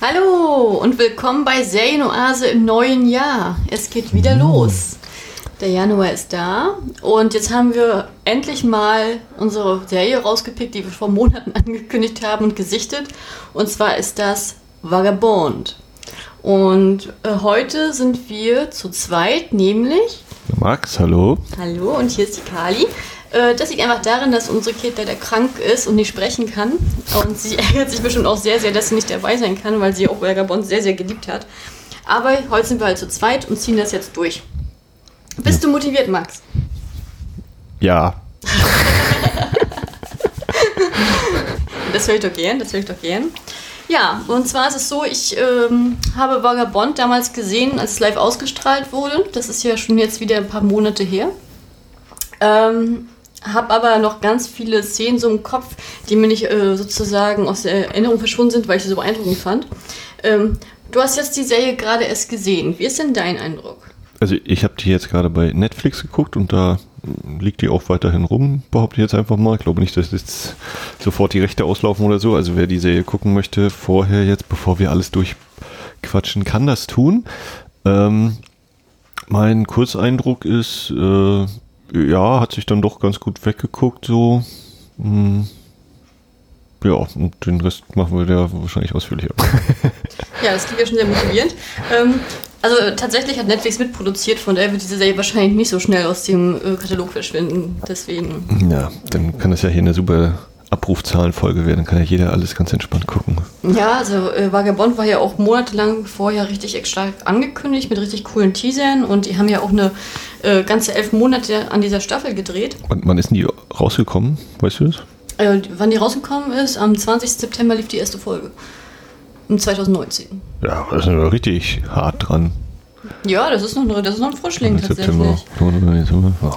Hallo und willkommen bei Serienoase im neuen Jahr. Es geht wieder los. Der Januar ist da und jetzt haben wir endlich mal unsere Serie rausgepickt, die wir vor Monaten angekündigt haben und gesichtet. Und zwar ist das Vagabond. Und äh, heute sind wir zu zweit, nämlich. Max, hallo. Hallo, und hier ist die Kali. Äh, das liegt einfach darin, dass unsere Kate leider krank ist und nicht sprechen kann. Und sie ärgert sich bestimmt auch sehr, sehr, dass sie nicht dabei sein kann, weil sie auch Vagabond sehr, sehr geliebt hat. Aber heute sind wir halt zu zweit und ziehen das jetzt durch. Bist du motiviert, Max? Ja. das höre ich doch gern, das höre ich doch gern. Ja, und zwar ist es so, ich ähm, habe Vagabond damals gesehen, als es live ausgestrahlt wurde. Das ist ja schon jetzt wieder ein paar Monate her. Ähm, habe aber noch ganz viele Szenen so im Kopf, die mir nicht äh, sozusagen aus der Erinnerung verschwunden sind, weil ich sie so beeindruckend fand. Ähm, du hast jetzt die Serie gerade erst gesehen. Wie ist denn dein Eindruck? Also ich habe die jetzt gerade bei Netflix geguckt und da liegt die auch weiterhin rum, behaupte ich jetzt einfach mal. Ich glaube nicht, dass jetzt sofort die Rechte auslaufen oder so. Also wer die Serie gucken möchte, vorher jetzt, bevor wir alles durchquatschen, kann das tun. Ähm, mein Kurzeindruck ist, äh, ja, hat sich dann doch ganz gut weggeguckt, so. Hm. Ja, und den Rest machen wir ja wahrscheinlich ausführlicher. ja, das klingt ja schon sehr motivierend. Ähm, also tatsächlich hat Netflix mitproduziert, von daher wird diese Serie wahrscheinlich nicht so schnell aus dem äh, Katalog verschwinden. Deswegen. Ja, dann kann das ja hier eine super Abrufzahlenfolge werden. Dann kann ja jeder alles ganz entspannt gucken. Ja, also äh, Vagabond war ja auch monatelang vorher richtig stark angekündigt mit richtig coolen Teasern und die haben ja auch eine äh, ganze elf Monate an dieser Staffel gedreht. Und wann ist denn die rausgekommen? Weißt du das? Äh, wann die rausgekommen ist, am 20. September lief die erste Folge. In 2019. Ja, das ist ja richtig hart dran. Ja, das ist noch, das ist noch ein Frischling tatsächlich.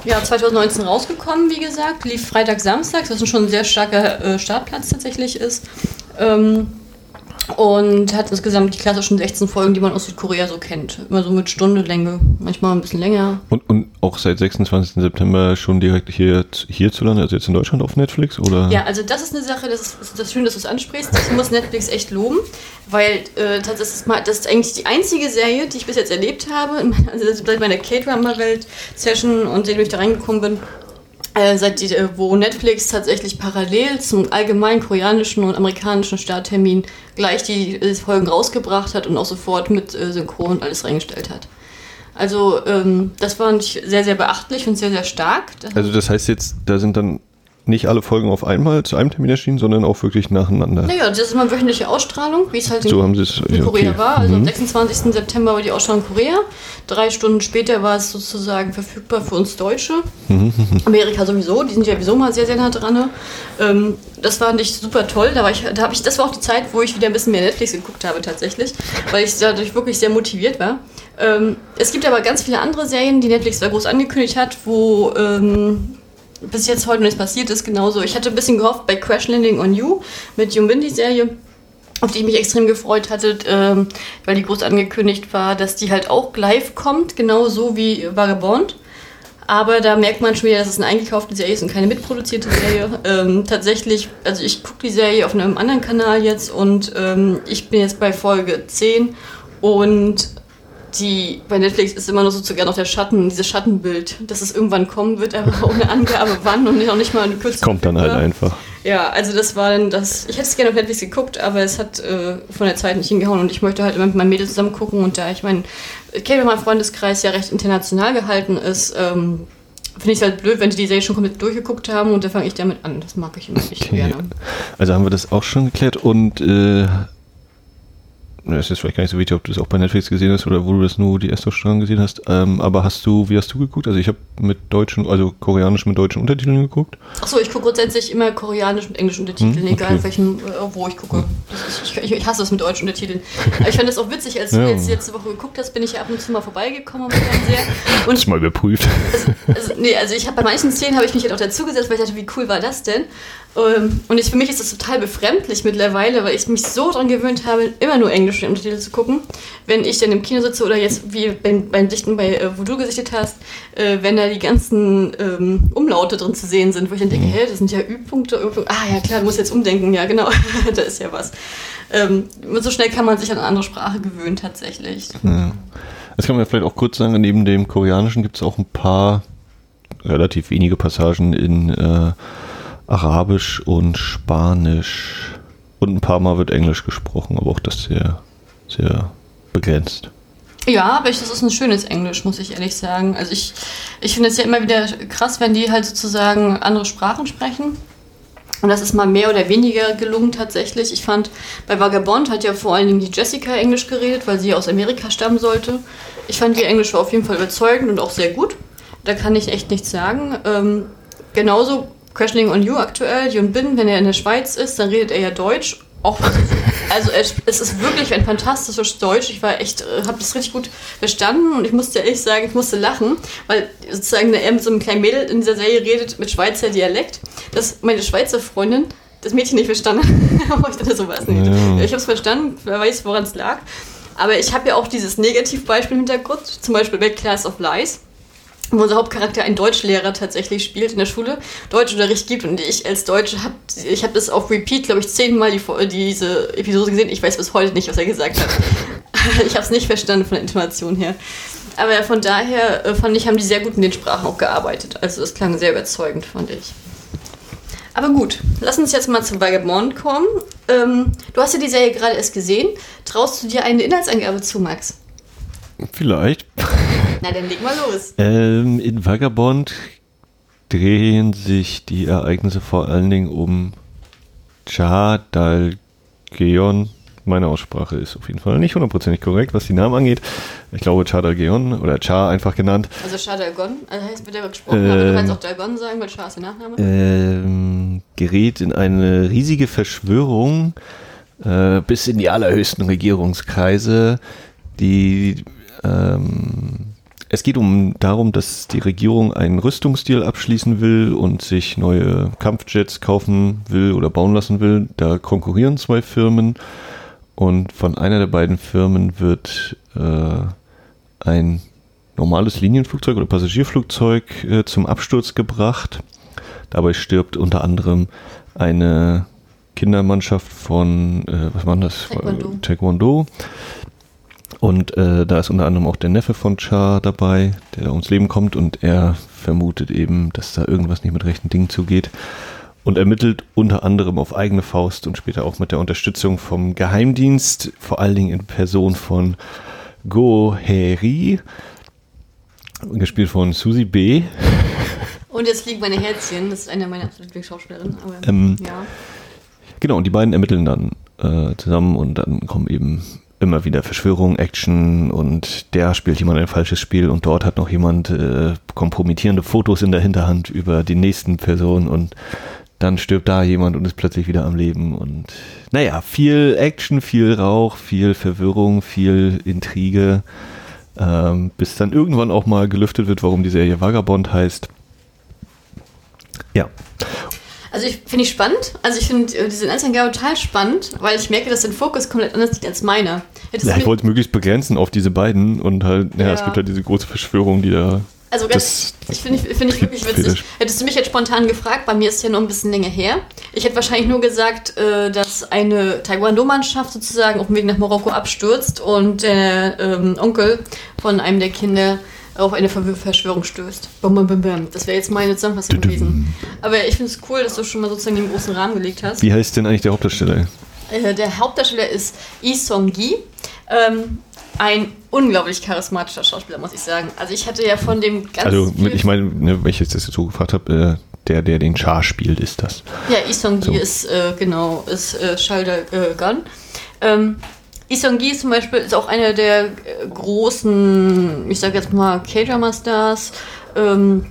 Ja, 2019 rausgekommen, wie gesagt. Lief Freitag, Samstag, was schon ein sehr starker äh, Startplatz tatsächlich ist. Ähm, und hat insgesamt die klassischen 16 Folgen, die man aus Südkorea so kennt. Immer so mit Stunde Länge, manchmal ein bisschen länger. Und, und auch seit 26. September schon direkt hier hierzulande, also jetzt in Deutschland auf Netflix? oder? Ja, also das ist eine Sache, das ist, das ist schön, dass du es ansprichst. Ich muss Netflix echt loben, weil äh, das, ist mal, das ist eigentlich die einzige Serie, die ich bis jetzt erlebt habe, also seit meiner K-Drama-Welt-Session und seitdem ich da reingekommen bin, äh, seit äh, wo Netflix tatsächlich parallel zum allgemeinen koreanischen und amerikanischen Starttermin gleich die äh, Folgen rausgebracht hat und auch sofort mit äh, Synchron alles reingestellt hat. Also ähm, das fand ich sehr, sehr beachtlich und sehr, sehr stark. Also das heißt jetzt, da sind dann nicht alle Folgen auf einmal zu einem Termin erschienen, sondern auch wirklich nacheinander. Naja, das ist immer wöchentliche Ausstrahlung, wie es halt so in, in Korea okay. war. Also mhm. am 26. September war die Ausstrahlung in Korea. Drei Stunden später war es sozusagen verfügbar für uns Deutsche. Mhm. Amerika sowieso, die sind ja sowieso mal sehr, sehr nah dran. Ne? Ähm, das fand ich super toll. Da war ich, da ich, das war auch die Zeit, wo ich wieder ein bisschen mehr Netflix geguckt habe tatsächlich, weil ich dadurch wirklich sehr motiviert war. Ähm, es gibt aber ganz viele andere Serien, die Netflix da groß angekündigt hat, wo ähm, bis jetzt heute nichts passiert ist, genauso. Ich hatte ein bisschen gehofft bei Crash Landing on You mit Jung Bin, die Serie, auf die ich mich extrem gefreut hatte, ähm, weil die groß angekündigt war, dass die halt auch live kommt, genauso wie Vagabond. Aber da merkt man schon wieder, dass es eine eingekaufte Serie ist und keine mitproduzierte Serie. Ähm, tatsächlich, also ich gucke die Serie auf einem anderen Kanal jetzt und ähm, ich bin jetzt bei Folge 10 und die bei Netflix ist immer nur so sogar noch der Schatten, dieses Schattenbild, dass es irgendwann kommen wird, aber ohne Angabe wann und noch nicht mal eine kurze. Kommt dann halt einfach. Ja, also das war dann das. Ich hätte es gerne auf Netflix geguckt, aber es hat äh, von der Zeit nicht hingehauen und ich möchte halt immer mit meinen Mädels zusammen gucken und da ich mein Kevin, mein Freundeskreis ja recht international gehalten ist, ähm, finde ich es halt blöd, wenn die die Serie schon komplett durchgeguckt haben und da fange ich damit an. Das mag ich immer nicht okay. gerne. Also haben wir das auch schon geklärt und äh, es ist vielleicht gar nicht so wichtig, ob du es auch bei Netflix gesehen hast oder wo du das nur die erste Ausstrahlung gesehen hast. Ähm, aber hast du, wie hast du geguckt? Also ich habe mit deutschen, also koreanisch mit deutschen Untertiteln geguckt. Achso, ich gucke grundsätzlich immer koreanisch mit englischen Untertiteln, hm, okay. egal welchen, äh, wo ich gucke. Ist, ich, ich, hasse es mit deutschen Untertiteln. Aber ich fand das auch witzig, als ja. du jetzt letzte Woche geguckt hast, bin ich ja ab und zu mal vorbeigekommen am Fernseher. Und das mal überprüft. Also, also, nee, also ich habe bei manchen Szenen habe ich mich halt auch dazugesetzt, weil ich dachte, wie cool war das denn? Ähm, und ich, für mich ist das total befremdlich mittlerweile, weil ich mich so daran gewöhnt habe, immer nur englische Untertitel zu gucken. Wenn ich dann im Kino sitze oder jetzt wie beim, beim Dichten, bei, äh, wo du gesichtet hast, äh, wenn da die ganzen ähm, Umlaute drin zu sehen sind, wo ich dann denke, mhm. hä, das sind ja Ü-Punkte. Ah ja klar, du musst jetzt umdenken, ja genau, da ist ja was. Ähm, so schnell kann man sich an eine andere Sprache gewöhnen tatsächlich. Ja. Das kann man ja vielleicht auch kurz sagen, neben dem Koreanischen gibt es auch ein paar relativ wenige Passagen in äh, Arabisch und Spanisch. Und ein paar Mal wird Englisch gesprochen, aber auch das sehr, sehr begrenzt. Ja, aber ich, das ist ein schönes Englisch, muss ich ehrlich sagen. Also ich, ich finde es ja immer wieder krass, wenn die halt sozusagen andere Sprachen sprechen. Und das ist mal mehr oder weniger gelungen tatsächlich. Ich fand, bei Vagabond hat ja vor allen Dingen die Jessica Englisch geredet, weil sie aus Amerika stammen sollte. Ich fand, ihr Englisch war auf jeden Fall überzeugend und auch sehr gut. Da kann ich echt nichts sagen. Ähm, genauso Questioning on You aktuell, Jun Bin, wenn er in der Schweiz ist, dann redet er ja Deutsch. Auch, also es ist wirklich ein fantastisches Deutsch. Ich war echt, äh, habe das richtig gut verstanden und ich musste ehrlich sagen, ich musste lachen, weil sozusagen er mit so einem kleinen Mädel in dieser Serie redet mit Schweizer Dialekt, dass meine Schweizer Freundin das Mädchen nicht verstanden hat. ich dachte, so was nicht. Ja. Ich habe es verstanden, wer weiß, woran es lag. Aber ich habe ja auch dieses Negativbeispiel im Hintergrund, zum Beispiel bei Class of Lies wo unser Hauptcharakter ein Deutschlehrer tatsächlich spielt in der Schule, Deutschunterricht gibt und ich als Deutsche habe, ich habe das auf Repeat, glaube ich, zehnmal die, diese Episode gesehen. Ich weiß bis heute nicht, was er gesagt hat. ich habe es nicht verstanden von der Intonation her. Aber von daher äh, fand ich, haben die sehr gut in den Sprachen auch gearbeitet. Also das klang sehr überzeugend, fand ich. Aber gut, lass uns jetzt mal zum Vagabond kommen. Ähm, du hast ja die Serie gerade erst gesehen. Traust du dir eine Inhaltsangabe zu, Max? Vielleicht. Na, dann leg mal los. Ähm, in Vagabond drehen sich die Ereignisse vor allen Dingen um Cha Dalgeon. Meine Aussprache ist auf jeden Fall nicht hundertprozentig korrekt, was die Namen angeht. Ich glaube Cha Dalgeon oder Cha einfach genannt. Also Cha Dalgon, also heißt wird der gesprochen, ähm, aber du kannst auch Dalgon sagen, weil Cha ist der Nachname. Ähm, gerät in eine riesige Verschwörung äh, bis in die allerhöchsten Regierungskreise, die ähm, es geht um darum, dass die Regierung einen Rüstungsdeal abschließen will und sich neue Kampfjets kaufen will oder bauen lassen will. Da konkurrieren zwei Firmen und von einer der beiden Firmen wird äh, ein normales Linienflugzeug oder Passagierflugzeug äh, zum Absturz gebracht. Dabei stirbt unter anderem eine Kindermannschaft von, äh, was war das? Taekwondo. Taekwondo und äh, da ist unter anderem auch der Neffe von Char dabei, der da ums Leben kommt und er vermutet eben, dass da irgendwas nicht mit rechten Dingen zugeht und ermittelt unter anderem auf eigene Faust und später auch mit der Unterstützung vom Geheimdienst, vor allen Dingen in Person von Go Heri, gespielt von Susie B. Und jetzt liegt meine Herzchen, das ist eine meiner absoluten Schauspielerinnen. Ähm, ja. Genau, und die beiden ermitteln dann äh, zusammen und dann kommen eben immer wieder Verschwörung, Action und der spielt jemand ein falsches Spiel und dort hat noch jemand äh, kompromittierende Fotos in der Hinterhand über die nächsten Personen und dann stirbt da jemand und ist plötzlich wieder am Leben und naja, viel Action, viel Rauch, viel Verwirrung, viel Intrige, ähm, bis dann irgendwann auch mal gelüftet wird, warum die Serie Vagabond heißt. Ja. Also ich finde ich spannend. Also ich finde äh, diese Inhaltsangabe total spannend, weil ich merke, dass dein Fokus komplett anders liegt als meiner. ja, ich wollte es möglichst begrenzen auf diese beiden und halt, ja, ja, es gibt halt diese große Verschwörung, die da. Also ganz, das ich finde find ich wirklich witzig. Hättest du mich jetzt spontan gefragt, bei mir ist ja noch ein bisschen länger her. Ich hätte wahrscheinlich nur gesagt, äh, dass eine Taekwondo-Mannschaft sozusagen auf dem Weg nach Marokko abstürzt und der ähm, Onkel von einem der Kinder auf eine Verschwörung stößt. Bum, bum, bum, bum. Das wäre jetzt meine Zusammenfassung gewesen. Aber ich finde es cool, dass du schon mal sozusagen den großen Rahmen gelegt hast. Wie heißt denn eigentlich der Hauptdarsteller? Äh, der Hauptdarsteller ist Lee Song-gi. Ähm, ein unglaublich charismatischer Schauspieler, muss ich sagen. Also ich hatte ja von dem ganz Also ich meine, ne, wenn ich jetzt das so gefragt habe, äh, der, der den Char spielt, ist das. Ja, Lee Song-gi so. ist, äh, genau, ist äh, Shalda äh, Gun. Ähm, Isongi zum Beispiel ist auch einer der äh, großen, ich sage jetzt mal, K-Drama-Stars, ähm,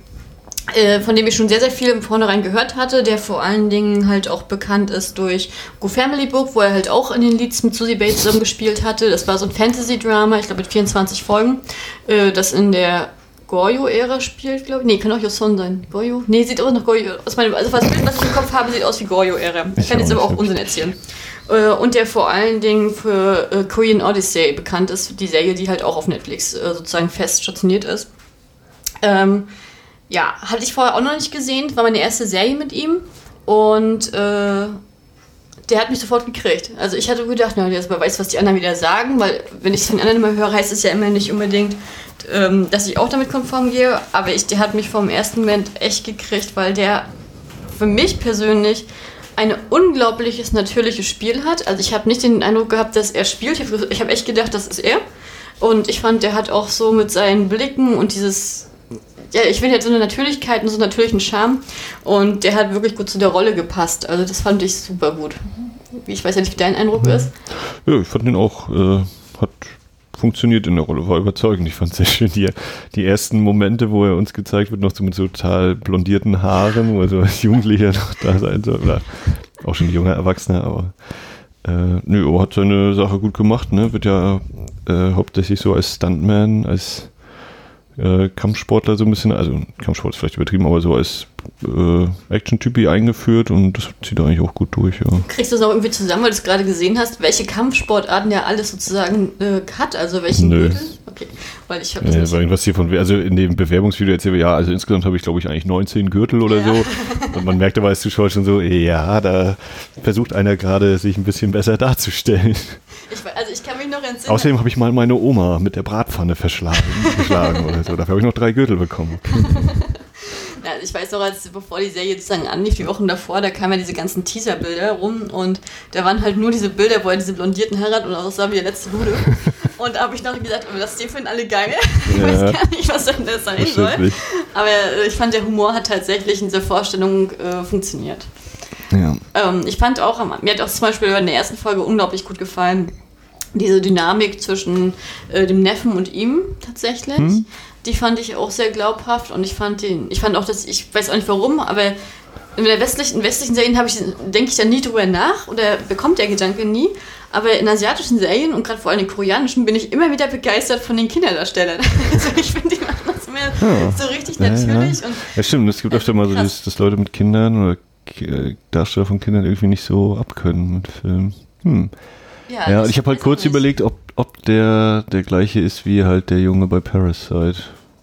äh, von dem ich schon sehr, sehr viel im Vornherein gehört hatte, der vor allen Dingen halt auch bekannt ist durch Go Family Book, wo er halt auch in den Leads mit Susie Bates zusammen gespielt hatte. Das war so ein Fantasy-Drama, ich glaube mit 24 Folgen, äh, das in der Goyo-Ära spielt, glaube ich. Nee, kann auch Yoson sein. Goyo? Nee, sieht aus nach Goyo. Aus meinem, also was, was ich im Kopf habe, sieht aus wie Goyo-Ära. Ich, kann auch jetzt aber auch. Unsinn erzählen. Äh, und der vor allen Dingen für äh, Korean Odyssey bekannt ist. Die Serie, die halt auch auf Netflix äh, sozusagen fest stationiert ist. Ähm, ja, hatte ich vorher auch noch nicht gesehen. War meine erste Serie mit ihm. Und äh, der hat mich sofort gekriegt. Also ich hatte gedacht, na, der weiß, was die anderen wieder sagen, weil wenn ich es von den anderen immer höre, heißt es ja immer nicht unbedingt, ähm, dass ich auch damit konform gehe. Aber ich, der hat mich vom ersten Moment echt gekriegt, weil der für mich persönlich ein unglaubliches natürliches Spiel hat. Also ich habe nicht den Eindruck gehabt, dass er spielt. Ich habe hab echt gedacht, das ist er. Und ich fand, der hat auch so mit seinen Blicken und dieses ja, ich finde, hat so eine Natürlichkeit und so einen natürlichen Charme. Und der hat wirklich gut zu der Rolle gepasst. Also das fand ich super gut. Ich weiß ja nicht, wie dein Eindruck ist. Ja, ich fand den auch, äh, hat funktioniert in der Rolle, war überzeugend. Ich fand sehr schön die, die ersten Momente, wo er uns gezeigt wird, noch so mit so total blondierten Haaren, wo er so als Jugendlicher noch da sein soll. Oder auch schon junger Erwachsener, aber äh, nö, er hat seine Sache gut gemacht, ne? Wird ja äh, hauptsächlich so als Stuntman, als äh, Kampfsportler so ein bisschen, also Kampfsport ist vielleicht übertrieben, aber so als äh, Action-Typi eingeführt und das zieht eigentlich auch gut durch, ja. Kriegst du das auch irgendwie zusammen, weil du es gerade gesehen hast, welche Kampfsportarten der alles sozusagen äh, hat? Also welchen Nö. Gürtel? Okay, weil ich habe Ja, nicht. was hier von, also in dem Bewerbungsvideo erzählen wir, ja, also insgesamt habe ich glaube ich eigentlich 19 Gürtel oder Ja. so. Und man merkt aber als Zuschauer schon so, ja, da versucht einer gerade sich ein bisschen besser darzustellen. Ich, also ich kann mich noch entsinnen. Außerdem habe ich mal meine Oma mit der Bratpfanne verschlagen, geschlagen oder so. Dafür habe ich noch drei Gürtel bekommen. Ja, ich weiß noch, als bevor die Serie sozusagen anlief, die Wochen davor, da kamen ja diese ganzen Teaserbilder rum und da waren halt nur diese Bilder, wo er diese blondierten Haare hat und aussah wie der letzte Lude. und da habe ich noch gesagt, oh, das die finden alle geil. Ich Ja. weiß gar nicht, was das sein soll. Aber äh, ich fand, der Humor hat tatsächlich in dieser Vorstellung äh, funktioniert. Ja. Ähm, ich fand auch, mir hat auch zum Beispiel in der ersten Folge unglaublich gut gefallen, diese Dynamik zwischen äh, dem Neffen und ihm tatsächlich. Hm? Die fand ich auch sehr glaubhaft und ich fand den, ich fand auch, dass ich weiß auch nicht warum, aber in der westlichen, in westlichen Serien habe ich, denke ich da nie drüber nach oder bekommt der Gedanke nie. Aber in asiatischen Serien und gerade vor allem in koreanischen bin ich immer wieder begeistert von den Kinderdarstellern. Also ich finde, die machen das immer Ja. so richtig Ja, natürlich ja. und ja, stimmt. Es gibt öfter mal so, dieses, dass Leute mit Kindern oder äh, Darsteller von Kindern irgendwie nicht so abkönnen mit Filmen. Hm. Ja, Ja, und ich habe halt auch kurz überlegt, ob, ob der der gleiche ist wie halt der Junge bei Parasite.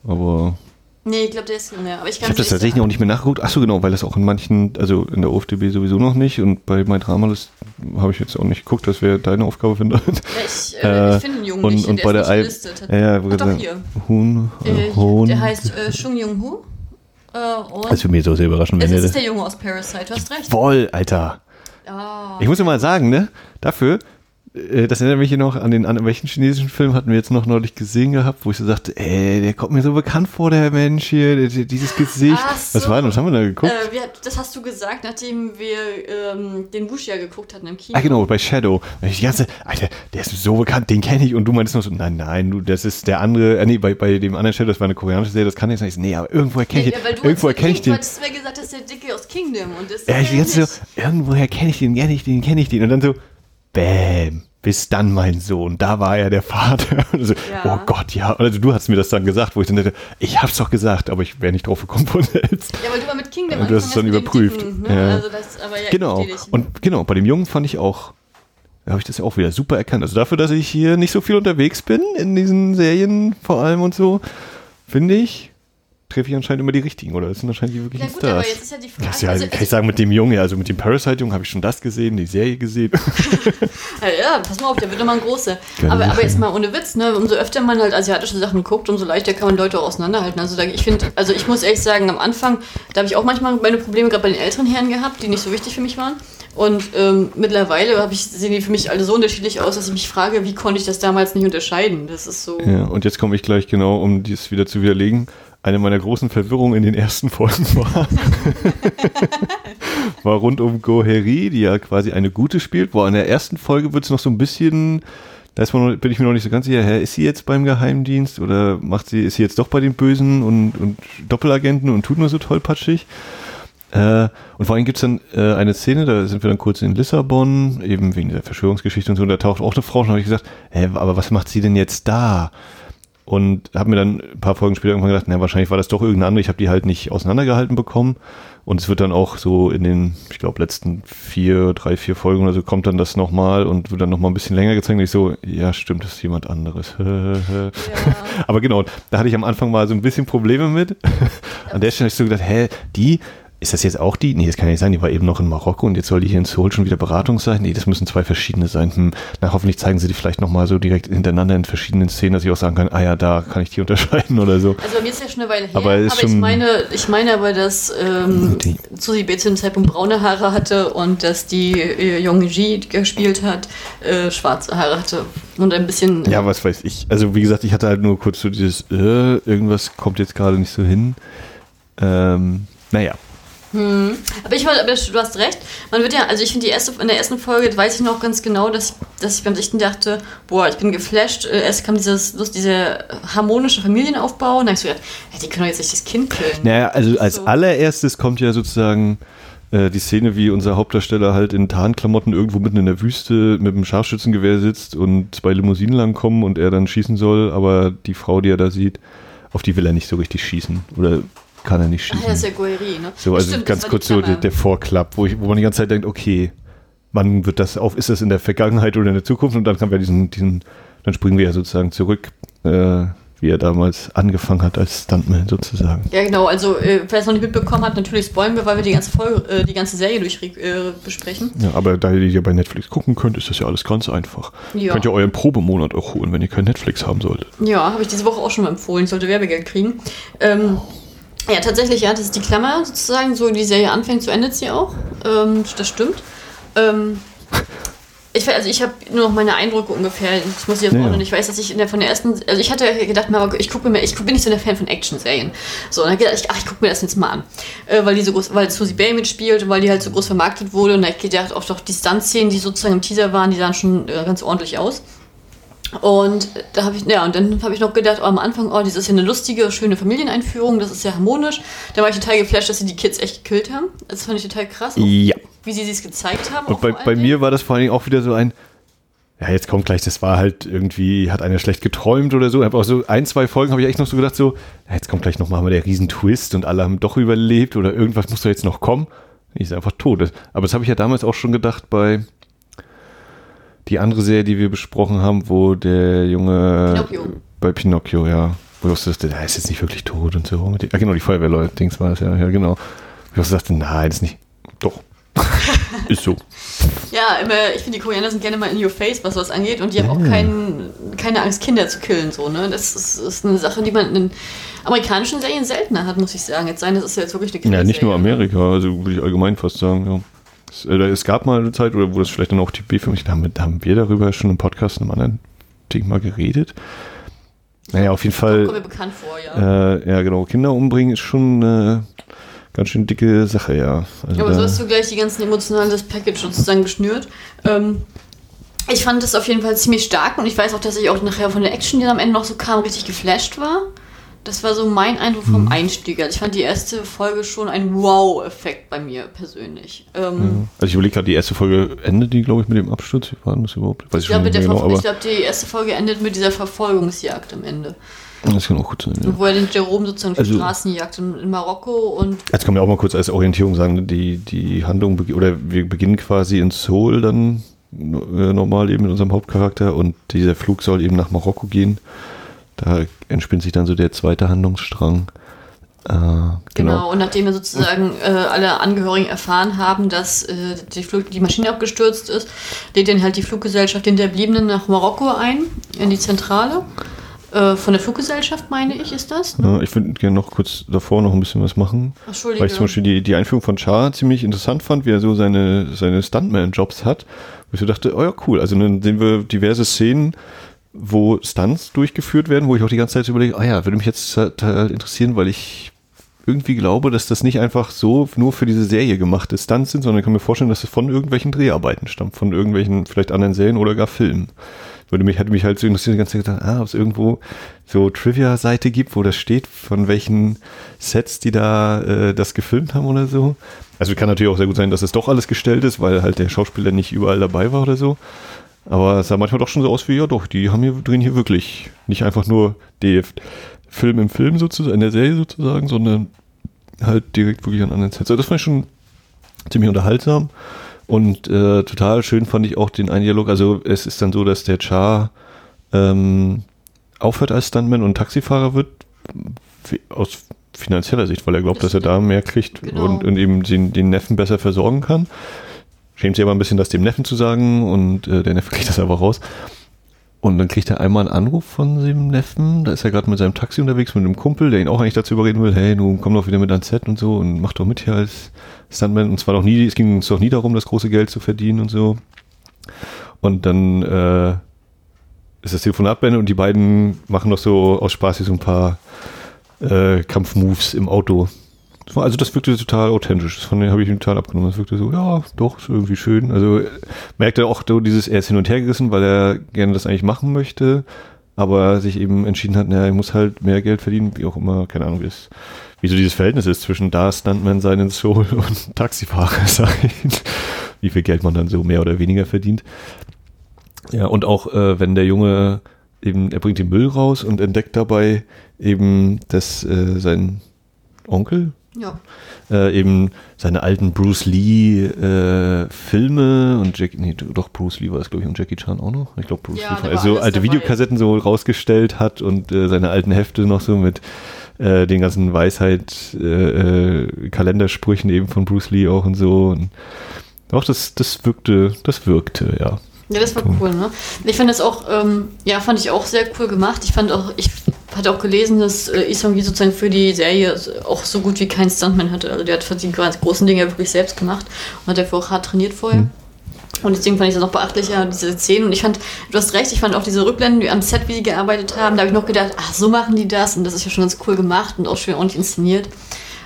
Aber Nee, ich glaube, der ist jünger. Aber ich, ich habe das tatsächlich noch nicht mehr nachgeguckt. Achso, genau, weil das auch in manchen, also in der OFDB sowieso noch nicht und bei My Drama List habe ich jetzt auch nicht geguckt. Das wäre deine Aufgabe, finde Ja, ich, äh, Äh, ich finde den Jungen und, nicht. und bei der ist Al nicht gelistet. ja, ja, Ach, doch, gesagt, hier. Huhn, Äh, äh, Hohn. der heißt äh, Chung Jung Hu. Äh, Das würde mir so sehr überraschen, wenn der ist das. der Junge aus Parasite, du hast recht. Voll, Alter. Ah. Ich muss dir mal sagen, ne? Dafür, äh, das erinnert mich hier noch an den, an welchen chinesischen Film hatten wir jetzt noch neulich gesehen gehabt, wo ich so sagte, ey, der kommt mir so bekannt vor, der Mensch hier, dieses Gesicht. Ach Was so. war denn, was haben wir da geguckt? Äh, wir, das hast du gesagt, nachdem wir ähm, den Wuxia geguckt hatten im Kino. Ah, genau, bei Shadow. Ich die ganze, Alter, der ist so bekannt, den kenne ich. Und du meinst noch so, nein, nein, du, das ist der andere, äh, nee, bei, bei dem anderen Shadow, das war eine koreanische Serie, das kann ich nicht. Nee, aber irgendwoher kenne ich Ja, den. weil du Irgendwoher hast- kenne ich Du den. hattest mir gesagt, das ist der Dicke aus Kingdom. Und das Ja, ich nicht. so, irgendwoher kenne ich den, kenne ich den, kenne ich den. Und dann so, bäm, bis dann mein Sohn, da war er der Vater. So, Ja. Oh Gott, ja. Also du hast mir das dann gesagt, wo ich dann dachte, ich hab's doch gesagt, aber ich wäre nicht drauf gekommen von selbst. Ja, weil du mal mit Kingdom Und du hast es dann überprüft. Dicken, ne? Ja. Also das, ja, Genau. Und genau, bei dem Jungen fand ich auch, da habe ich das ja auch wieder super erkannt. Also dafür, dass ich hier nicht so viel unterwegs bin in diesen Serien vor allem und so, finde ich, treffe ich anscheinend immer die richtigen oder das sind anscheinend die ja wirklichen gut, aber Stars. jetzt ist ja die Frage. Das ja, also, kann ich sagen, mit dem Jungen, also mit dem Parasite-Jungen habe ich schon das gesehen, die Serie gesehen. Ja, pass mal auf, der wird immer ein großer. Geile Aber, aber jetzt mal ohne Witz, ne? Umso öfter man halt asiatische Sachen guckt, umso leichter kann man Leute auch auseinanderhalten. Also ich finde, also ich muss ehrlich sagen, am Anfang, da habe ich auch manchmal meine Probleme gerade bei den älteren Herren gehabt, die nicht so wichtig für mich waren. Und ähm, mittlerweile ich, sehen die für mich alle so unterschiedlich aus, dass ich mich frage, wie konnte ich das damals nicht unterscheiden? Das ist so. Ja, und jetzt komme ich gleich genau, um dies wieder zu widerlegen. Eine meiner großen Verwirrungen in den ersten Folgen war, war rund um Goheri, die ja quasi eine gute spielt. Wo in der ersten Folge wird es noch so ein bisschen, da man, bin ich mir noch nicht so ganz sicher, hä, ist sie jetzt beim Geheimdienst oder macht sie, ist sie jetzt doch bei den Bösen und, und Doppelagenten und tut nur so tollpatschig? Äh, und vor allem gibt es dann äh, eine Szene, da sind wir dann kurz in Lissabon, eben wegen dieser Verschwörungsgeschichte und so, und da taucht auch eine Frau und habe ich gesagt, hä, aber was macht sie denn jetzt da? Und habe mir dann ein paar Folgen später irgendwann gedacht, na, wahrscheinlich war das doch irgendeine andere. Ich habe die halt nicht auseinandergehalten bekommen. Und es wird dann auch so in den, ich glaube, letzten vier, drei, vier Folgen oder so kommt dann das nochmal und wird dann nochmal ein bisschen länger gezeigt. Und ich so, ja, stimmt, das ist jemand anderes. Ja. Aber genau, da hatte ich am Anfang mal so ein bisschen Probleme mit. An der Stelle habe ich so gedacht, hä, die ist das jetzt auch die? Nee, das kann ja nicht sein. Die war eben noch in Marokko und jetzt soll die hier in Seoul schon wieder Beratung sein. Nee, das müssen zwei verschiedene sein. Hm, na, hoffentlich zeigen sie die vielleicht nochmal so direkt hintereinander in verschiedenen Szenen, dass ich auch sagen kann, ah ja, da kann ich die unterscheiden oder so. Also bei mir ist ja schon eine Weile her, aber, aber ich meine, ich meine aber, dass ähm, Die- Susi B. zu dem Zeitpunkt braune Haare hatte und dass die äh, Jong Ji gespielt hat, äh, schwarze Haare hatte. Und ein bisschen. Ja, was weiß ich. Also wie gesagt, ich hatte halt nur kurz so dieses, äh, irgendwas kommt jetzt gerade nicht so hin. Ähm, naja. Aber ich wollte, aber du hast recht. Man wird ja, also ich finde die erste, in der ersten Folge weiß ich noch ganz genau, dass ich, dass ich beim Sichten dachte, boah, ich bin geflasht. Äh, Erst kam dieses, Lust, dieser harmonische Familienaufbau und dann habe ich so gedacht, ja, die können doch jetzt nicht das Kind killen. Naja, also als So. allererstes kommt ja sozusagen äh, die Szene, wie unser Hauptdarsteller halt in Tarnklamotten irgendwo mitten in der Wüste mit einem Scharfschützengewehr sitzt und zwei Limousinen langkommen und er dann schießen soll, aber die Frau, die er da sieht, auf die will er nicht so richtig schießen. Oder kann er nicht Ach schießen. ja, ist ja Guerri, ne? So, also Stimmt, ganz das kurz so der, der Vorklapp, wo, ich, wo man die ganze Zeit denkt, okay, wann wird das auf, ist das in der Vergangenheit oder in der Zukunft? Und dann kann wir diesen, diesen, dann springen wir ja sozusagen zurück, äh, wie er damals angefangen hat als Stuntman sozusagen. Ja, genau. Also, äh, wer es noch nicht mitbekommen hat, natürlich spoilen wir, weil wir die ganze Folge, äh, die ganze Serie durch äh, besprechen. Ja, aber da ihr die ja bei Netflix gucken könnt, ist das ja alles ganz einfach. Ja. Könnt ihr euren Probemonat auch holen, wenn ihr kein Netflix haben solltet. Ja, habe ich diese Woche auch schon mal empfohlen. Ich sollte Werbegeld kriegen. Ähm, ja, tatsächlich, ja, das ist die Klammer sozusagen. So die Serie anfängt, so endet sie auch. Ähm, das stimmt. Ähm, ich, also ich habe nur noch meine Eindrücke ungefähr. Ich muss jetzt Ja, auch. Ich weiß, dass ich der, von der ersten, also ich hatte gedacht, mal, ich gucke mir, ich bin nicht so der Fan von Action-Serien. So, und dann gedacht, ich, ach, ich gucke mir das jetzt mal an, äh, weil die so groß, weil Susie Bay mitspielt und weil die halt so groß vermarktet wurde. Und da ich gedacht, auch doch die Stunt-Szenen, die sozusagen im Teaser waren, die sahen schon äh, ganz ordentlich aus. Und da habe ich, ja, und dann habe ich noch gedacht, oh, am Anfang, oh, das ist ja eine lustige, schöne Familieneinführung, das ist ja harmonisch. Da war ich total geflasht, dass sie die Kids echt gekillt haben. Das fand ich total krass, Ja. wie sie es gezeigt haben. Und bei, bei mir war das vor allen Dingen auch wieder so ein, ja, jetzt kommt gleich, das war halt irgendwie, hat einer schlecht geträumt oder so. Auch so ein, zwei Folgen habe ich echt noch so gedacht, so, ja, jetzt kommt gleich nochmal der Riesentwist und alle haben doch überlebt oder irgendwas muss da jetzt noch kommen. Die ist einfach tot. Aber das habe ich ja damals auch schon gedacht bei die andere Serie, die wir besprochen haben, wo der Junge Pinocchio. bei Pinocchio, ja, wo ich auch so dachte, der ist jetzt nicht wirklich tot und so. Mit ah, genau, die Feuerwehrleute, Dings war das ja, ja, genau. Wo ich auch so dachte, nein, das ist nicht. Doch. ist so. Ja, immer, ich finde, die Koreaner sind gerne mal in your face, was was angeht. Und die haben auch kein, keine Angst, Kinder zu killen. So, ne? Das ist, ist eine Sache, die man in amerikanischen Serien seltener hat, muss ich sagen. Jetzt sein, das ist ja jetzt wirklich eine Ja, nicht nur Kinderserie? Amerika, also würde ich allgemein fast sagen, ja. Es, äh, es gab mal eine Zeit, oder wo das vielleicht dann auch die B für mich, da haben, wir, da haben wir darüber schon im Podcast in einem anderen Ding mal geredet. Naja, auf jeden Kommt mir Fall, bekannt vor, ja. äh, ja genau, Kinder umbringen ist schon eine ganz schön dicke Sache, ja. Also Ja, aber so hast du gleich die ganzen emotionalen das Package sozusagen geschnürt. Ähm, ich fand das auf jeden Fall ziemlich stark und ich weiß auch, dass ich auch nachher von der Action, die dann am Ende noch so kam, richtig geflasht war. Das war so mein Eindruck vom Mhm. Einstieg. Also ich fand die erste Folge schon ein Wow-Effekt bei mir persönlich. Ähm, also ich überlege gerade, die erste Folge endet die, glaube ich, mit dem Absturz. Wie war das überhaupt? Weiß Ich glaube, genau, ich glaube, die erste Folge endet mit dieser Verfolgungsjagd am Ende. das kann auch gut sein, ja. Wo er den Jerome sozusagen Also- Straßen jagt in, in Marokko und Jetzt kann man auch mal kurz als Orientierung sagen, die, die Handlung, oder wir beginnen quasi in Seoul dann äh, normal eben mit unserem Hauptcharakter und dieser Flug soll eben nach Marokko gehen. Da entspinnt sich dann so der zweite Handlungsstrang. Äh, Genau. genau. und nachdem wir sozusagen äh, alle Angehörigen erfahren haben, dass äh, die, Flug, die Maschine abgestürzt ist, lädt dann halt die Fluggesellschaft den Hinterbliebenen nach Marokko ein, in die Zentrale. Äh, von der Fluggesellschaft, meine ich, ist das. Ne? Ja, ich würde gerne noch kurz davor noch ein bisschen was machen. Entschuldige. Weil ich zum Beispiel die, die Einführung von Char ziemlich interessant fand, wie er so seine, seine Stuntman-Jobs hat. Wo ich so dachte, oh ja, cool. Also dann sehen wir diverse Szenen, wo Stunts durchgeführt werden, wo ich auch die ganze Zeit überlege, ah ja, würde mich jetzt halt interessieren, weil ich irgendwie glaube, dass das nicht einfach so nur für diese Serie gemachte Stunts sind, sondern ich kann mir vorstellen, dass es von irgendwelchen Dreharbeiten stammt, von irgendwelchen vielleicht anderen Serien oder gar Filmen. Würde mich, hätte mich halt so interessiert, die ganze Zeit gedacht, ah, ob es irgendwo so Trivia-Seite gibt, wo das steht, von welchen Sets die da äh, das gefilmt haben oder so. Also kann natürlich auch sehr gut sein, dass es doch alles gestellt ist, weil halt der Schauspieler nicht überall dabei war oder so. Aber es sah manchmal doch schon so aus wie, ja doch, die haben hier, drehen hier wirklich nicht einfach nur DF Film im Film sozusagen, in der Serie sozusagen, sondern halt direkt wirklich an anderen Sets. Also das fand ich schon ziemlich unterhaltsam und äh, total schön fand ich auch den einen Dialog. Also es ist dann so, dass der Char ähm, aufhört als Stuntman und Taxifahrer wird aus finanzieller Sicht, weil er glaubt, dass er da mehr kriegt genau. und, und, eben den, den, Neffen besser versorgen kann. Schämt sich aber ein bisschen, das dem Neffen zu sagen und äh, der Neffe kriegt das einfach raus. Und dann kriegt er einmal einen Anruf von seinem Neffen, da ist er gerade mit seinem Taxi unterwegs, mit einem Kumpel, der ihn auch eigentlich dazu überreden will, hey, du komm doch wieder mit ans Set und so und mach doch mit hier als Stuntman. Und zwar noch nie, es ging uns doch nie darum, das große Geld zu verdienen und so. Und dann äh, ist das Telefonat beendet und die beiden machen noch so aus Spaß hier so ein paar äh, Kampfmoves im Auto. Also das wirkte total authentisch. Das von habe ich ihm total abgenommen. Das wirkte so, ja, doch, ist irgendwie schön. Also merkte auch so dieses, er ist hin und her gerissen, weil er gerne das eigentlich machen möchte, aber sich eben entschieden hat, naja, er muss halt mehr Geld verdienen, wie auch immer, keine Ahnung, wie, es, wie so dieses Verhältnis ist zwischen da Stuntman sein in Soul und Taxifahrer sein. wie viel Geld man dann so mehr oder weniger verdient. Ja, und auch äh, wenn der Junge eben, er bringt den Müll raus und entdeckt dabei eben, dass äh, sein Onkel ja. äh, eben seine alten Bruce Lee äh, Filme und Jackie, nee, doch Bruce Lee war es glaube ich und Jackie Chan auch noch. Ich glaube Bruce ja, Lee. Also alte dabei. Videokassetten so rausgestellt hat und äh, seine alten Hefte noch so mit äh, den ganzen Weisheit äh, äh, Kalendersprüchen eben von Bruce Lee auch und so. Und auch das, das wirkte, das wirkte, ja. Ja, das war cool, ne? Ich fand das auch, ähm, ja, fand ich auch sehr cool gemacht. Ich fand auch, ich hatte auch gelesen, dass äh, Isong sozusagen für die Serie auch so gut wie kein Stuntman hatte. Also der hat für die ganz großen Dinge wirklich selbst gemacht und hat dafür auch hart trainiert vorher. Mhm. Und deswegen fand ich das noch beachtlicher, diese Szenen. Und ich fand, du hast recht, ich fand auch diese Rückblenden, die am Set, wie die gearbeitet haben, da habe ich noch gedacht, ach, so machen die das. Und das ist ja schon ganz cool gemacht und auch schön ordentlich inszeniert.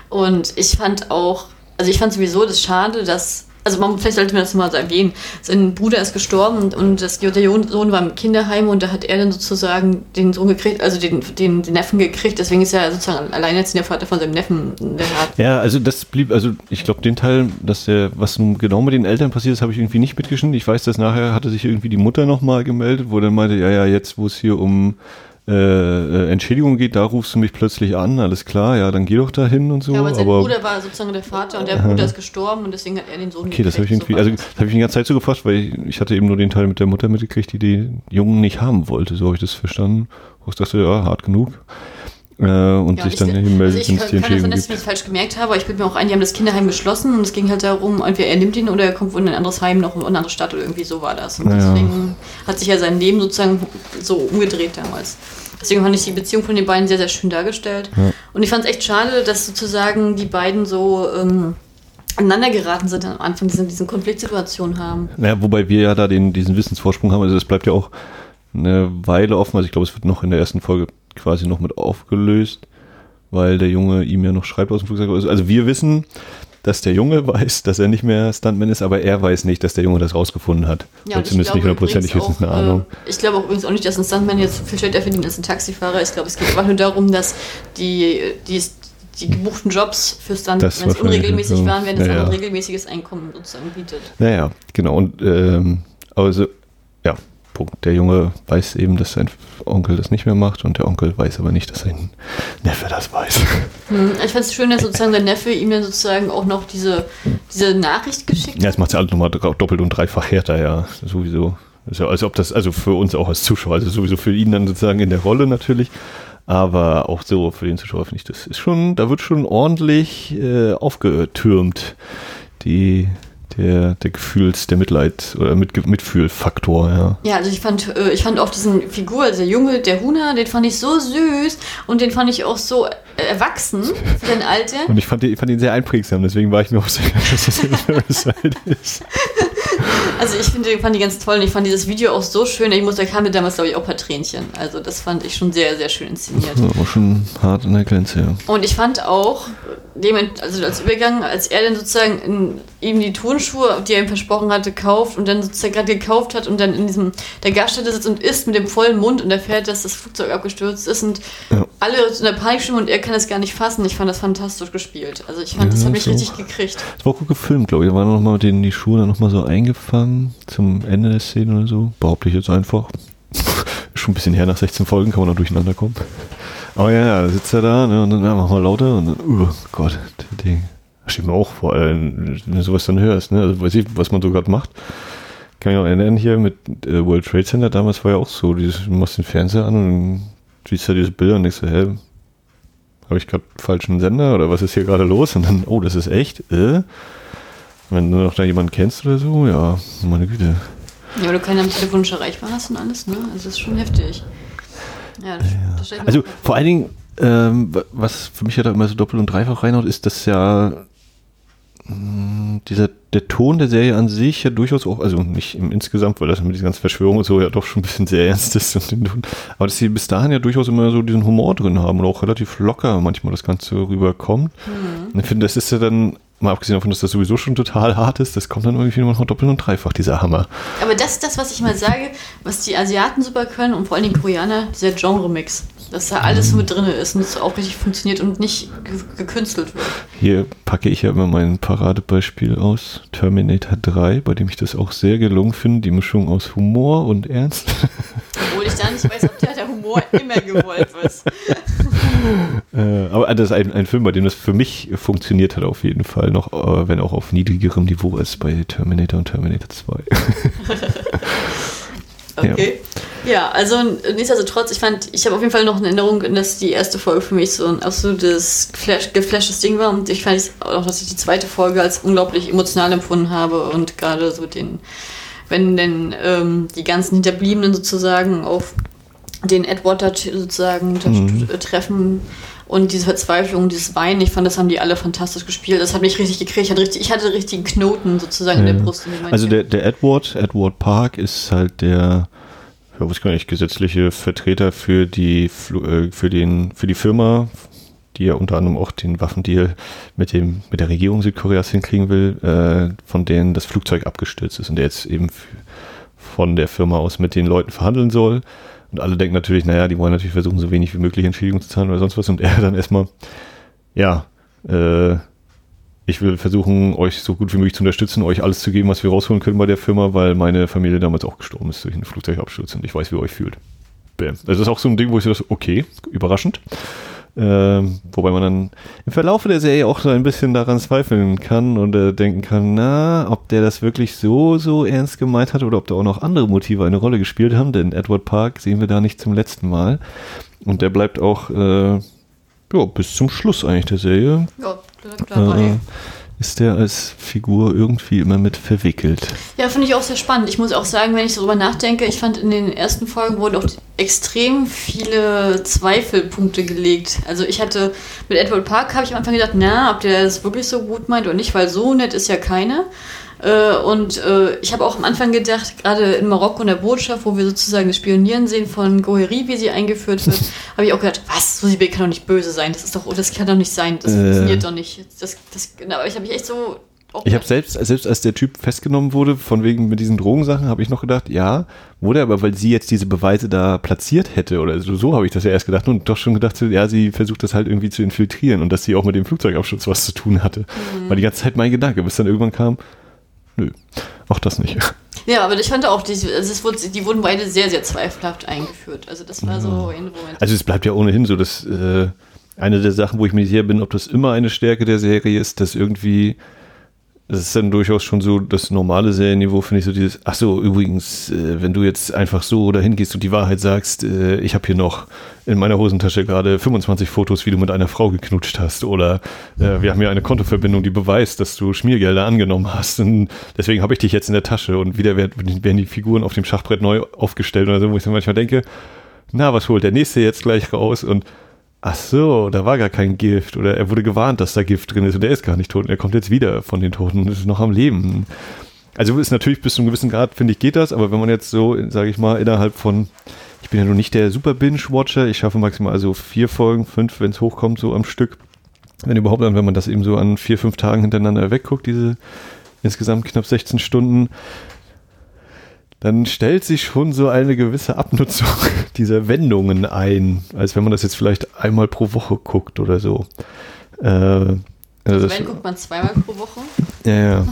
Und ich fand auch, also ich fand sowieso das schade, dass also man, vielleicht sollte man das mal so erwähnen. Sein Bruder ist gestorben und das, der Sohn war im Kinderheim und da hat er dann sozusagen den Sohn gekriegt, also den, den, den Neffen gekriegt. Deswegen ist er sozusagen alleinerziehender Vater von seinem Neffen. ja, also das blieb, also ich glaube, den Teil, dass der, was genau mit den Eltern passiert ist, habe ich irgendwie nicht mitgeschnitten. Ich weiß, dass nachher hatte sich irgendwie die Mutter nochmal gemeldet, wo dann meinte, ja, ja, jetzt, wo es hier um äh, äh, Entschädigung geht, da rufst du mich plötzlich an, alles klar, ja, dann geh doch dahin und so. Ja, aber sein aber, Bruder war sozusagen der Vater und der Bruder ist gestorben und deswegen hat er den Sohn Okay, das habe ich irgendwie, so also das habe ich die ganze Zeit so gefasst, weil ich, ich, hatte eben nur den Teil mit der Mutter mitgekriegt, die den Jungen nicht haben wollte, so habe ich das verstanden. Ich dachte, ja, hart genug. Äh, und ja, sich dann eben meldet, also ich kann, sein, dass ich das falsch gemerkt habe, aber ich bin mir auch ein, die haben das Kinderheim geschlossen und es ging halt darum, entweder er nimmt ihn oder er kommt in ein anderes Heim, noch in eine andere Stadt oder irgendwie so war das. Und ja. deswegen hat sich ja sein Leben sozusagen so umgedreht damals. Deswegen fand ich die Beziehung von den beiden sehr, sehr schön dargestellt. Ja. Und ich fand es echt schade, dass sozusagen die beiden so ähm, aneinander geraten sind am Anfang, diese, diesen Konfliktsituationen haben. Ja, wobei wir ja da den, diesen Wissensvorsprung haben. Also das bleibt ja auch eine Weile offen. Also ich glaube, es wird noch in der ersten Folge quasi noch mit aufgelöst, weil der Junge ihm ja noch schreibt aus dem Flugzeug. Also wir wissen, dass der Junge weiß, dass er nicht mehr Stuntman ist, aber er weiß nicht, dass der Junge das rausgefunden hat. Ja, Oder zumindest nicht hundertprozentig höchstens eine Ahnung. Äh, ich glaube auch übrigens auch nicht, dass ein Stuntman jetzt viel Geld verdient als ein Taxifahrer. Ich glaube, es geht einfach nur darum, dass die, die, die gebuchten Jobs für Stuntmans, wenn es unregelmäßig so. waren, werden es naja. ein regelmäßiges Einkommen sozusagen bietet. Naja, genau. Und ähm, also, ja, Punkt. Der Junge weiß eben, dass sein Onkel das nicht mehr macht und der Onkel weiß aber nicht, dass sein Neffe das weiß. Hm, ich fand es schön, dass sozusagen der Neffe ihm dann sozusagen auch noch diese, diese Nachricht geschickt hat. Ja, das macht ja alles nochmal doppelt und dreifach härter, ja, sowieso. Ja, als ob das, also für uns auch als Zuschauer, also sowieso für ihn dann sozusagen in der Rolle natürlich, aber auch so für den Zuschauer finde ich, das ist schon, da wird schon ordentlich äh, aufgetürmt, die, der, der Gefühls-, der Mitleid- oder mit, Mitfühlfaktor, ja. Ja, also ich fand, äh, ich fand auch diesen Figur, also der Junge, der Huna, den fand ich so süß und den fand ich auch so erwachsen für sein Alter. Und ich fand, ich fand ihn sehr einprägsam, deswegen war ich mir auch sicher, dass das Parasite ist. Also ich finde, fand die ganz toll und ich fand dieses Video auch so schön. Ich muss, da kam mir damals, glaube ich, auch ein paar Tränchen. Also das fand ich schon sehr, sehr schön inszeniert. Das war schon hart an der Grenze, ja. Und ich fand auch, also als Übergang, als er dann sozusagen in, ihm die Turnschuhe, die er ihm versprochen hatte, kauft und dann sozusagen gerade gekauft hat und dann in diesem der Gaststätte sitzt und isst mit dem vollen Mund und erfährt, dass das Flugzeug abgestürzt ist und alle in der Panikstimmung und er kann es gar nicht fassen. Ich fand das fantastisch gespielt. Also ich fand, ja, das hat mich so. richtig gekriegt. Das war gut gefilmt, glaube ich. Da waren nochmal mit denen die Schuhe dann nochmal so eingefangen zum Ende der Szene oder so. Behaupte ich jetzt einfach. Schon ein bisschen her nach 16 Folgen, kann man noch durcheinander kommen. Aber ja, ja, da sitzt er da ne, und dann ja, mach mal lauter und dann, oh Gott, der Ding. Das steht mir auch vor, wenn du sowas dann hörst, ne? Also weiß ich, was man so gerade macht. Kann ich noch erinnern hier mit äh, World Trade Center, damals war ja auch so, dieses, du machst den Fernseher an und siehst da diese Bilder und denkst so, hä, habe ich gerade falschen Sender oder was ist hier gerade los? Und dann, oh, das ist echt, äh? Wenn du noch da jemanden kennst oder so, ja, meine Güte. Ja, weil du keinen am Telefon nicht erreichbar hast und alles, ne? Also das ist schon heftig. Ja, das, ja. Das also vor allen Dingen, ähm, was für mich ja da immer so doppelt und dreifach reinhaut, ist, dass ja dieser, der Ton der Serie an sich ja durchaus auch, also nicht im insgesamt, weil das mit dieser ganzen Verschwörung und so ja doch schon ein bisschen sehr ernst ist, aber dass sie bis dahin ja durchaus immer so diesen Humor drin haben und auch relativ locker manchmal das Ganze rüberkommt. Mhm. Und ich finde, das ist ja dann, mal abgesehen davon, dass das sowieso schon total hart ist, das kommt dann irgendwie noch doppelt und dreifach, dieser Hammer. Aber das ist das, was ich mal sage, was die Asiaten super können und vor allem die Koreaner, dieser Genre-Mix dass da alles mit drin ist und es auch richtig funktioniert und nicht ge gekünstelt wird. Hier packe ich ja immer mein Paradebeispiel aus, Terminator 3, bei dem ich das auch sehr gelungen finde, die Mischung aus Humor und Ernst. Obwohl ich da nicht weiß, ob der, der Humor immer gewollt ist. äh, aber das ist ein, ein, Film, bei dem das für mich funktioniert hat auf jeden Fall, noch äh, wenn auch auf niedrigerem Niveau als bei Terminator und Terminator 2. okay. Ja. Ja, also nichtsdestotrotz, ich fand, ich habe auf jeden Fall noch eine Erinnerung, dass die erste Folge für mich so ein absolutes Flash, geflashtes Ding war und ich fand auch, dass ich die zweite Folge als unglaublich emotional empfunden habe und gerade so den, wenn denn ähm, die ganzen Hinterbliebenen sozusagen auf den Edward sozusagen mhm. treffen und diese Verzweiflung, dieses Weinen, ich fand, das haben die alle fantastisch gespielt. Das hat mich richtig gekriegt. Ich hatte, richtig, ich hatte richtigen Knoten sozusagen ja. in der Brust. Also der, der Edward, Edward Park ist halt der ja, was kann ich, gesetzliche Vertreter für die, äh, für den, für die Firma, die ja unter anderem auch den Waffendeal mit dem, mit der Regierung Südkoreas hinkriegen will, äh, von denen das Flugzeug abgestürzt ist und der jetzt eben von der Firma aus mit den Leuten verhandeln soll. Und alle denken natürlich, naja, die wollen natürlich versuchen, so wenig wie möglich Entschädigung zu zahlen oder sonst was. Und er dann erstmal, ja, äh, ich will versuchen, euch so gut wie möglich zu unterstützen, euch alles zu geben, was wir rausholen können bei der Firma, weil meine Familie damals auch gestorben ist durch einen Flugzeugabsturz und ich weiß, wie ihr euch fühlt. Bam. Das ist auch so ein Ding, wo ich so, okay, überraschend. Ähm, wobei man dann im Verlauf der Serie auch so ein bisschen daran zweifeln kann und äh, denken kann, na, ob der das wirklich so, so ernst gemeint hat oder ob da auch noch andere Motive eine Rolle gespielt haben, denn Edward Park sehen wir da nicht zum letzten Mal. Und der bleibt auch äh, ja, bis zum Schluss eigentlich der Serie. Ja, äh, ist der als Figur irgendwie immer mit verwickelt. Ja, finde ich auch sehr spannend. Ich muss auch sagen, wenn ich darüber nachdenke, ich fand in den ersten Folgen wurden auch extrem viele Zweifelpunkte gelegt. Also ich hatte mit Edward Park habe ich am Anfang gedacht, na, ob der das wirklich so gut meint oder nicht, weil so nett ist ja keine. Äh, und äh, ich habe auch am Anfang gedacht, gerade in Marokko in der Botschaft, wo wir sozusagen das Spionieren sehen von Goheri, wie sie eingeführt wird, habe ich auch gedacht, was, Susi B kann doch nicht böse sein, das ist doch, das kann doch nicht sein, das äh. funktioniert doch nicht. Das, das, genau, aber ich habe mich echt so ich habe selbst, selbst als der Typ festgenommen wurde, von wegen mit diesen Drogensachen, habe ich noch gedacht, ja, wurde aber, weil sie jetzt diese Beweise da platziert hätte oder so, so habe ich das ja erst gedacht und doch schon gedacht, ja, sie versucht das halt irgendwie zu infiltrieren und dass sie auch mit dem Flugzeugabschutz was zu tun hatte. Mhm. War die ganze Zeit mein Gedanke, bis dann irgendwann kam, Nö, auch das nicht. Ja, aber ich fand auch, die, also es wurde, die wurden beide sehr, sehr zweifelhaft eingeführt. Also das war ja. so ein Moment. Also es bleibt ja ohnehin so, dass äh, eine der Sachen, wo ich mir sicher bin, ob das immer eine Stärke der Serie ist, dass irgendwie das ist dann durchaus schon so das normale Serienniveau, finde ich so dieses, ach so, übrigens, äh, wenn du jetzt einfach so dahin gehst und die Wahrheit sagst, äh, ich habe hier noch in meiner Hosentasche gerade 25 Fotos, wie du mit einer Frau geknutscht hast oder äh, wir haben hier eine Kontoverbindung, die beweist, dass du Schmiergelder angenommen hast und deswegen habe ich dich jetzt in der Tasche und wieder werden, die Figuren auf dem Schachbrett neu aufgestellt oder so, wo ich dann manchmal denke, na, was holt der nächste jetzt gleich raus? Und ach so, da war gar kein Gift oder er wurde gewarnt, dass da Gift drin ist und er ist gar nicht tot und er kommt jetzt wieder von den Toten und ist noch am Leben. Also ist natürlich bis zu einem gewissen Grad, finde ich, geht das, aber wenn man jetzt so, sage ich mal, innerhalb von, ich bin ja nur nicht der super Binge-Watcher, ich schaffe maximal also vier Folgen, fünf, wenn es hochkommt, so am Stück. Wenn überhaupt dann, wenn man das eben so an vier, fünf Tagen hintereinander wegguckt, diese insgesamt knapp 16 Stunden, dann stellt sich schon so eine gewisse Abnutzung dieser Wendungen ein, als wenn man das jetzt vielleicht einmal pro Woche guckt oder so. Äh, also, Also das, wenn guckt man zweimal pro Woche. ja, ja.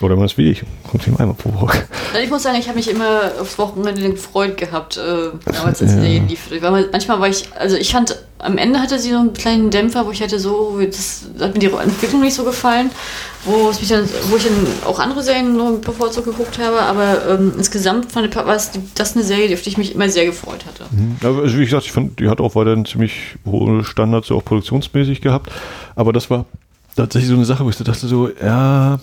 Oder wenn man es wie ich, guckt ihm einmal pro Woche. Also ich muss sagen, ich habe mich immer aufs Wochenende gefreut gehabt, äh, damals als Ja. die Serie lief. Mal- Manchmal war ich, also ich fand, am Ende hatte sie so einen kleinen Dämpfer, wo ich hatte so, das hat mir die Entwicklung nicht so gefallen, wo es mich dann, wo ich dann auch andere Serien nur bevorzugt geguckt habe, aber ähm, insgesamt fand ich, war es das eine Serie, auf die ich mich immer sehr gefreut hatte. Aber also wie gesagt, ich fand, die hat auch weiterhin ziemlich hohe Standards, so auch produktionsmäßig gehabt. Aber das war tatsächlich so eine Sache, wo ich so dachte, so, ja.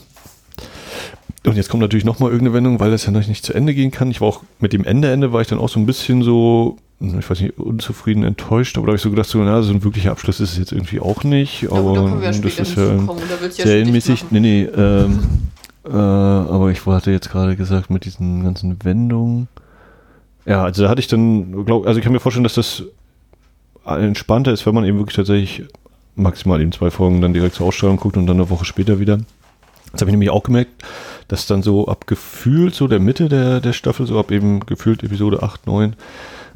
Und jetzt kommt natürlich nochmal irgendeine Wendung, weil das ja noch nicht zu Ende gehen kann. Ich war auch mit dem Ende, Ende war ich dann auch so ein bisschen so, ich weiß nicht, unzufrieden, enttäuscht, aber da habe ich so gedacht, so, na, so ein wirklicher Abschluss ist es jetzt irgendwie auch nicht. Ja, aber gut, da ja das ist ja ja serienmäßig, dicht nee, nee, ähm, äh, aber ich hatte jetzt gerade gesagt, mit diesen ganzen Wendungen. Ja, also da hatte ich dann, glaub, also ich kann mir vorstellen, dass das entspannter ist, wenn man eben wirklich tatsächlich maximal eben zwei Folgen dann direkt zur Ausstrahlung guckt und dann eine Woche später wieder. Das habe ich nämlich auch gemerkt, dass dann so ab gefühlt so der Mitte der, der Staffel, so ab eben gefühlt Episode 8, 9,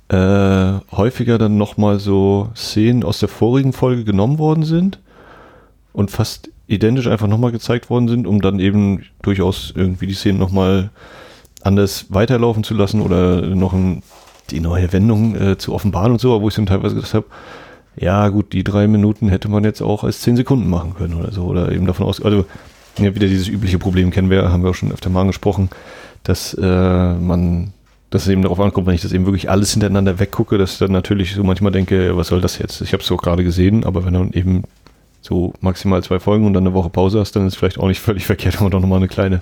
äh, häufiger dann nochmal so Szenen aus der vorigen Folge genommen worden sind und fast identisch einfach nochmal gezeigt worden sind, um dann eben durchaus irgendwie die Szenen nochmal anders weiterlaufen zu lassen oder noch ein, die neue Wendung äh, zu offenbaren und so, wo ich dann teilweise gesagt habe, ja gut, die drei Minuten hätte man jetzt auch als zehn Sekunden machen können oder so oder eben davon aus, also ja, wieder dieses übliche Problem kennen wir, haben wir auch schon öfter mal angesprochen, dass äh, man, dass es eben darauf ankommt, wenn ich das eben wirklich alles hintereinander weggucke, dass ich dann natürlich so manchmal denke, was soll das jetzt? Ich habe es auch gerade gesehen, aber wenn dann eben so maximal zwei Folgen und dann eine Woche Pause hast, dann ist es vielleicht auch nicht völlig verkehrt, wenn man doch nochmal eine kleine,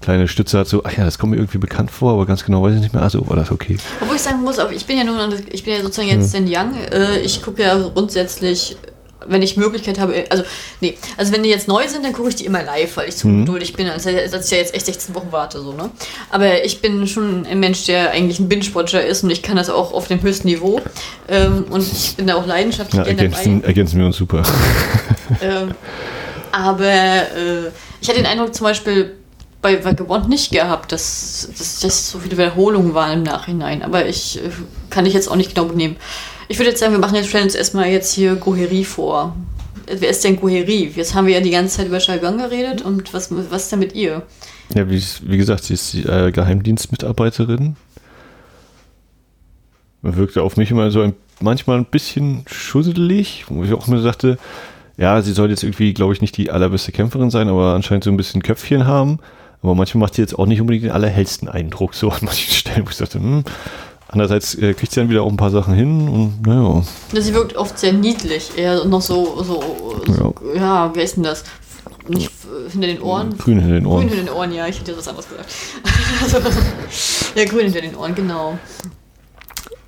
kleine Stütze hat, so, ach ja, das kommt mir irgendwie bekannt vor, aber ganz genau weiß ich nicht mehr, also war das okay. Obwohl ich sagen muss, ich bin ja nur, ich bin ja sozusagen jetzt Hm. Young. Äh, ich gucke ja grundsätzlich, wenn ich Möglichkeit habe, also nee, also wenn die jetzt neu sind, dann gucke ich die immer live, weil ich zu Mhm. geduldig bin, als als ich ja jetzt echt 16 Wochen warte, so, ne? Aber ich bin schon ein Mensch, der eigentlich ein Binge-Watcher ist und ich kann das auch auf dem höchsten Niveau. Ähm, und ich bin da auch leidenschaftlich Ja, gerne dabei. ergänzen, ergänzen wir uns super. Ähm, aber äh, ich hatte den Eindruck zum Beispiel bei Vagabond nicht gehabt, dass, dass das so viele Wiederholungen waren im Nachhinein. Aber ich äh, kann ich jetzt auch nicht genau benehmen. Ich würde jetzt sagen, wir machen jetzt uns erstmal jetzt hier Goheri vor. Wer ist denn Goheri? Jetzt haben wir ja die ganze Zeit über Shalgang geredet und was, was ist denn mit ihr? Ja, wie, wie gesagt, sie ist die äh, Geheimdienstmitarbeiterin. Man wirkte auf mich immer so ein, manchmal ein bisschen schusselig, wo ich auch mir sagte, ja, sie soll jetzt irgendwie, glaube ich, nicht die allerbeste Kämpferin sein, aber anscheinend so ein bisschen Köpfchen haben. Aber manchmal macht sie jetzt auch nicht unbedingt den allerhellsten Eindruck, so an manchen Stellen, wo ich dachte, hm. Andererseits äh, kriegt sie dann wieder auch ein paar Sachen hin und naja. Ja, Sie wirkt oft sehr niedlich, eher noch so, so, so ja. wie heißt denn das? Nicht hinter den Ohren. Grün hinter den Ohren. Grün hinter den Ohren, ja, ich hätte was anderes gesagt. ja, grün hinter den Ohren, genau.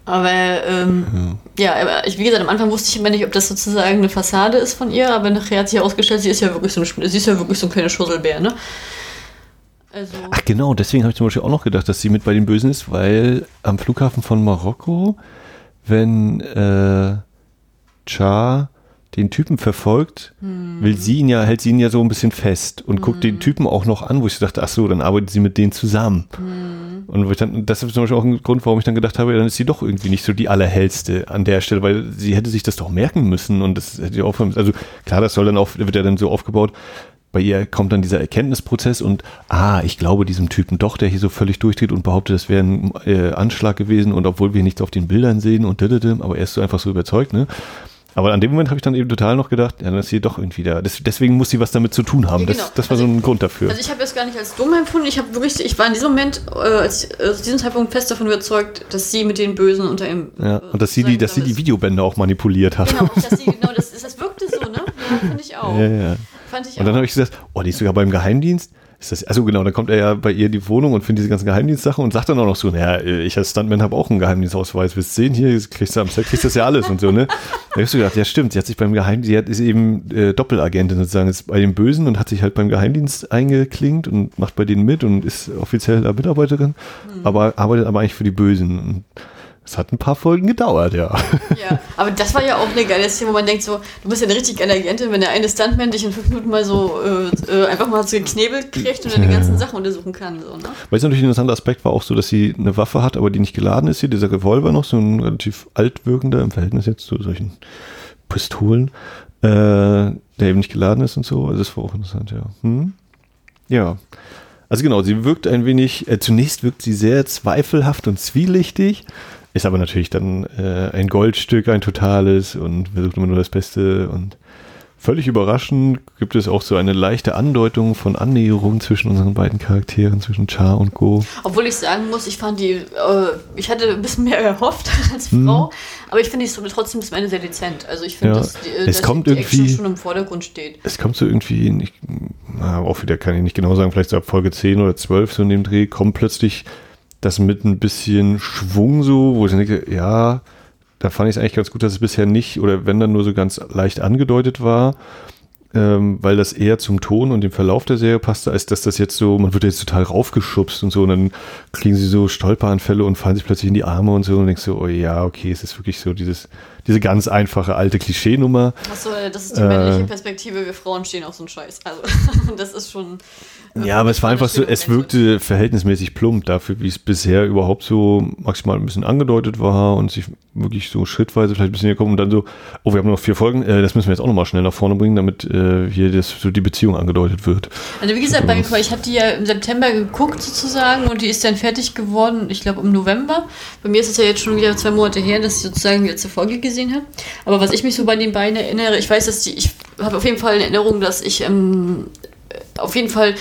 Aber ähm, ja. aber ich, wie gesagt, am Anfang wusste ich immer nicht, ob das sozusagen eine Fassade ist von ihr, aber nachher hat sich herausgestellt, sie ist ja wirklich so eine, sie ist ja wirklich so ein kleiner Schusselbär, ne? Also, Ach genau, deswegen habe ich zum Beispiel auch noch gedacht, dass sie mit bei den Bösen ist, weil am Flughafen von Marokko, wenn äh, Char den Typen verfolgt, will sie ihn ja, hält sie ihn ja so ein bisschen fest und guckt den Typen auch noch an, wo ich dachte, ach so, dann arbeitet sie mit denen zusammen. Und wo ich dann, das ist zum Beispiel auch ein Grund, warum ich dann gedacht habe, dann ist sie doch irgendwie nicht so die allerhellste an der Stelle, weil sie hätte sich das doch merken müssen und das hätte aufhören müssen. Also klar, das soll dann auch, wird ja dann so aufgebaut, bei ihr kommt dann dieser Erkenntnisprozess und ah, ich glaube diesem Typen doch, der hier so völlig durchdreht und behauptet, es wäre ein äh, Anschlag gewesen und obwohl wir nichts auf den Bildern sehen und diddidim, aber er ist so einfach so überzeugt, ne? Aber an dem Moment habe ich dann eben total noch gedacht, ja, dann ist sie doch irgendwie da. Das, deswegen muss sie was damit zu tun haben. Ja, genau. das, das war Also so ein Grund dafür. Also ich habe das gar nicht als dumm empfunden. Ich habe wirklich, ich war in diesem Moment, äh, als, äh, zu diesem Zeitpunkt fest davon überzeugt, dass sie mit den Bösen unter ihm. ja, äh, und dass sie die, dass sie die. Videobänder auch manipuliert hat. Genau, dass sie, genau, das, das wirkte so, ne? Ja, fand ich auch. Ja, ja. Fand ich Und dann habe ich gesagt, oh, die ist sogar beim Geheimdienst. Ist das, also genau, dann kommt er ja bei ihr in die Wohnung und findet diese ganzen Geheimdienstsachen und sagt dann auch noch so, naja, ich als Stuntman habe auch einen Geheimdienstausweis. Bis 10 hier, kriegst du am Set, kriegst das ja alles und so, ne? Da hast du gedacht, ja stimmt, sie hat sich beim Geheimdienst, sie hat, ist eben äh, Doppelagentin sozusagen, ist bei den Bösen und hat sich halt beim Geheimdienst eingeklinkt und macht bei denen mit und ist offiziell da Mitarbeiterin, aber arbeitet aber eigentlich für die Bösen. Und Das hat ein paar Folgen gedauert, ja. Ja, aber das war ja auch eine geile Szene, wo man denkt so, du bist ja eine richtig geile Agentin, wenn der eine Stuntman dich in fünf Minuten mal so äh, äh, einfach mal so geknebelt kriegt und dann die ganzen Sachen untersuchen kann. So, ne? Weil es natürlich ein interessanter Aspekt war auch so, dass sie eine Waffe hat, aber die nicht geladen ist hier, dieser Revolver noch, so ein relativ altwirkender im Verhältnis jetzt zu solchen Pistolen, äh, der eben nicht geladen ist und so. Also das war auch interessant, ja. Hm? Ja. Also genau, sie wirkt ein wenig, äh, zunächst wirkt sie sehr zweifelhaft und zwielichtig, ist aber natürlich dann äh, ein Goldstück, ein totales und versucht immer nur das Beste und völlig überraschend gibt es auch so eine leichte Andeutung von Annäherung zwischen unseren beiden Charakteren, zwischen Char und Go. Obwohl ich sagen muss, ich fand die, äh, ich hatte ein bisschen mehr erhofft als Mhm. Frau, aber ich finde die so trotzdem bis Ende sehr dezent. Also ich finde, Ja, dass, die, äh, es dass kommt die Action irgendwie- schon im Vordergrund steht. Es kommt so irgendwie, nicht, na, auch wieder kann ich nicht genau sagen, vielleicht so ab Folge 10 oder 12 so in dem Dreh, kommt plötzlich das mit ein bisschen Schwung so, wo ich denke, ja, da fand ich es eigentlich ganz gut, dass es bisher nicht oder wenn dann nur so ganz leicht angedeutet war, ähm, weil das eher zum Ton und dem Verlauf der Serie passte, als dass das jetzt so, man wird jetzt total raufgeschubst und so und dann kriegen sie so Stolperanfälle und fallen sich plötzlich in die Arme und so und denkst so, oh ja, okay, es ist wirklich so dieses, diese ganz einfache alte Klischeenummer. Achso, das ist die Äh. männliche Perspektive, wir Frauen stehen auf so einen Scheiß. Also das ist schon. äh, Ja, aber es war einfach so, es wirkte verhältnismäßig plump dafür, wie es bisher überhaupt so maximal ein bisschen angedeutet war und sich wirklich so schrittweise vielleicht ein bisschen gekommen und dann so, oh, wir haben noch vier Folgen, äh, das müssen wir jetzt auch nochmal schnell nach vorne bringen, damit äh, hier das, so die Beziehung angedeutet wird. Also wie gesagt, bei ich habe die ja im September geguckt sozusagen und die ist dann fertig geworden, ich glaube im November. Bei mir ist es ja jetzt schon wieder zwei Monate her, dass ich sozusagen die letzte Folge gesehen habe. Aber was ich mich so bei den beiden erinnere, ich weiß, dass die, ich habe auf jeden Fall eine Erinnerung, dass ich ähm, auf jeden Fall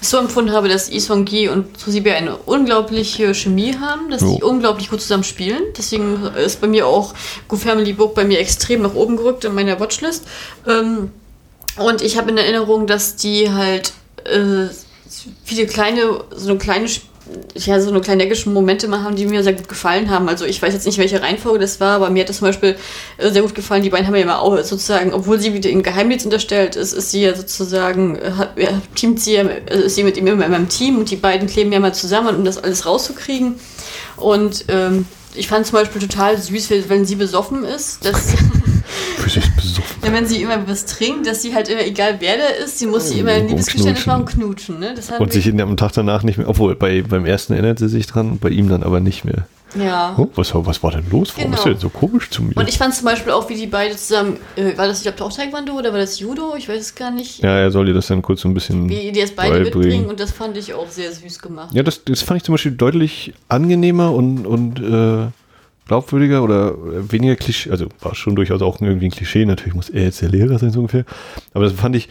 so empfunden habe, dass Yi Song Gi und Susibe eine unglaubliche Chemie haben, dass sie unglaublich gut zusammen spielen. Deswegen ist bei mir auch Go Family Book bei mir extrem nach oben gerückt in meiner Watchlist. Ähm, und ich habe in Erinnerung, dass die halt äh, viele kleine, so eine kleine, Sp- ja, so eine kleine neckischen Momente mal haben, die mir sehr gut gefallen haben. Also ich weiß jetzt nicht, welche Reihenfolge das war, aber mir hat das zum Beispiel äh, sehr gut gefallen. Die beiden haben ja immer auch sozusagen, obwohl sie wieder in Geheimdienst unterstellt ist, ist sie ja sozusagen, äh, hat, ja, teamt sie äh, ist sie mit ihm immer in meinem Team und die beiden kleben ja mal zusammen, um das alles rauszukriegen. Und ähm, ich fand zum Beispiel total süß, wenn sie besoffen ist, dass. ja, wenn sie immer was trinkt, dass sie halt immer, egal wer der ist, sie muss sie immer Und Liebesgeständnis knutschen. machen, knutschen. Ne? Und sich in, am Tag danach nicht mehr, obwohl bei, beim ersten erinnert sie sich dran, bei ihm dann aber nicht mehr. ja. Oh, was, war- was war denn los? Warum Genau. ist er denn so komisch zu mir? Und ich fand zum Beispiel auch, wie die beiden zusammen, äh, war das, ich glaube, auch Taekwondo oder war das Judo? Ich weiß es gar nicht. ja, er soll ihr das dann kurz so ein bisschen Wie die das beide beibringen. mitbringen und das fand ich auch sehr süß gemacht. Ja, das, das fand ich zum Beispiel deutlich angenehmer und, und äh, glaubwürdiger oder weniger Klischee, also war schon durchaus auch irgendwie ein Klischee, natürlich muss er jetzt der Lehrer sein, so ungefähr. Aber das fand ich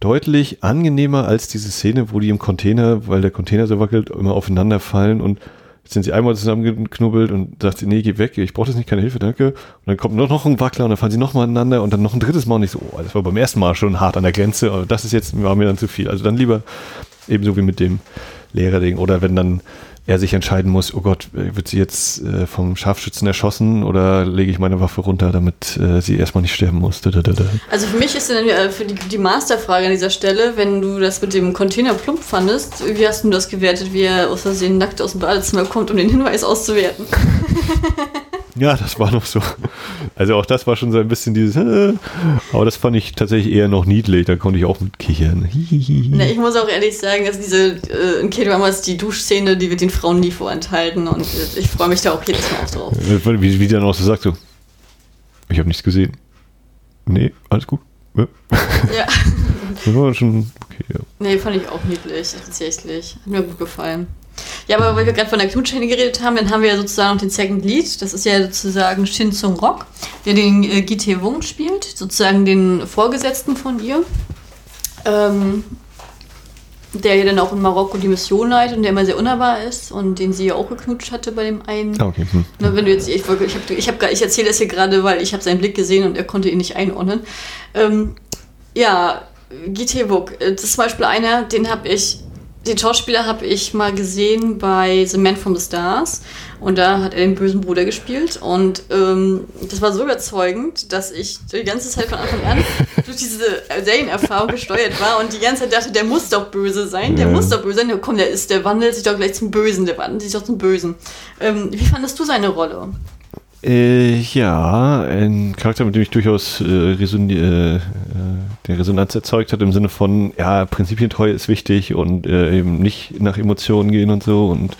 deutlich angenehmer als diese Szene, wo die im Container, weil der Container so wackelt, immer aufeinander fallen und sind sie einmal zusammengeknubbelt und sagt sie, nee, geh weg, ich brauche das nicht, keine Hilfe, danke. Und dann kommt noch, noch ein Wackler und dann fallen sie nochmal aneinander und dann noch ein drittes Mal und ich so, oh, das war beim ersten Mal schon hart an der Grenze, aber das ist jetzt, war mir dann zu viel. Also dann lieber ebenso wie mit dem Lehrerding oder wenn dann er sich entscheiden muss, oh Gott, wird sie jetzt äh, vom Scharfschützen erschossen oder lege ich meine Waffe runter, damit äh, sie erstmal nicht sterben muss. Da, da, da. Also für mich ist dann äh, für die, die Masterfrage an dieser Stelle, wenn du das mit dem Container plump fandest, wie hast du das gewertet, wie er aus Versehen nackt aus dem Badezimmer kommt, um den Hinweis auszuwerten? Ja, das war noch so. Also auch das war schon so ein bisschen dieses, äh, aber das fand ich tatsächlich eher noch niedlich, da konnte ich auch mit kichern. Na, ich muss auch ehrlich sagen, dass diese äh, in K-Dramas die Duschszene, die wird den Frauen nie vorenthalten und äh, ich freue mich da auch jedes Mal auch drauf. Äh, Wie, wie der noch so sagt, so, ich habe nichts gesehen. Nee, alles gut. Ja. Ja, Das war schon okay, ja. nee, fand ich auch niedlich, tatsächlich. Hat mir gut gefallen. Ja, aber weil wir gerade von der Knutschszene geredet haben, dann haben wir ja sozusagen noch den Second Lead. Das ist ja sozusagen Shin Sung Rock, der den äh, Gi Tae Wung spielt, sozusagen den Vorgesetzten von ihr. Ähm, der ja dann auch in Marokko die Mission leitet und der immer sehr unnahbar ist und den sie ja auch geknutscht hatte bei dem einen. Ah, okay. Hm. Ne, wenn du jetzt, ich, ich, hab, ich, hab, ich erzähle das hier gerade, weil ich habe seinen Blick gesehen und er konnte ihn nicht einordnen. Ähm, ja, Gitebuk, das ist zum Beispiel einer, den habe ich, den Schauspieler habe ich mal gesehen bei The Man from the Stars und da hat er den bösen Bruder gespielt und ähm, das war so überzeugend, dass ich die ganze Zeit von Anfang an durch diese Serienerfahrung gesteuert war und die ganze Zeit dachte, der muss doch böse sein, der Ja. muss doch böse sein. Komm, der ist, der wandelt sich doch gleich zum Bösen, der wandelt sich doch zum Bösen. Ähm, wie fandest du seine Rolle? Äh, ja, ein Charakter, mit dem ich durchaus äh, Reson äh, äh, der Resonanz erzeugt hat, im Sinne von, ja, Prinzipientreue ist wichtig und äh, eben nicht nach Emotionen gehen und so und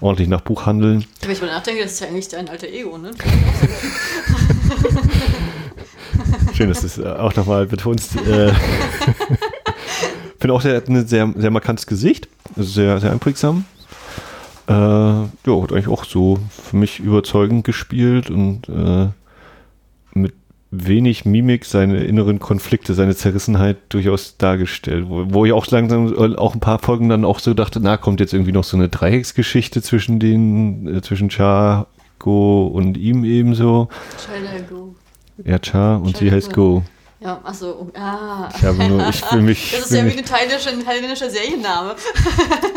ordentlich nach Buch handeln. Wenn ich mal nachdenke, das ist ja eigentlich dein alter Ego, ne? Schön, dass du es äh, auch nochmal betonst. Äh, finde auch, der hat ein sehr, sehr markantes Gesicht, also sehr, sehr einprägsam. Äh, ja, hat eigentlich auch so für mich überzeugend gespielt und äh, mit wenig Mimik seine inneren Konflikte, seine Zerrissenheit durchaus dargestellt. Wo, wo ich auch langsam äh, auch ein paar Folgen dann auch so dachte, na, kommt jetzt irgendwie noch so eine Dreiecksgeschichte zwischen den, äh, zwischen Char, Go und ihm ebenso. China Go. Ja, Char und sie China heißt Go. Ja, achso, ah. Ich habe nur, ich fühle mich. Das ist ja wie ein thailändischer, thailändischer Serienname.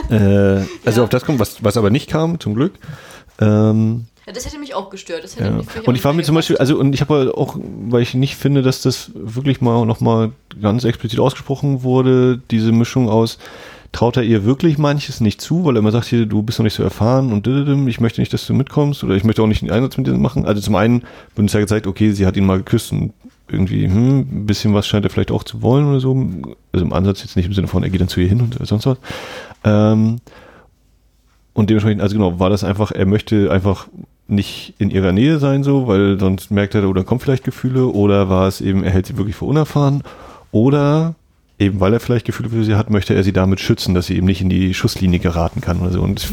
Äh, also Ja. auf das kommt, was, was aber nicht kam, zum Glück. Ähm, Ja, das hätte mich auch gestört. Ja. mich Und ich war mir zum Beispiel, also und ich habe auch, weil ich nicht finde, dass das wirklich mal nochmal ganz explizit ausgesprochen wurde, diese Mischung aus, traut er ihr wirklich manches nicht zu, weil er immer sagt, hier, du bist noch nicht so erfahren und ich möchte nicht, dass du mitkommst oder ich möchte auch nicht einen Einsatz mit dir machen. Also zum einen wird uns ja gezeigt, okay, sie hat ihn mal geküsst und irgendwie, hm, ein bisschen was scheint er vielleicht auch zu wollen oder so. Also im Ansatz jetzt nicht im Sinne von, er geht dann zu ihr hin und sonst was. Ähm, und dementsprechend, also genau, war das einfach, er möchte einfach nicht in ihrer Nähe sein, so, weil sonst merkt er, oder kommen vielleicht Gefühle, oder war es eben, er hält sie wirklich für unerfahren, oder eben weil er vielleicht Gefühle für sie hat, möchte er sie damit schützen, dass sie eben nicht in die Schusslinie geraten kann oder so. Und es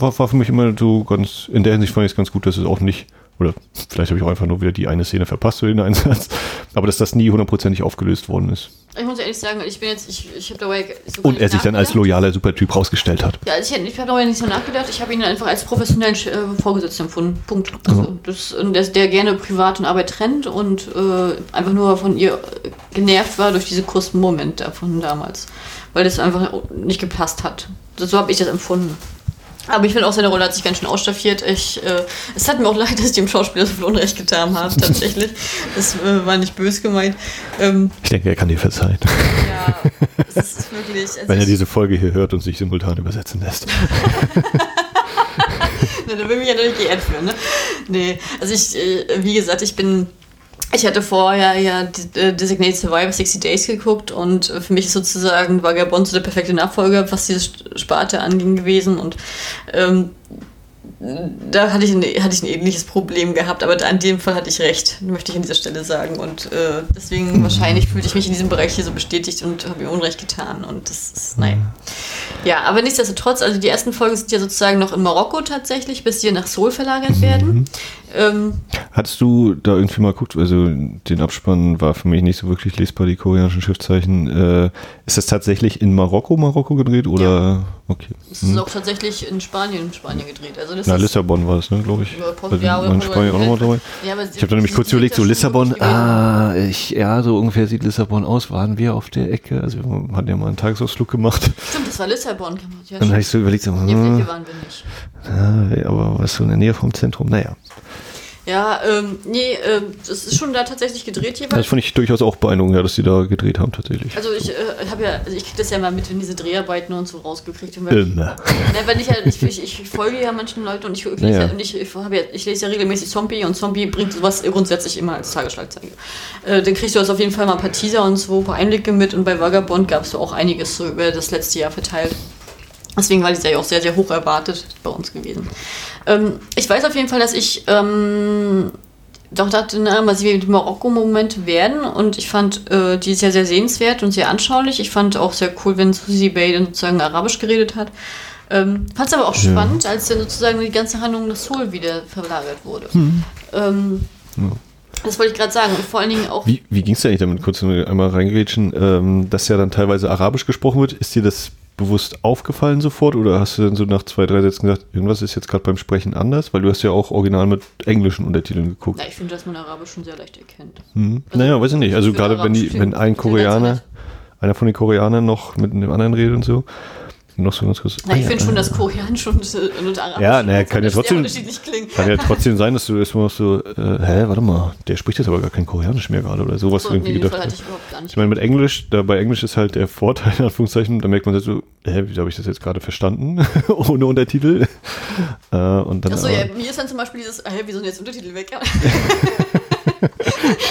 war, war für mich immer so ganz, in der Hinsicht fand ich es ganz gut, dass es auch nicht, oder vielleicht habe ich auch einfach nur wieder die eine Szene verpasst für den Einsatz, aber dass das nie hundertprozentig aufgelöst worden ist. Ich muss ehrlich sagen, ich bin jetzt, ich, ich habe dabei so Und er sich dann als loyaler Supertyp rausgestellt hat. Ja, also ich, ich habe darüber nicht so nachgedacht. Ich habe ihn einfach als professionellen äh, Vorgesetzten empfunden. Punkt. Also, das, und der, gerne Privat und Arbeit trennt und äh, einfach nur von ihr genervt war durch diese kurzen Momente von damals. Weil das einfach nicht gepasst hat. Das, so habe ich das empfunden. Aber ich finde auch, seine Rolle hat sich ganz schön ausstaffiert. Ich, äh, es hat mir auch leid, dass ich dem Schauspieler so viel Unrecht getan habe, tatsächlich. Das äh, war nicht böse gemeint. Ähm, Ich denke, er kann dir verzeihen, ja, es ist wirklich. Also wenn er diese Folge hier hört und sich simultan übersetzen lässt. Na, da will mich ja natürlich geehrt führen, ne? Nee, also ich, äh, wie gesagt, ich bin. Ich hatte vorher ja äh, Designated Survivor 60 Days geguckt und für mich sozusagen Vagabond so der perfekte Nachfolger, was diese Sparte anging gewesen und ähm, da hatte ich, ein, hatte ich ein ähnliches Problem gehabt, aber da in dem Fall hatte ich recht, möchte ich an dieser Stelle sagen. Und äh, deswegen wahrscheinlich fühlte ich mich in diesem Bereich hier so bestätigt und habe mir Unrecht getan. Und das ist, naja. Ja, aber nichtsdestotrotz, also die ersten Folgen sind ja sozusagen noch in Marokko tatsächlich, bis sie nach Seoul verlagert werden. Ähm, Hattest du da irgendwie mal geguckt, also den Abspann war für mich nicht so wirklich lesbar, die koreanischen Schriftzeichen. Äh, ist das tatsächlich in Marokko, Marokko gedreht oder? Okay. es ist auch tatsächlich in Spanien, Spanien gedreht. Also das Na, Lissabon war das, ne, glaube ich. Ja, Also ja, in Spanien auch nochmal dabei. Ja, Ich habe da nämlich kurz überlegt, so Lissabon, ah, ich, ja, so ungefähr sieht Lissabon aus. Waren wir auf der Ecke? Also wir hatten ja mal einen Tagesausflug gemacht. Stimmt, das war Lissabon. Ja, Dann habe ich so überlegt, so, hm, waren wir nicht. ah, aber was so in der Nähe vom Zentrum, naja. Ja, ähm, nee, ähm, das ist schon da tatsächlich gedreht jeweils. Das fand ich durchaus auch beeindruckend, ja, dass die da gedreht haben, tatsächlich. Also ich äh, habe ja, also ich kriege das ja mal mit, wenn diese Dreharbeiten und so rausgekriegt werden. Immer. Ne, weil ich, halt, ich, ich, ich folge ja manchen Leuten und ich, ich, lese, Ja, ja, ja. und ich, ich, ja, ich lese ja regelmäßig Zombie und Zombie bringt sowas grundsätzlich immer als Tagesschlagzeige. Äh, dann kriegst du also auf jeden Fall mal ein paar Teaser und so, ein paar Einblicke mit und bei Vagabond gab es auch einiges so über das letzte Jahr verteilt. Deswegen war die Serie auch sehr, sehr hoch erwartet bei uns gewesen. Ähm, ich weiß auf jeden Fall, dass ich ähm, doch dachte, na, mal sehen, wie die Marokko-Momente werden. Und ich fand äh, die sehr, sehr sehenswert und sehr anschaulich. Ich fand auch sehr cool, wenn Susie Bay dann sozusagen Arabisch geredet hat. Ähm, fand es aber auch Ja. spannend, als dann sozusagen die ganze Handlung nach Seoul wieder verlagert wurde. Ähm, Ja. Das wollte ich gerade sagen. Und vor allen Dingen auch. Wie, wie ging es denn eigentlich damit, kurz einmal reingrätschen, ähm, dass ja dann teilweise Arabisch gesprochen wird? Ist dir das bewusst aufgefallen sofort oder hast du dann so nach zwei, drei Sätzen gesagt, irgendwas ist jetzt gerade beim Sprechen anders? Weil du hast ja auch original mit englischen Untertiteln geguckt. Na, ich finde, dass man Arabisch schon sehr leicht erkennt. Hm. Also, naja, weiß ich nicht. Also gerade wenn, die, wenn ein Koreaner, einer von den Koreanern noch mit dem anderen redet und so. Noch so ganz kurz. Na, ich finde schon, dass Koreanisch und, äh, und Arabisch ja, naja, kann ja trotzdem, unterschiedlich klingen. Kann ja trotzdem sein, dass du erstmal so, äh, hä, warte mal, der spricht jetzt aber gar kein Koreanisch mehr gerade oder sowas so, irgendwie nee, gedacht. Hatte ich, überhaupt gar nicht ich meine, mit Englisch, da bei Englisch ist halt der Vorteil, in Anführungszeichen, da merkt man so, hä, wie habe ich das jetzt gerade verstanden? Ohne Untertitel. äh, und dann, Achso, ja, mir ist dann zum Beispiel dieses, hä, wieso sind jetzt Untertitel weg?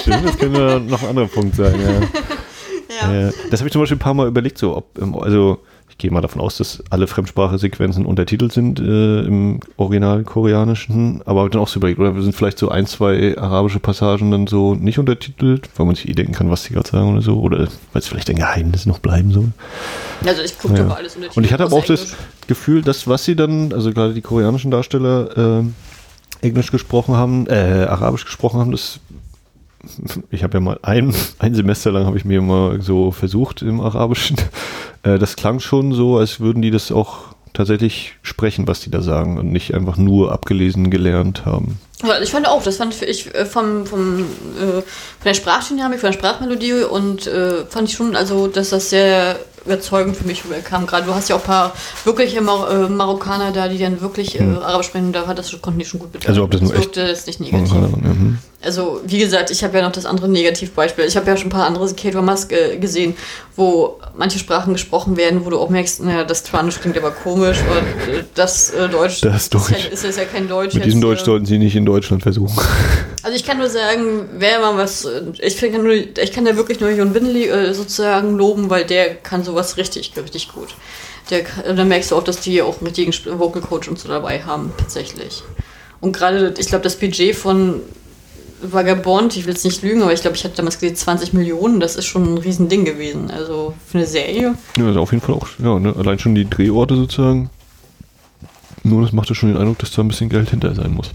Stimmt, das könnte noch ein anderer Punkt sein, ja. ja. Äh, das habe ich zum Beispiel ein paar Mal überlegt, so, ob, also, ich gehe mal davon aus, dass alle Fremdsprachesequenzen untertitelt sind äh, im Original Koreanischen, aber habe dann auch so überlegt, oder sind vielleicht so ein, zwei arabische Passagen dann so nicht untertitelt, weil man sich eh denken kann, was die gerade sagen oder so, oder weil es vielleicht ein Geheimnis noch bleiben soll. Also ich gucke ja. alles untertitelt. Und ich hatte aber auch Englisch. das Gefühl, dass was sie dann, also gerade die koreanischen Darsteller äh, Englisch gesprochen haben, äh, Arabisch gesprochen haben, das ich habe ja mal ein, ein Semester lang habe ich mir mal so versucht im Arabischen. Äh, das klang schon so, als würden die das auch tatsächlich sprechen, was die da sagen und nicht einfach nur abgelesen gelernt haben. Ich fand auch, das fand ich äh, vom, vom, äh, von der Sprachdynamik, von der Sprachmelodie und äh, fand ich schon, also, dass das sehr überzeugend für mich rüberkam. Gerade du hast ja auch ein paar wirkliche Mar äh, Marokkaner da, die dann wirklich äh, mhm. Arabisch sprechen, da hat das, konnten die schon gut betrachten. Also ob das nur echt das nicht negativ. Mhm. Also wie gesagt, ich habe ja noch das andere Negativbeispiel. Ich habe ja schon ein paar andere K-Dramas äh, gesehen, wo manche Sprachen gesprochen werden, wo du auch merkst, naja, das Spanisch klingt aber komisch und äh, das äh, Deutsch, das Deutsch. Ist, ja, ist, ist ja kein Deutsch. Mit diesem Deutsch äh, sollten sie nicht in Deutschland versuchen. Also ich kann nur sagen, wer mal was, ich kann, nur, ich kann da wirklich nur Jon Winley äh, sozusagen loben, weil der kann sowas richtig, richtig gut. Der, dann merkst du auch, dass die auch einen richtigen Vocal Coach und so dabei haben, tatsächlich. Und gerade, ich glaube, das Budget von Vagabond, ich will jetzt nicht lügen, aber ich glaube, ich hatte damals gesehen 20 Millionen, das ist schon ein Riesending gewesen. Also für eine Serie. Ja, also auf jeden Fall auch, ja, ne? allein schon die Drehorte sozusagen. Nur das macht ja schon den Eindruck, dass da ein bisschen Geld hinter sein muss.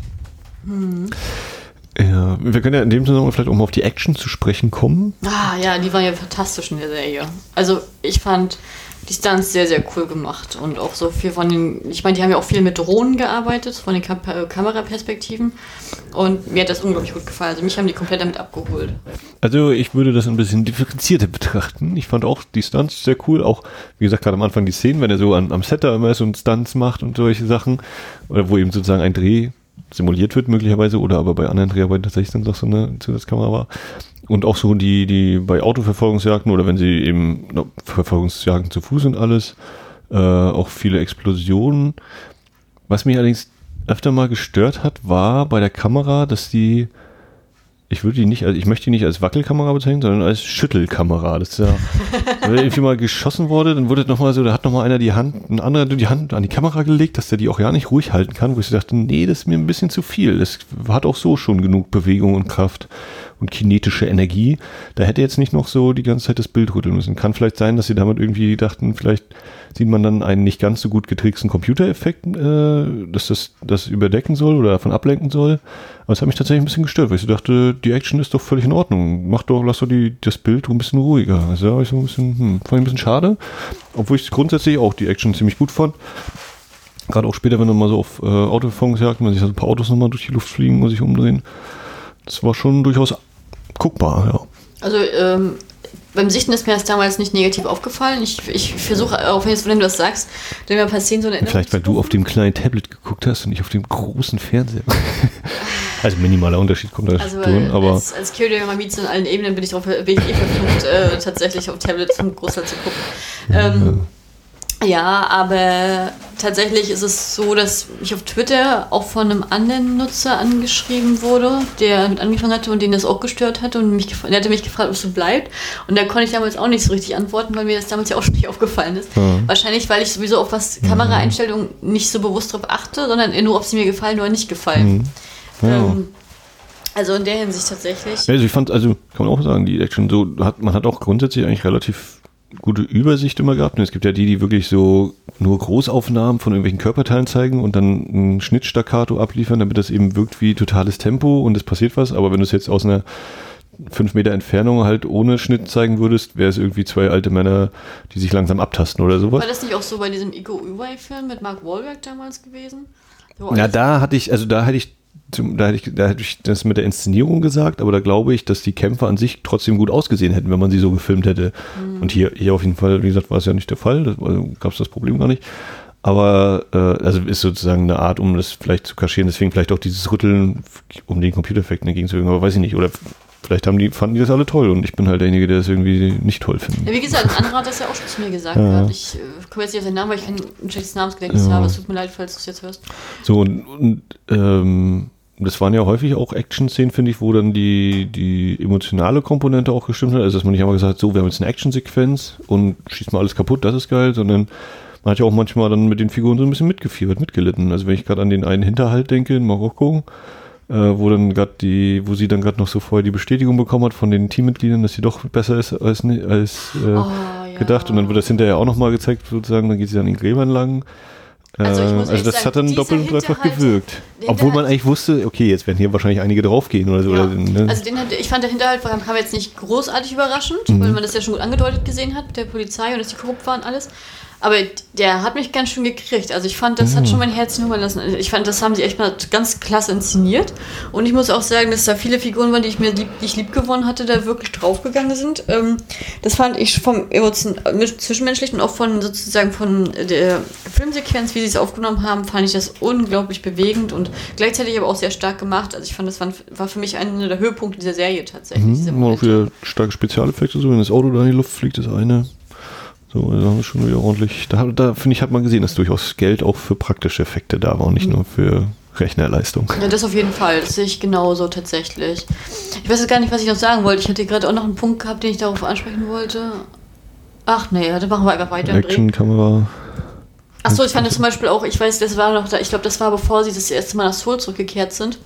Hm. Ja, wir können ja in dem Zusammenhang vielleicht auch mal auf die Action zu sprechen kommen. Ah, ja, die war ja fantastisch in der Serie. Also, ich fand die Stunts sehr, sehr cool gemacht und auch so viel von den, ich meine, die haben ja auch viel mit Drohnen gearbeitet, von den Kam äh, Kameraperspektiven und mir hat das unglaublich gut gefallen. Also, mich haben die komplett damit abgeholt. Also, ich würde das ein bisschen differenzierter betrachten. Ich fand auch die Stunts sehr cool, auch, wie gesagt, gerade am Anfang die Szenen, wenn er so an, am Set da immer so Stunts macht und solche Sachen, oder wo eben sozusagen ein Dreh simuliert wird möglicherweise oder aber bei anderen Dreharbeiten tatsächlich dann doch so eine Zusatzkamera war. Und auch so die, die bei Autoverfolgungsjagden oder wenn sie eben no, Verfolgungsjagden zu Fuß sind alles, äh, auch viele Explosionen. Was mich allerdings öfter mal gestört hat, war bei der Kamera, dass die ich würde die nicht, also ich möchte die nicht als Wackelkamera bezeichnen, sondern als Schüttelkamera. Das ist ja, wenn irgendwie mal geschossen wurde, dann wurde nochmal so, da hat nochmal einer die Hand, ein anderer die Hand an die Kamera gelegt, dass der die auch ja nicht ruhig halten kann, wo ich so dachte, nee, das ist mir ein bisschen zu viel. Das hat auch so schon genug Bewegung und Kraft und kinetische Energie. Da hätte jetzt nicht noch so die ganze Zeit das Bild rütteln müssen. Kann vielleicht sein, dass sie damit irgendwie dachten, vielleicht sieht man dann einen nicht ganz so gut getricksten Computereffekt, äh, dass das das überdecken soll oder davon ablenken soll. Aber es hat mich tatsächlich ein bisschen gestört, weil ich so dachte, die Action ist doch völlig in Ordnung. Mach doch, lass doch die, das Bild ein bisschen ruhiger. Also da ich so ein bisschen, hm, fand ich ein bisschen schade. Obwohl ich grundsätzlich auch die Action ziemlich gut fand. Gerade auch später, wenn man mal so auf äh, Autoverfolgungsjagd, man sich so ein paar Autos nochmal durch die Luft fliegen und sich umdrehen. Das war schon durchaus guckbar, ja. Also ähm, beim Sichten ist mir das damals nicht negativ aufgefallen. Ich, ich versuche, auch wenn du das sagst, wenn mir passieren so eine Erinnerung. Vielleicht, weil du auf dem kleinen Tablet geguckt hast und nicht auf dem großen Fernseher. also minimaler Unterschied kommt da also, schon, aber. Als, als Kyrie in allen Ebenen bin ich, drauf, bin ich eh versucht, äh, tatsächlich auf Tablet zum Großteil zu gucken. Ähm, ja. Ja, aber tatsächlich ist es so, dass ich auf Twitter auch von einem anderen Nutzer angeschrieben wurde, der mit angefangen hatte und den das auch gestört hatte und mich der hatte mich gefragt, ob es so bleibt. Und da konnte ich damals auch nicht so richtig antworten, weil mir das damals ja auch schon nicht aufgefallen ist. Mhm. Wahrscheinlich, weil ich sowieso auf was Kameraeinstellungen nicht so bewusst drauf achte, sondern nur, ob sie mir gefallen oder nicht gefallen. Mhm. Ja. Ähm, also in der Hinsicht tatsächlich. Also ich fand, also kann man auch sagen, die Action so hat, man hat auch grundsätzlich eigentlich relativ gute Übersicht immer gehabt. Und es gibt ja die, die wirklich so nur Großaufnahmen von irgendwelchen Körperteilen zeigen und dann ein Schnittstaccato abliefern, damit das eben wirkt wie totales Tempo und es passiert was. Aber wenn du es jetzt aus einer fünf Meter Entfernung halt ohne Schnitt zeigen würdest, wäre es irgendwie zwei alte Männer, die sich langsam abtasten oder sowas. War das nicht auch so bei diesem Iko Uwei-Film mit Mark Wahlberg damals gewesen? So ja, da hatte ich, also da hatte ich da hätte, ich, da hätte ich das mit der Inszenierung gesagt, aber da glaube ich, dass die Kämpfe an sich trotzdem gut ausgesehen hätten, wenn man sie so gefilmt hätte. Mhm. Und hier, hier auf jeden Fall, wie gesagt, war es ja nicht der Fall, da also gab es das Problem gar nicht. Aber äh, also ist sozusagen eine Art, um das vielleicht zu kaschieren, deswegen vielleicht auch dieses Rütteln, um den Computereffekten entgegenzuwirken, aber weiß ich nicht. Oder vielleicht haben die, fanden die das alle toll und ich bin halt derjenige, der das irgendwie nicht toll findet. Ja, wie gesagt, ein anderer hat das ja auch schon zu mir gesagt. Ja. Ich äh, komme jetzt nicht auf seinen Namen, weil ich kein schlechtes Namensgedächtnis ja. habe. Es tut mir leid, falls du es jetzt hörst. So, und, und ähm, das waren ja häufig auch Action-Szenen, finde ich, wo dann die, die emotionale Komponente auch gestimmt hat. Also, dass man nicht einfach gesagt hat, so, wir haben jetzt eine Action-Sequenz und schießt mal alles kaputt, das ist geil, sondern man hat ja auch manchmal dann mit den Figuren so ein bisschen mitgefiebert, mitgelitten. Also, wenn ich gerade an den einen Hinterhalt denke in Marokko, äh, wo dann gerade die, wo sie dann gerade noch so vorher die Bestätigung bekommen hat von den Teammitgliedern, dass sie doch besser ist als, als äh, oh, ja. gedacht. Und dann wird das hinterher auch nochmal gezeigt, sozusagen, dann geht sie dann in Gräbern lang. Also, äh, also das sagen, hat dann doppelt und dreifach gewirkt. Obwohl man eigentlich wusste, okay, jetzt werden hier wahrscheinlich einige draufgehen oder so. Ja. Oder, ne? Also den ich fand der Hinterhalt kam jetzt nicht großartig überraschend, mhm. weil man das ja schon gut angedeutet gesehen hat, der Polizei und dass die korrupt waren alles. Aber der hat mich ganz schön gekriegt. Also ich fand, das mhm. hat schon mein Herz hungern lassen. Ich fand, das haben sie echt mal ganz klasse inszeniert. Und ich muss auch sagen, dass da viele Figuren waren, die ich mir lieb, die ich lieb gewonnen hatte, da wirklich draufgegangen sind. Ähm, das fand ich vom Emotion, Zwischenmenschlichen und auch von sozusagen von der Filmsequenz, wie sie es aufgenommen haben, fand ich das unglaublich bewegend und gleichzeitig aber auch sehr stark gemacht. Also ich fand, das war, war für mich einer der Höhepunkte dieser Serie tatsächlich. Mhm, auch wieder starke Spezialeffekte, so wenn das Auto da in die Luft fliegt, das eine. So, da haben wir schon wieder ordentlich. Da, da finde ich, hat man gesehen, dass durchaus Geld auch für praktische Effekte da war und nicht mhm. nur für Rechnerleistung. Ja, das auf jeden Fall. Das sehe ich genauso tatsächlich. Ich weiß jetzt gar nicht, was ich noch sagen wollte. Ich hatte gerade auch noch einen Punkt gehabt, den ich darauf ansprechen wollte. Ach nee, dann machen wir einfach weiter. Actionkamera. Achso, ich fand das zum Beispiel auch, ich weiß, das war noch da, ich glaube, das war bevor sie das erste Mal nach Seoul zurückgekehrt sind.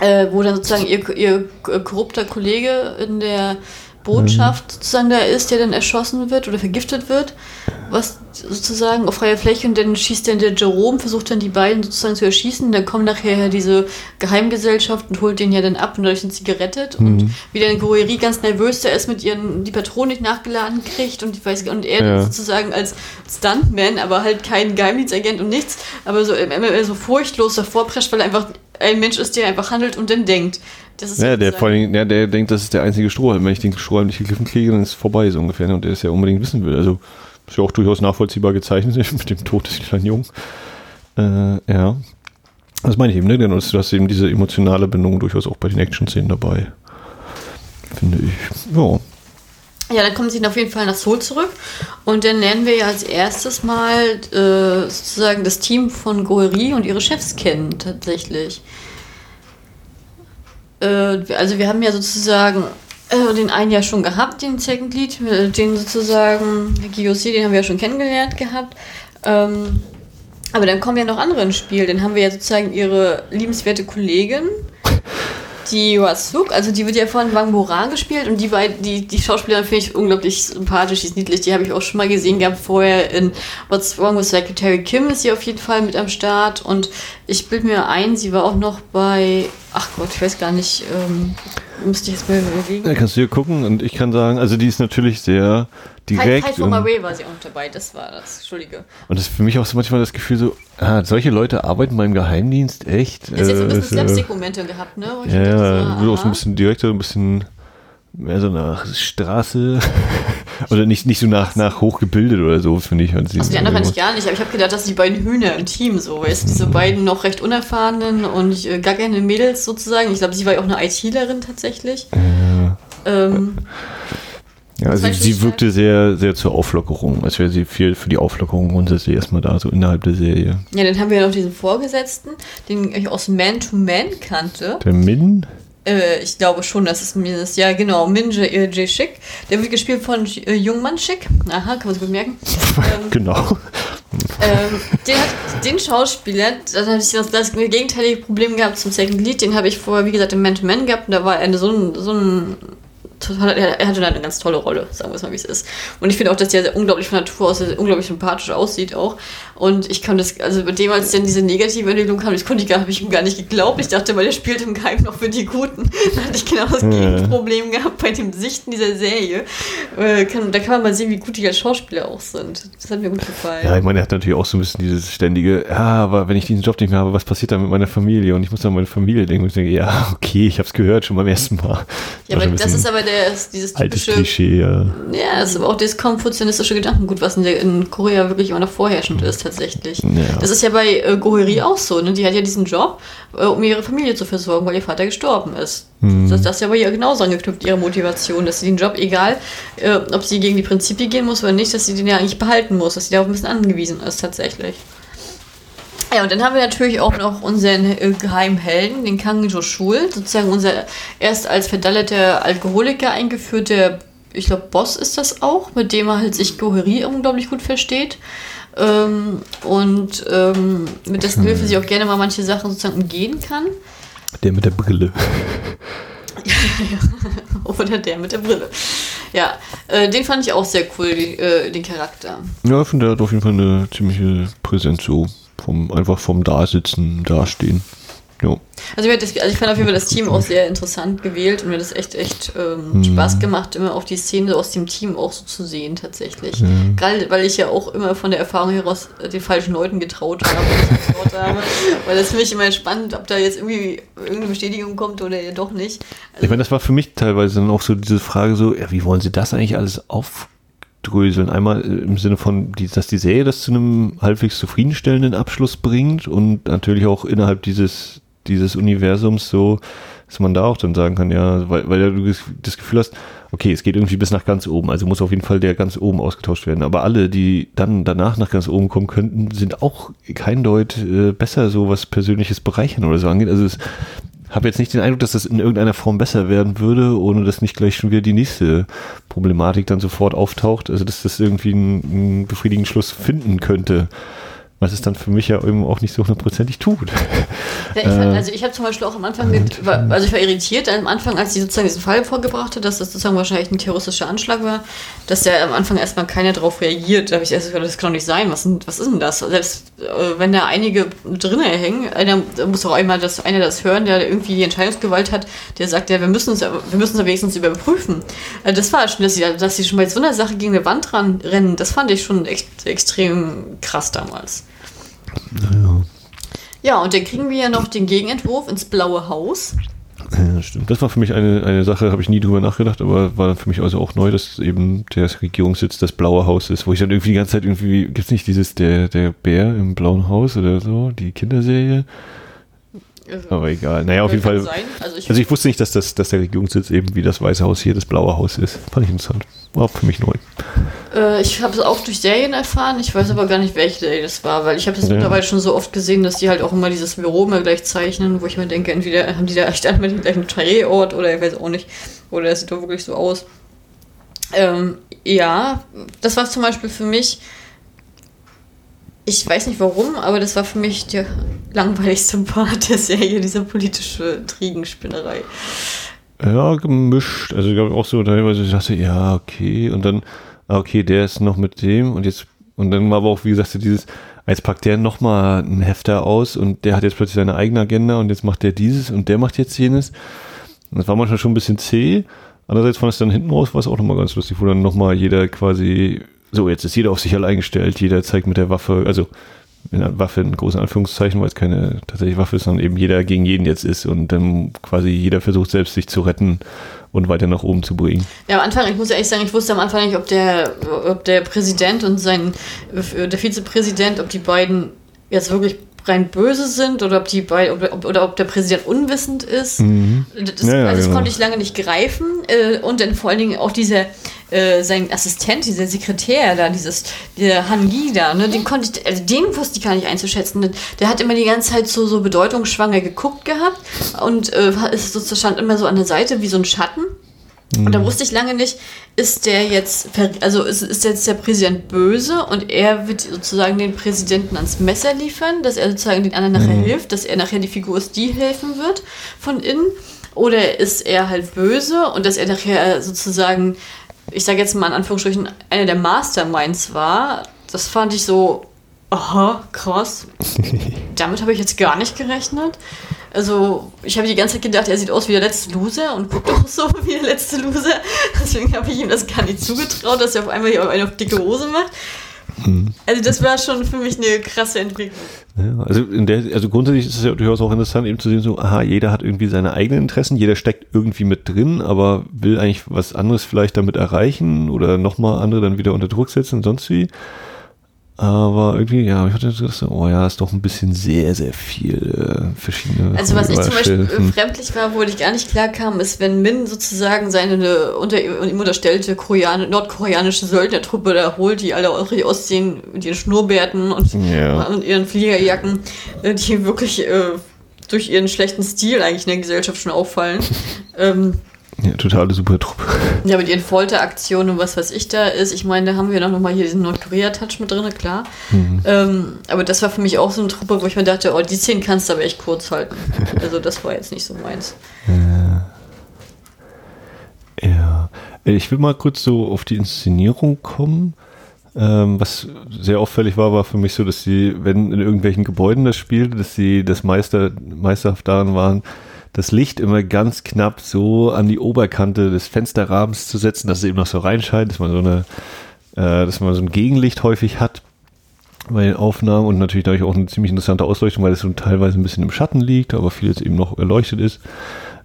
Äh, wo dann sozusagen ihr, ihr korrupter Kollege in der Botschaft mhm. sozusagen da ist, der dann erschossen wird oder vergiftet wird, was sozusagen auf freier Fläche und dann schießt dann der Jerome, versucht dann die beiden sozusagen zu erschießen, dann kommt nachher diese Geheimgesellschaft und holt den ja dann ab und dadurch sind sie gerettet mhm. und wie dann Goeri ganz nervös da ist mit ihren, die Patronen nicht nachgeladen kriegt und, ich weiß, und er ja. sozusagen als Stuntman, aber halt kein Geheimdienstagent und nichts, aber so, immer so furchtlos davor prescht, weil er einfach ein Mensch ist, der einfach handelt und dann denkt. Das ist ja, der vor allem, ja, der denkt, das ist der einzige Strohhalm. Wenn ich den Strohhalm nicht gegriffen kriege, dann ist es vorbei, so ungefähr. Ne? Und der es ja unbedingt wissen will. Also ist ja auch durchaus nachvollziehbar gezeichnet mit dem Tod des kleinen Jungen. Äh, ja. Das meine ich eben, ne? Denn du hast eben diese emotionale Bindung durchaus auch bei den Action-Szenen dabei. Finde ich. Ja. Ja, dann kommen sie auf jeden Fall nach Seoul zurück und dann lernen wir ja als erstes mal äh, sozusagen das Team von Goeri und ihre Chefs kennen tatsächlich. Äh, also wir haben ja sozusagen äh, den einen ja schon gehabt, den Second Lead, den sozusagen Giyose, den haben wir ja schon kennengelernt gehabt. Ähm, aber dann kommen ja noch andere ins Spiel. Dann haben wir ja sozusagen ihre liebenswerte Kollegin, die Yuasuk, also die wird ja von Wang Boran gespielt und die, die, die Schauspielerin finde ich unglaublich sympathisch, die ist niedlich, die habe ich auch schon mal gesehen gehabt vorher in What's Wrong with Secretary Kim ist sie auf jeden Fall mit am Start und ich bilde mir ein, sie war auch noch bei, ach Gott, ich weiß gar nicht, ähm, müsste ich jetzt mal überlegen. Da kannst du hier gucken und ich kann sagen, also die ist natürlich sehr direkt. Fight for My Way war sie auch noch dabei, das war das, Entschuldige. Und das ist für mich auch so manchmal das Gefühl so, ah, solche Leute arbeiten beim Geheimdienst, echt? Es ist jetzt ein bisschen äh, Slapstick-Momente gehabt, ne? ja, ja, so, auch so ein bisschen direkter, ein bisschen mehr so nach Straße oder nicht, nicht so nach, nach hochgebildet oder so, finde ich. Also die anderen fand ich gar nicht, aber ich habe gedacht, dass die beiden Hühner im Team so, weißt diese mhm. beiden noch recht unerfahrenen und äh, gar keine Mädels sozusagen. Ich glaube, sie war ja auch eine ITlerin tatsächlich. Ja. Ähm, ja, also sie wirkte sehr, sehr zur Auflockerung, als wäre sie viel für die Auflockerung grundsätzlich erstmal da, so innerhalb der Serie. Ja, dann haben wir noch diesen Vorgesetzten, den ich aus Man to Man kannte. Der Min? Äh, ich glaube schon, dass es Min ist. Ja, genau, Min J. Äh. Schick. Der wird gespielt von äh, Jungmann Schick. Aha, kann man sich gut merken. Ähm, genau. Ähm, den, hat, den Schauspieler, da habe ich das, das gegenteilige Problem gehabt zum Second Lead. Den habe ich vorher, wie gesagt, im Man to Man gehabt und da war er so ein, so ein total, er hatte eine ganz tolle Rolle, sagen wir es mal, wie es ist. Und ich finde auch, dass der unglaublich von Natur aus unglaublich sympathisch aussieht auch. Und ich kann das, also bei dem, als dann diese negative Entwicklung kam, ich konnte habe ich ihm gar nicht geglaubt. Ich dachte, weil der spielt im Geheim noch für die Guten. Da hatte ich genau das Gegenproblem gehabt bei dem Sichten dieser Serie. Äh, kann, da kann man mal sehen, wie gut die als Schauspieler auch sind. Das hat mir gut gefallen. Ja, ich meine, er hat natürlich auch so ein bisschen dieses ständige, ja, aber wenn ich diesen Job nicht mehr habe, was passiert dann mit meiner Familie? Und ich muss an meine Familie denken und ich denke, ja, okay, ich habe es gehört schon beim ersten Mal. Ja, aber das ist aber der, dieses typische... Klischee, ja. Ja, ist aber auch das konfuzianistische Gedankengut, was in, der, in Korea wirklich immer noch vorherrschend ist, tatsächlich. Ja. Das ist ja bei äh, Goheri auch so, ne? Die hat ja diesen Job, äh, um ihre Familie zu versorgen, weil ihr Vater gestorben ist. Mhm. Das, das ist ja bei ihr genauso angeknüpft, ihre Motivation, dass sie den Job, egal äh, ob sie gegen die Prinzipien gehen muss oder nicht, dass sie den ja eigentlich behalten muss, dass sie darauf ein bisschen angewiesen ist, tatsächlich. Ja, und dann haben wir natürlich auch noch unseren äh, geheimen Helden, den Kang Jo-shul, sozusagen unser erst als verdallerter Alkoholiker eingeführter, ich glaube, Boss ist das auch, mit dem er halt sich Goheri unglaublich gut versteht. Ähm, und ähm, mit dessen Hilfe sie auch gerne mal manche Sachen sozusagen umgehen kann. Der mit der Brille. Oder der mit der Brille. Ja, äh, den fand ich auch sehr cool, die, äh, den Charakter. Ja, ich finde, der hat auf jeden Fall eine ziemliche Präsenz so. Vom, einfach vom Dasitzen, Dastehen. Ja. Also, das, also ich fand auf jeden Fall das Team auch sehr interessant gewählt und mir das echt, echt ähm, mhm. Spaß gemacht, immer auch die Szene aus dem Team auch so zu sehen tatsächlich. Mhm. Gerade weil ich ja auch immer von der Erfahrung heraus den falschen Leuten getraut habe, getraut habe. Weil das für mich immer spannend, ob da jetzt irgendwie irgendeine Bestätigung kommt oder ja doch nicht. Also, ich meine, das war für mich teilweise dann auch so diese Frage so, ja, wie wollen sie das eigentlich alles auf dröseln. Einmal im Sinne von, dass die Serie das zu einem halbwegs zufriedenstellenden Abschluss bringt und natürlich auch innerhalb dieses, dieses Universums so, dass man da auch dann sagen kann, ja, weil, weil du das Gefühl hast, okay, es geht irgendwie bis nach ganz oben, also muss auf jeden Fall der ganz oben ausgetauscht werden. Aber alle, die dann danach nach ganz oben kommen könnten, sind auch kein Deut äh, besser, so was persönliches Bereichern oder so angeht. Also es, habe jetzt nicht den Eindruck, dass das in irgendeiner Form besser werden würde, ohne dass nicht gleich schon wieder die nächste Problematik dann sofort auftaucht. Also dass das irgendwie einen, einen befriedigenden Schluss finden könnte was es dann für mich ja eben auch nicht so hundertprozentig tut. Ja, ich fand, äh, also ich habe zum Beispiel auch am Anfang, mit, also ich war irritiert am Anfang, als die sozusagen diesen Fall vorgebracht hat, dass das sozusagen wahrscheinlich ein terroristischer Anschlag war, dass der am Anfang erstmal keiner darauf reagiert. Da habe ich erst gesagt, das kann doch nicht sein, was, was ist denn das? Selbst äh, wenn da einige drinnen hängen, einer muss auch einmal das, einer das hören, der irgendwie die Entscheidungsgewalt hat, der sagt, ja, wir müssen es, wir müssen es wenigstens überprüfen. Also das war schon, dass sie, dass sie schon bei so einer Sache gegen eine Wand ran rennen, das fand ich schon echt, extrem krass damals. Naja. Ja, und dann kriegen wir ja noch den Gegenentwurf ins Blaue Haus. Ja, stimmt. Das war für mich eine, eine Sache, habe ich nie drüber nachgedacht, aber war für mich also auch neu, dass eben der Regierungssitz das Blaue Haus ist, wo ich dann irgendwie die ganze Zeit irgendwie, gibt es nicht dieses, der, der Bär im Blauen Haus oder so, die Kinderserie? Also, aber egal. Naja, auf jeden Fall. Also ich, also ich, wusste nicht, dass, das, dass der Regierungssitz eben wie das Weiße Haus hier das Blaue Haus ist. Fand ich interessant. War für mich neu. Äh, ich habe es auch durch Serien erfahren. Ich weiß aber gar nicht, welche Serie das war, weil ich habe das ja. mittlerweile schon so oft gesehen, dass die halt auch immer dieses Büro immer gleich zeichnen, wo ich mir denke, entweder haben die da echt einmal den gleichen Drehort oder ich weiß auch nicht. Oder es sieht doch wirklich so aus. Ähm, ja, das war zum Beispiel für mich ich weiß nicht warum, aber das war für mich der langweiligste Part der Serie, diese politische Triegenspinnerei. Ja, gemischt. Also ich glaube auch so teilweise, ich dachte, ja, okay. Und dann, ah, okay, der ist noch mit dem und jetzt, und dann war aber auch, wie gesagt, dieses, jetzt packt der nochmal einen Hefter aus und der hat jetzt plötzlich seine eigene Agenda und jetzt macht der dieses und der macht jetzt jenes. Das war manchmal schon ein bisschen zäh. Andererseits fand es dann hinten raus, war es auch nochmal ganz lustig, wo dann nochmal jeder quasi so, jetzt ist jeder auf sich allein gestellt, jeder zeigt mit der Waffe, also einer Waffe in großen Anführungszeichen, weil es keine tatsächliche Waffe ist, sondern eben jeder gegen jeden jetzt ist und dann quasi jeder versucht selbst sich zu retten und weiter nach oben zu bringen. Ja, am Anfang, ich muss ehrlich sagen, ich wusste am Anfang nicht, ob der, ob der Präsident und sein, der Vizepräsident, ob die beiden jetzt wirklich rein böse sind oder ob die bei, ob, oder ob der Präsident unwissend ist. Mhm. Das, ja, also das genau. konnte ich lange nicht greifen. Äh, und dann vor allen Dingen auch dieser äh, sein Assistent, dieser Sekretär da, dieses der Han Yi da, ne, den konnte ich, also den wusste ich gar nicht einzuschätzen. Der hat immer die ganze Zeit so, so bedeutungsschwanger geguckt gehabt und äh, ist so stand immer so an der Seite wie so ein Schatten. Und da mhm. wusste ich lange nicht, ist der jetzt, also ist, ist jetzt der Präsident böse und er wird sozusagen den Präsidenten ans Messer liefern, dass er sozusagen den anderen nachher mhm. hilft, dass er nachher die Figur ist, die helfen wird von innen. Oder ist er halt böse und dass er nachher sozusagen, ich sage jetzt mal in Anführungsstrichen, einer der Masterminds war? Das fand ich so, aha, krass. Damit habe ich jetzt gar nicht gerechnet. Also, ich habe die ganze Zeit gedacht, er sieht aus wie der letzte Loser und guckt auch so wie der letzte Loser. Deswegen habe ich ihm das gar nicht zugetraut, dass er auf einmal hier eine auf dicke Hose macht. Hm. Also, das war schon für mich eine krasse Entwicklung. Ja, also, der, also grundsätzlich ist es ja durchaus auch interessant, eben zu sehen, so, aha, jeder hat irgendwie seine eigenen Interessen, jeder steckt irgendwie mit drin, aber will eigentlich was anderes vielleicht damit erreichen oder nochmal andere dann wieder unter Druck setzen, sonst wie. Aber irgendwie, ja, ich hatte gedacht, oh ja, ist doch ein bisschen sehr, sehr viel äh, verschiedene. Also was ich zum Beispiel hm. fremdlich war, wo ich gar nicht klar kam, ist, wenn Min sozusagen seine unter ihm unterstellte Korean nordkoreanische Söldnertruppe da holt, die alle aussehen mit ihren Schnurrbärten und, ja. und ihren Fliegerjacken, äh, die wirklich äh, durch ihren schlechten Stil eigentlich in der Gesellschaft schon auffallen. ähm, ja, totale super Truppe. Ja, mit ihren Folteraktionen und was weiß ich da ist. Ich meine, da haben wir noch mal hier diesen Nordkorea-Touch mit drin, klar. Mhm. Ähm, aber das war für mich auch so eine Truppe, wo ich mir dachte, oh, die Szenen kannst du aber echt kurz halten. also das war jetzt nicht so meins. Ja. ja. Ich will mal kurz so auf die Inszenierung kommen. Ähm, was sehr auffällig war, war für mich so, dass sie, wenn in irgendwelchen Gebäuden das spielte, dass sie das Meister, meisterhaft daran waren, das Licht immer ganz knapp so an die Oberkante des Fensterrahmens zu setzen, dass es eben noch so reinscheint, dass man so eine, äh, dass man so ein Gegenlicht häufig hat bei den Aufnahmen und natürlich dadurch auch eine ziemlich interessante Ausleuchtung, weil es so teilweise ein bisschen im Schatten liegt, aber vieles eben noch erleuchtet ist.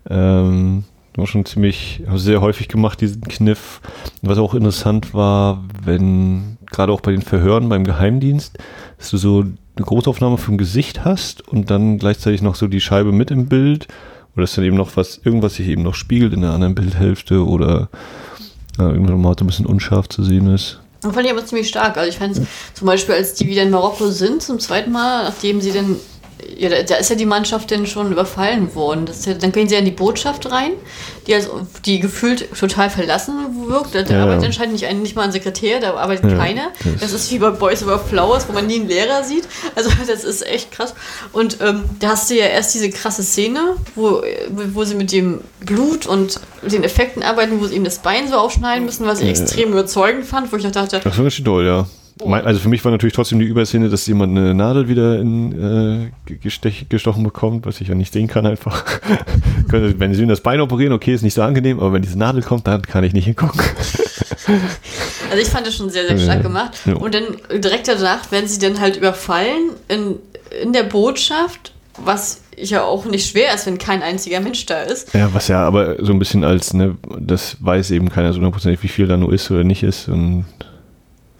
Ähm, war schon ziemlich, sehr häufig gemacht, diesen Kniff. Was auch interessant war, wenn, gerade auch bei den Verhören beim Geheimdienst, dass du so eine Großaufnahme vom Gesicht hast und dann gleichzeitig noch so die Scheibe mit im Bild oder ist dann eben noch was, irgendwas sich eben noch spiegelt in der anderen Bildhälfte oder äh, irgendwann mal ein bisschen unscharf zu sehen ist. Das fand ich aber ziemlich stark. Also ich fand zum Beispiel, als die wieder in Marokko sind, zum zweiten Mal, nachdem sie dann ja, da ist ja die Mannschaft denn schon überfallen worden. Ja, dann gehen sie ja in die Botschaft rein, die, also, die gefühlt total verlassen wirkt. Da ja, arbeitet ja. anscheinend nicht, nicht mal ein Sekretär, da arbeitet keiner. Das ist wie bei Boys Over Flowers, wo man nie einen Lehrer sieht. Also das ist echt krass. Und ähm, da hast du ja erst diese krasse Szene, wo, wo sie mit dem Blut und den Effekten arbeiten, wo sie ihm das Bein so aufschneiden müssen, was ich extrem überzeugend fand, wo ich noch dachte... Das war richtig toll, ja. Also für mich war natürlich trotzdem die Überszene, dass jemand eine Nadel wieder in, äh, gestochen bekommt, was ich ja nicht sehen kann einfach. wenn sie in das Bein operieren, okay, ist nicht so angenehm, aber wenn diese Nadel kommt, dann kann ich nicht hingucken. also ich fand das schon sehr, sehr stark gemacht. Ja. Und dann direkt danach werden sie dann halt überfallen in, in der Botschaft, was ja auch nicht schwer ist, wenn kein einziger Mensch da ist. Ja, was ja aber so ein bisschen als, ne, das weiß eben keiner so hundertprozentig, wie viel da nur ist oder nicht ist und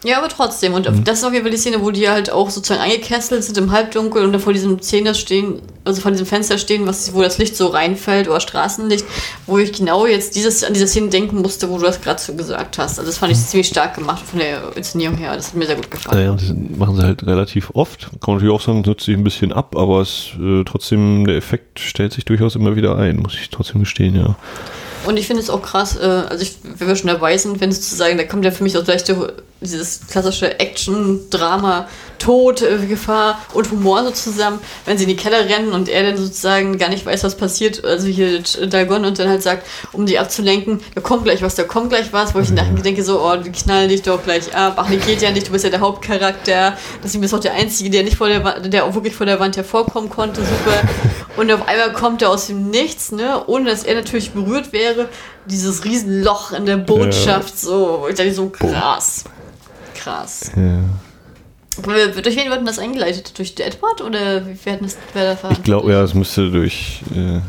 ja, aber trotzdem. Und mhm. das ist auf jeden Fall die Szene, wo die halt auch sozusagen eingekesselt sind im Halbdunkel und da vor diesem Zehner stehen, also vor diesem Fenster stehen, was, wo das Licht so reinfällt oder Straßenlicht, wo ich genau jetzt dieses, an diese Szene denken musste, wo du das gerade so gesagt hast. Also das fand ich mhm. ziemlich stark gemacht von der Inszenierung her. Das hat mir sehr gut gefallen. Ja, das machen sie halt relativ oft. Kann man natürlich auch sagen, nutzt sich ein bisschen ab, aber es äh, trotzdem, der Effekt stellt sich durchaus immer wieder ein, muss ich trotzdem gestehen, ja. Und ich finde es auch krass, äh, also ich, wenn wir schon dabei sind, wenn es zu sagen, da kommt ja für mich auch gleich der, dieses klassische Action-Drama, Tod, äh, Gefahr und Humor so zusammen, wenn sie in die Keller rennen und er dann sozusagen gar nicht weiß, was passiert, also hier Dalgon und dann halt sagt, um die abzulenken, da kommt gleich was, da kommt gleich was, wo ich mhm. nachher denke so, oh, die knallen dich doch gleich ab, ach nee, geht ja nicht, du bist ja der Hauptcharakter, das ist auch der Einzige, der nicht vor der der auch wirklich vor der Wand hervorkommen konnte, super. Und auf einmal kommt er aus dem Nichts, ne, ohne dass er natürlich berührt wäre, dieses Riesenloch in der Botschaft, so, ich dachte so krass. Krass. Ja. Durch wen wird denn das eingeleitet? Durch Edward oder wer, das, wer da Ich glaube, ja, es müsste durch. Äh,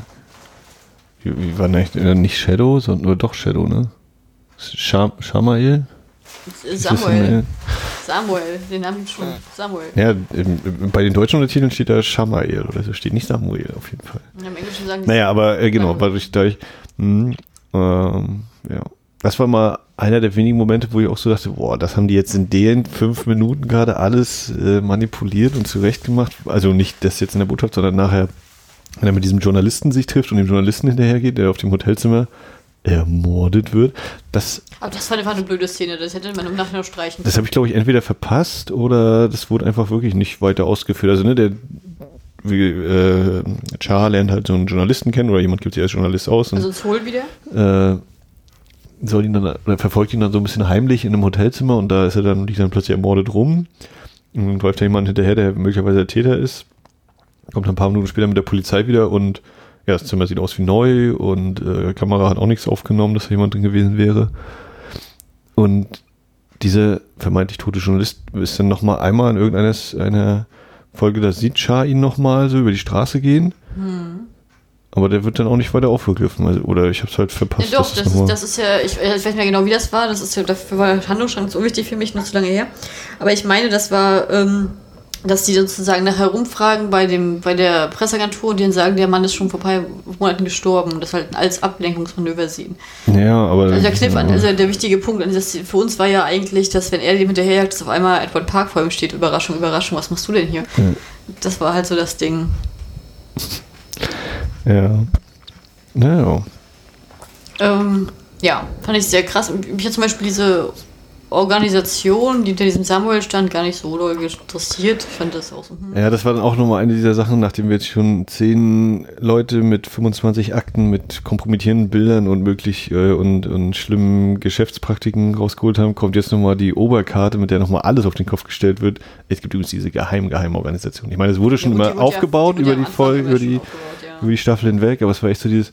wie, wie war nicht, äh, nicht Shadow, sondern nur doch Shadow, ne? Sham Shamael? Samuel. Samuel, den Namen schon. Samuel. Ja, im, bei den deutschen Untertiteln steht da Shamael oder so steht nicht Samuel auf jeden Fall. Ja, Im Englischen sagen Naja, aber äh, genau, war durch, dadurch. Mh, ähm, ja. Das war mal einer der wenigen Momente, wo ich auch so dachte, boah, das haben die jetzt in den fünf Minuten gerade alles äh, manipuliert und zurechtgemacht. Also nicht das jetzt in der Botschaft, sondern nachher, wenn er mit diesem Journalisten sich trifft und dem Journalisten hinterhergeht, der auf dem Hotelzimmer ermordet wird. Das, Aber das war einfach eine blöde Szene, das hätte man im Nachhinein streichen können. Das habe ich, glaube ich, entweder verpasst oder das wurde einfach wirklich nicht weiter ausgeführt. Also, ne, der wie, äh, Char lernt halt so einen Journalisten kennen oder jemand gibt sich als Journalist aus. Und, Also Zoll wieder? äh, soll ihn dann, verfolgt ihn dann so ein bisschen heimlich in einem Hotelzimmer und da ist er dann, liegt dann plötzlich ermordet rum. Und läuft da jemand hinterher, der möglicherweise der Täter ist. Kommt ein paar Minuten später mit der Polizei wieder und ja, das Zimmer sieht aus wie neu und äh, Kamera hat auch nichts aufgenommen, dass da jemand drin gewesen wäre. Und dieser vermeintlich tote Journalist ist dann nochmal einmal in irgendeiner einer Folge, da sieht Char ihn nochmal so über die Straße gehen. Aber der wird dann auch nicht weiter aufgegriffen. Also, oder ich habe es halt verpasst. Ja, doch, das noch ist, das ist ja, ich, ich weiß nicht mehr genau, wie das war. Das ist ja, dafür war der Handlungsschrank so wichtig für mich, nur zu lange her. Aber ich meine, das war, ähm, dass die sozusagen nachher rumfragen bei, dem, bei der Presseagentur und denen sagen, der Mann ist schon vor ein paar Monaten gestorben und das halt als Ablenkungsmanöver sehen. ja, aber. Also der Kniff, an, also der wichtige Punkt Szene für uns war ja eigentlich, dass wenn er dem hinterherjagt, dass auf einmal Edward Park vor ihm steht, Überraschung, Überraschung, was machst du denn hier? Das war halt so das Ding. Ja. Naja. Ähm, ja, fand ich sehr krass. Mich hat zum Beispiel diese Organisation, die hinter diesem Samuel stand, gar nicht so doll interessiert. Ich fand das auch so. Hm. Ja, das war dann auch nochmal eine dieser Sachen, nachdem wir jetzt schon zehn Leute mit 25 Akten mit kompromittierenden Bildern und möglich äh, und, und schlimmen Geschäftspraktiken rausgeholt haben, kommt jetzt nochmal die Oberkarte, mit der nochmal alles auf den Kopf gestellt wird. Es gibt übrigens diese geheim, geheime Organisation. Ich meine, es wurde schon Ja, gut, immer die aufgebaut die wurde über die Folge, über die, ja. über die Staffel hinweg, aber es war echt so dieses,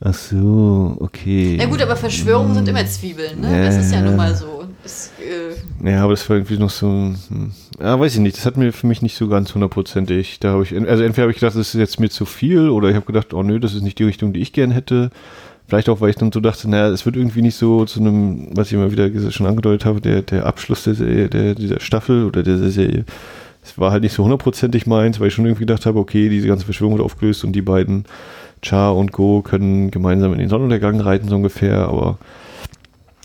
ach so, okay. Ja gut, aber Verschwörungen sind immer Zwiebeln, ne? Ja, Das ist ja nun mal so. Das, äh, Ja, aber das war irgendwie noch so, hm, ja, weiß ich nicht, das hat mir für mich nicht so ganz hundertprozentig. Da habe ich, also entweder habe ich gedacht, das ist jetzt mir zu viel, oder ich habe gedacht, oh nö, das ist nicht die Richtung, die ich gern hätte. Vielleicht auch, weil ich dann so dachte, naja, es wird irgendwie nicht so zu einem, was ich immer wieder schon angedeutet habe, der, der Abschluss der, Serie, der dieser Staffel oder der Serie. Es war halt nicht so hundertprozentig meins, weil ich schon irgendwie gedacht habe, okay, diese ganze Verschwörung wird aufgelöst und die beiden, Char und Go, können gemeinsam in den Sonnenuntergang reiten, so ungefähr, aber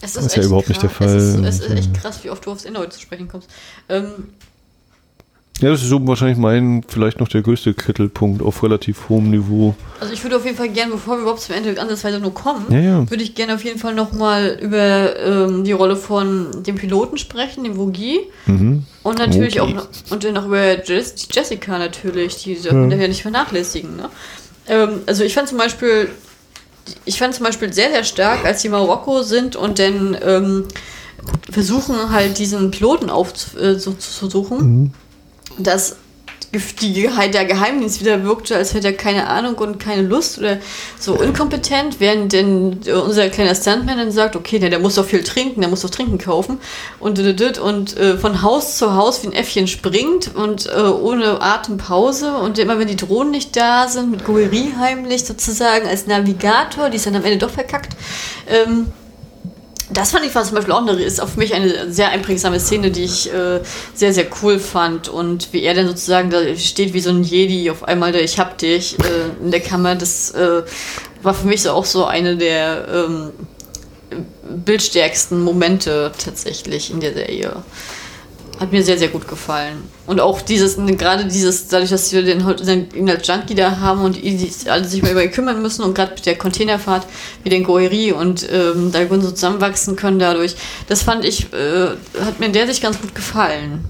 es Das ist ja überhaupt nicht der krass. Es ist, Fall. es ist echt krass, wie oft du aufs Inhalt zu sprechen kommst. Ähm, ja, das ist so wahrscheinlich mein, vielleicht noch der größte Kittelpunkt auf relativ hohem Niveau. also ich würde auf jeden Fall gerne, bevor wir überhaupt zum Ende ansatzweise nur kommen, Ja, ja. würde ich gerne auf jeden Fall nochmal über ähm, die Rolle von dem Piloten sprechen, dem Vogie. Mhm. Und natürlich Okay. auch noch, und dann noch über Jess, Jessica natürlich, die dürfen wir ja nicht vernachlässigen. Ne? Ähm, also ich fand zum Beispiel, ich fand zum Beispiel sehr, sehr stark, als die in Marokko sind und dann ähm, versuchen halt diesen Piloten aufzusuchen, so, zu suchen, dass die, der Geheimdienst wieder wirkte, als hätte er keine Ahnung und keine Lust oder so inkompetent, während denn unser kleiner Stuntman dann sagt, okay, der, der muss doch viel trinken, der muss doch Trinken kaufen. Und und äh, von Haus zu Haus wie ein Äffchen springt und äh, ohne Atempause. Und immer wenn die Drohnen nicht da sind, mit Goerie heimlich sozusagen als Navigator, die ist dann am Ende doch verkackt, ähm, das fand ich war zum Beispiel auch eine, ist auf mich eine sehr einprägsame Szene, die ich äh, sehr, sehr cool fand. Und wie er dann sozusagen da steht wie so ein Jedi auf einmal, der Ich hab dich äh, in der Kammer, das äh, war für mich so auch so eine der ähm, bildstärksten Momente tatsächlich in der Serie. Hat mir sehr, sehr gut gefallen. Und auch dieses, gerade dieses, dadurch, dass wir den, den ihn als Junkie da haben und die alle sich mal über ihn kümmern müssen und gerade mit der Containerfahrt wie den Goeri und ähm, da so zusammenwachsen können dadurch, das fand ich, äh, hat mir in der sich ganz gut gefallen.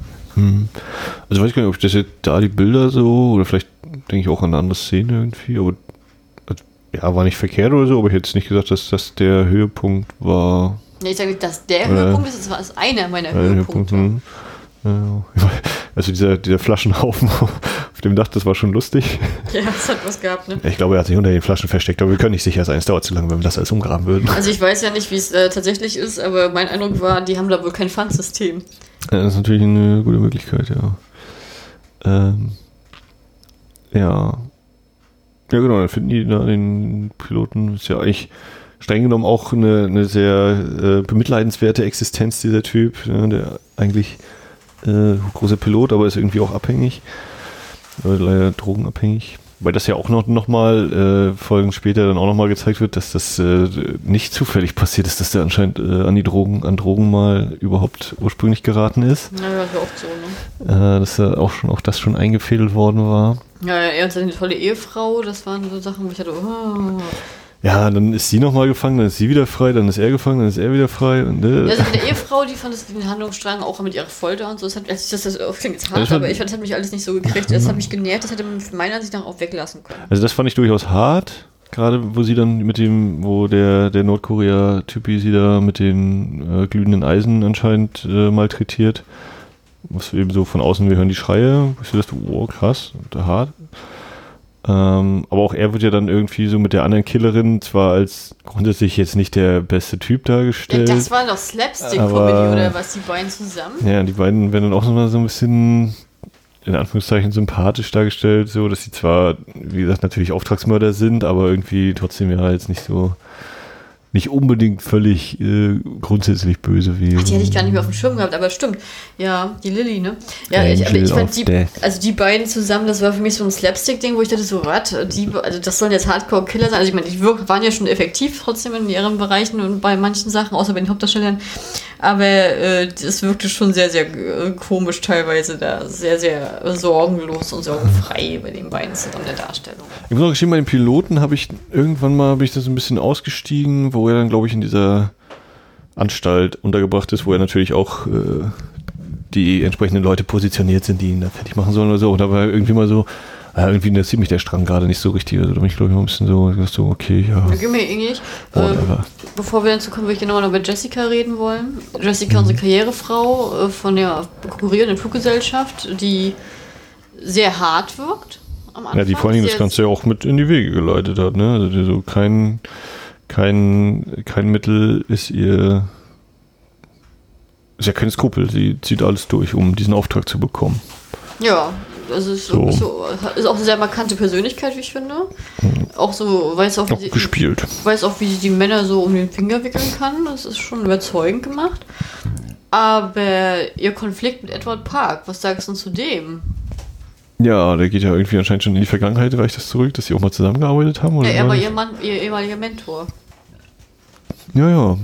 Also weiß ich gar nicht, ob ich das jetzt da die Bilder so, oder vielleicht denke ich auch an eine andere Szene irgendwie, aber also, ja, war nicht verkehrt oder so, aber ich hätte jetzt nicht gesagt, dass das der Höhepunkt war. Ja, ich sage nicht, dass der Oder- Höhepunkt ist, es war einer meiner Äh, Höhepunkt, Höhepunkte. hm. Ja, also dieser, dieser Flaschenhaufen auf dem Dach, das war schon lustig. Ja, es hat was gehabt, ne? Ich glaube, er hat sich unter den Flaschen versteckt, aber wir können nicht sicher sein, es dauert zu lange, wenn wir das alles umgraben würden. Also ich weiß ja nicht, wie es äh, tatsächlich ist, aber mein Eindruck war, die haben da wohl kein Pfandsystem. Ja, Das ist natürlich eine gute Möglichkeit, ja. Ähm, ja. Ja, genau, dann finden die da den Piloten. Ist ja eigentlich streng genommen auch eine, eine sehr äh, bemitleidenswerte Existenz, dieser Typ. Ja, der eigentlich äh, großer Pilot, aber ist irgendwie auch abhängig. Äh, leider drogenabhängig. Weil das ja auch noch, noch mal äh, Folgen später dann auch noch mal gezeigt wird, dass das äh, nicht zufällig passiert ist, dass der anscheinend äh, an die Drogen, an Drogen mal überhaupt ursprünglich geraten ist. Naja, ist ja oft so, ne? Äh, dass da auch schon auch das schon eingefädelt worden war. Ja, er und seine tolle Ehefrau, das waren so Sachen, wo ich dachte, oh, Ja, dann ist sie nochmal gefangen, dann ist sie wieder frei, dann ist er gefangen, dann ist er wieder frei. Und, äh. Also mit der Ehefrau, die fand es den Handlungsstrang auch mit ihrer Folter und so. Das, hat, das, das, das klingt jetzt hart, Das hat- aber ich fand, das hat mich alles nicht so gekriegt. Das hat mich genervt, das hätte man meiner Ansicht nach auch weglassen können. Also das fand ich durchaus hart, gerade wo sie dann mit dem, wo der, der Nordkorea-Typi sie da mit den äh, glühenden Eisen anscheinend äh, malträtiert. Was eben so von außen, wir hören die Schreie, ich so dachte, oh krass, hart. Ähm, aber auch er wird ja dann irgendwie so mit der anderen Killerin zwar als grundsätzlich jetzt nicht der beste Typ Ja, dargestellt. das war doch Slapstick-Comedy oder was, die beiden zusammen? Ja, die beiden werden dann auch nochmal so ein bisschen, in Anführungszeichen, sympathisch dargestellt, so dass sie zwar, wie gesagt, natürlich Auftragsmörder sind, aber irgendwie trotzdem ja jetzt nicht so, nicht unbedingt völlig äh, grundsätzlich böse wie. Ach, die hätte ich gar nicht mehr auf dem Schirm gehabt, aber stimmt. Ja, die Lilly, ne? Ja, Angel ich, aber ich fand die, Death. also die beiden zusammen, das war für mich so ein Slapstick-Ding, wo ich dachte so, was? Die, also das sollen jetzt Hardcore-Killer sein. Also ich meine, die waren ja schon effektiv trotzdem in ihren Bereichen und bei manchen Sachen, außer bei den Hauptdarstellern. Aber äh, das wirkte schon sehr, sehr äh, komisch teilweise da. Sehr, sehr sorgenlos und sorgenfrei bei den beiden zusammen der Darstellung. Ich muss auch gestehen, bei den Piloten habe ich irgendwann mal, bin ich da so ein bisschen ausgestiegen, wo er dann, glaube ich, in dieser Anstalt untergebracht ist, wo er natürlich auch äh, die entsprechenden Leute positioniert sind, die ihn da fertig machen sollen oder so. Und da war irgendwie mal so, ja, irgendwie interessiert mich der Strang gerade nicht so richtig. Also da bin ich, glaube ich, mal ein bisschen so, so okay, ja, gehen wir ähnlich. Ähm. Bevor wir dazu kommen, würde ich gerne noch über Jessica reden wollen. Jessica, unsere Karrierefrau äh, von der konkurrierenden Fluggesellschaft, die sehr hart wirkt am Anfang. Ja, die vor allem das Ganze ja auch mit in die Wege geleitet hat, ne? Also so kein, kein, kein Mittel ist ihr. Ist ja kein Skrupel, sie zieht alles durch, um diesen Auftrag zu bekommen. Ja, also ist, So. so. ist auch eine sehr markante Persönlichkeit, wie ich finde. Auch so, weiß auch, Auch wie sie, gespielt. weiß auch, wie sie die Männer so um den Finger wickeln kann. Das ist schon überzeugend gemacht. Aber ihr Konflikt mit Edward Park, was sagst du zu dem? Ja, der geht ja irgendwie anscheinend schon in die Vergangenheit, reicht das zurück, dass sie auch mal zusammengearbeitet haben? Oder Ja, er war ihr Mann, ihr ehemaliger Mentor. ja, ja.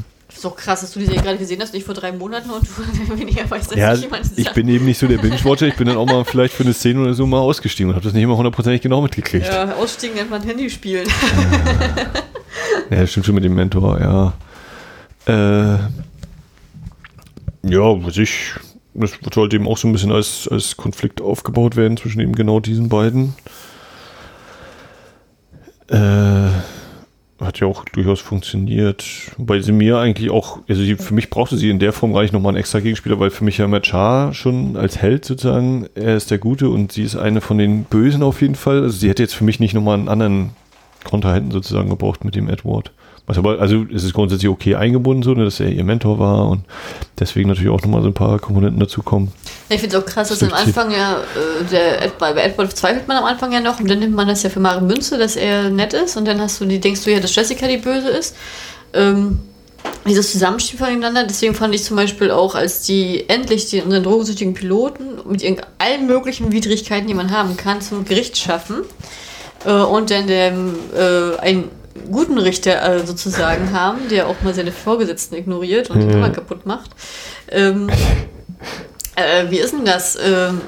Ist doch krass, dass du die Serie gerade gesehen hast, nicht vor drei Monaten und du weniger weißt, dass Ja, sich jemand ich bin eben nicht so der Binge-Watcher, ich bin dann auch mal vielleicht für eine Szene oder so mal ausgestiegen und habe das nicht immer hundertprozentig genau mitgekriegt. Ja. Ja, ausstiegen nennt man Handyspielen. das stimmt schon mit dem Mentor, ja. Äh, ja, weiß ich, das sollte eben auch so ein bisschen als, als Konflikt aufgebaut werden zwischen eben genau diesen beiden. Äh, hat ja auch durchaus funktioniert. Wobei sie mir eigentlich auch, also sie, für mich brauchte sie in der Form eigentlich nochmal einen extra Gegenspieler, weil für mich ja Machar schon als Held sozusagen, er ist der Gute und sie ist eine von den Bösen auf jeden Fall. Also sie hätte jetzt für mich nicht nochmal einen anderen Kontrahenten sozusagen gebraucht mit dem Edward. Was aber, also es ist grundsätzlich okay eingebunden, so, ne, dass er ihr Mentor war und deswegen natürlich auch nochmal so ein paar Komponenten dazukommen. Ich finde es auch krass, dass am Anfang ja, äh, der Ed, bei Edward zweifelt man am Anfang ja noch und dann nimmt man das ja für bare Münze, dass er nett ist und dann hast du die, denkst du ja, dass Jessica die Böse ist. Ähm, dieses Zusammenspiel voneinander, deswegen fand ich zum Beispiel auch, als die endlich die, unseren drogensüchtigen Piloten mit ihren, allen möglichen Widrigkeiten, die man haben kann, zum Gericht schaffen äh, und dann dem, äh, einen guten Richter äh, sozusagen haben, der auch mal seine Vorgesetzten ignoriert und die Nummer kaputt macht. Ähm, äh, wie ist denn das? Ähm,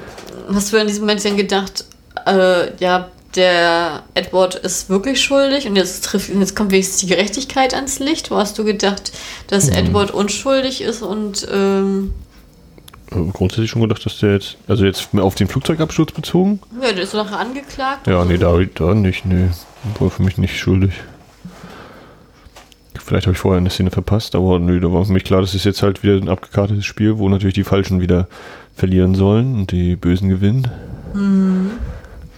hast du in diesem Moment dann gedacht, äh, ja, der Edward ist wirklich schuldig und jetzt, trifft, jetzt kommt wenigstens die Gerechtigkeit ans Licht? Wo hast du gedacht, dass Edward unschuldig ist und ähm, Äh, Grundsätzlich schon gedacht, dass der jetzt, also jetzt auf den Flugzeugabsturz bezogen? ja, der ist doch angeklagt? Ja, nee, da, da nicht, nee. War für mich nicht schuldig. Vielleicht habe ich vorher eine Szene verpasst, aber nö, da war für mich klar, das ist jetzt halt wieder ein abgekartetes Spiel, wo natürlich die Falschen wieder verlieren sollen und die Bösen gewinnen.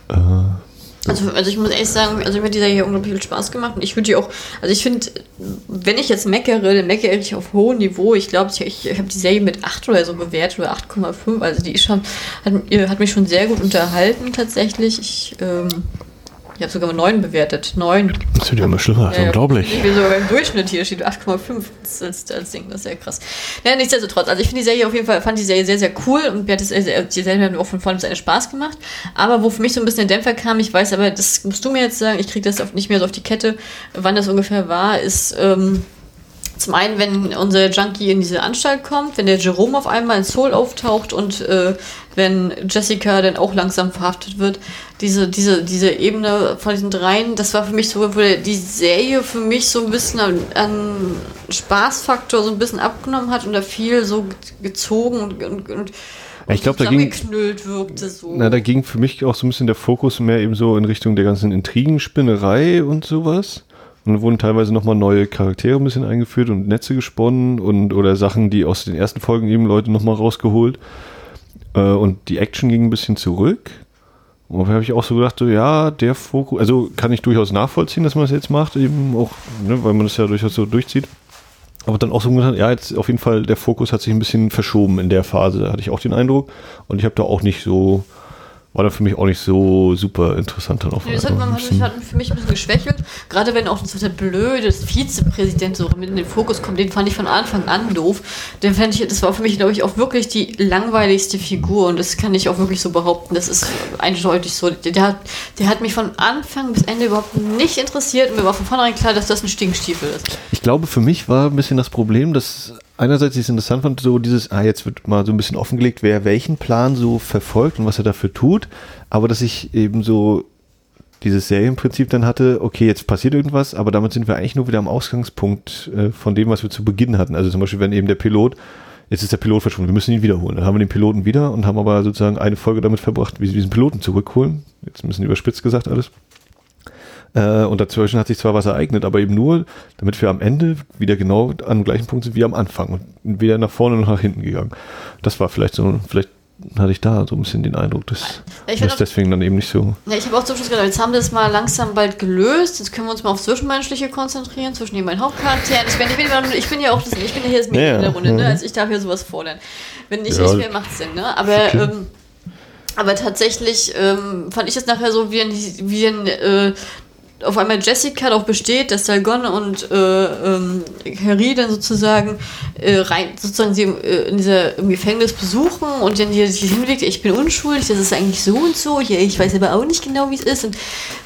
Äh, Also, also ich muss ehrlich sagen, also mir hat die Serie unglaublich viel Spaß gemacht und ich würde die auch, also ich finde, wenn ich jetzt meckere, dann meckere ich auf hohem Niveau. Ich glaube, ich, ich, ich habe die Serie mit 8 oder so bewertet oder 8,5. Also die ist schon, hat, ihr- hat mich schon sehr gut unterhalten tatsächlich. Ich, ähm, ich habe sogar mal 9 bewertet. 9. das wird ja immer schlimmer, das ist unglaublich. Ich bin sogar im Durchschnitt hier, steht 8,5 als, als, als Ding, das ist sehr krass. Ja, nichtsdestotrotz, also ich finde die Serie auf jeden Fall, fand die Serie sehr, sehr cool und mir hat es, äh, die Serie hat mir auch von vorne bis Ende Spaß gemacht. Aber wo für mich so ein bisschen der Dämpfer kam, ich weiß aber, das musst du mir jetzt sagen, ich kriege das auf, nicht mehr so auf die Kette, wann das ungefähr war, ist, ähm, zum einen, wenn unser Junkie in diese Anstalt kommt, wenn der Jerome auf einmal in Soul auftaucht und äh, wenn Jessica dann auch langsam verhaftet wird. Diese, diese, diese Ebene von diesen dreien, das war für mich so, wo die Serie für mich so ein bisschen an, an Spaßfaktor so ein bisschen abgenommen hat und da viel so gezogen und, und, und ich glaube, da ging, wirkte so. Na, da ging für mich auch so ein bisschen der Fokus mehr eben so in Richtung der ganzen Intrigenspinnerei und sowas. Und dann wurden teilweise nochmal neue Charaktere ein bisschen eingeführt und Netze gesponnen und oder Sachen, die aus den ersten Folgen eben Leute nochmal rausgeholt. Äh, und die Action ging ein bisschen zurück. Und da habe ich auch so gedacht, so, ja, der Fokus, also kann ich durchaus nachvollziehen, dass man das jetzt macht, eben auch, ne, weil man das ja durchaus so durchzieht. Aber dann auch so gesagt, ja, jetzt auf jeden Fall, der Fokus hat sich ein bisschen verschoben in der Phase, hatte ich auch den Eindruck. Und ich habe da auch nicht so, war dann für mich auch nicht so super interessant dann auf nee, Das hat, man, hat, hat für mich ein bisschen geschwächelt. Gerade wenn auch so der blöde Vizepräsident so mit in den Fokus kommt, den fand ich von Anfang an doof. Den fand ich, das war für mich, glaube ich, auch wirklich die langweiligste Figur und das kann ich auch wirklich so behaupten. Das ist eindeutig so. Der hat, der hat mich von Anfang bis Ende überhaupt nicht interessiert und mir war von vornherein klar, dass das ein Stinkstiefel ist. Ich glaube, für mich war ein bisschen das Problem, dass einerseits es interessant fand, so dieses, ah, jetzt wird mal so ein bisschen offengelegt, wer welchen Plan so verfolgt und was er dafür tut, aber dass ich eben so dieses Serienprinzip dann hatte, okay, jetzt passiert irgendwas, aber damit sind wir eigentlich nur wieder am Ausgangspunkt äh, von dem, was wir zu Beginn hatten. Also zum Beispiel, wenn eben der Pilot, jetzt ist der Pilot verschwunden, wir müssen ihn wiederholen. Dann haben wir den Piloten wieder und haben aber sozusagen eine Folge damit verbracht, wie sie diesen Piloten zurückholen. Jetzt ein bisschen überspitzt gesagt alles. Äh, und dazwischen hat sich zwar was ereignet, aber eben nur, damit wir am Ende wieder genau an dem gleichen Punkt sind wie am Anfang und weder nach vorne noch nach hinten gegangen. Das war vielleicht so, vielleicht hatte ich da so ein bisschen den Eindruck, dass ja, das deswegen dann eben nicht so. Ja, ich habe auch zum Schluss gedacht, jetzt haben wir das mal langsam bald gelöst, jetzt können wir uns mal auf Zwischenmenschliche konzentrieren, zwischen den beiden Hauptcharakteren. Ich bin, ich bin, ich bin ja auch das, ich bin ja hier das Mädchen ja, in der Runde, ne? also ich darf hier sowas fordern. Wenn nicht, ja, ich, wer macht Sinn, ne? Aber, okay. ähm, aber tatsächlich ähm, fand ich es nachher so wie ein, wie ein äh, auf einmal Jessica darauf besteht, dass Salgon und äh, ähm, Harry dann sozusagen äh, rein, sozusagen sie äh, in dieser im Gefängnis besuchen und dann hier sich hinlegt, ich bin unschuldig, das ist eigentlich so und so, ja, ich weiß aber auch nicht genau, wie es ist. Und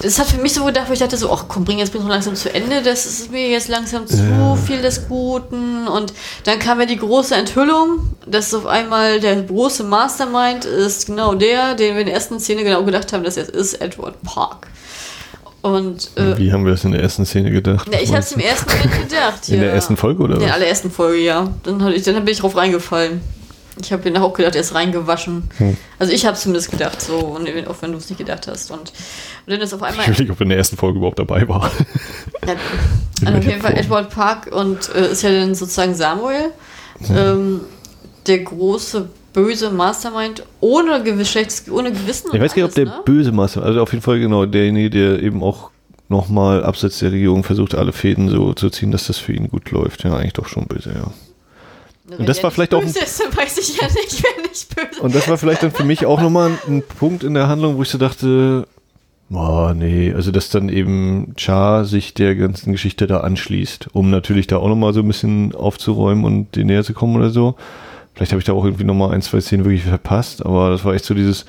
das hat für mich so gedacht, wo ich dachte so, ach komm, bring jetzt bin langsam zu Ende, das ist mir jetzt langsam zu ja. viel des Guten. Und dann kam ja die große Enthüllung, dass auf einmal der große Mastermind ist genau der, den wir in der ersten Szene genau gedacht haben, dass er ist Edward Park. Und, äh, Wie haben wir das in der ersten Szene gedacht? Ja, ich habe es im ersten Moment gedacht. In ja. der ersten Folge oder? In der allerersten Folge, ja. Dann, ich, dann bin ich drauf reingefallen. Ich habe mir auch gedacht, er ist reingewaschen. Hm. Also ich habe zumindest gedacht, so, und auch wenn du es nicht gedacht hast. Und, und dann ist auf einmal. Ich nicht, ob er in der ersten Folge überhaupt dabei war. Ja, also auf jeden Fall Edward Park und äh, ist ja dann sozusagen Samuel, hm. ähm, der große böse Mastermind ohne, Geschlechts ohne Gewissen. Ich weiß gar nicht, ob der ne? böse Mastermind, also auf jeden Fall genau derjenige, der eben auch nochmal abseits der Regierung versucht, alle Fäden so zu ziehen, dass das für ihn gut läuft. Ja, eigentlich doch schon böse, ja. Wenn und das war vielleicht auch. Ist, dann weiß ich ja nicht, wer nicht böse Und das war vielleicht dann für mich auch nochmal ein, ein Punkt in der Handlung, wo ich so dachte, Oh, nee, also dass dann eben Char sich der ganzen Geschichte da anschließt, um natürlich da auch nochmal so ein bisschen aufzuräumen und den näher zu kommen oder so. Vielleicht habe ich da auch irgendwie nochmal ein, zwei Szenen wirklich verpasst, aber das war echt so dieses,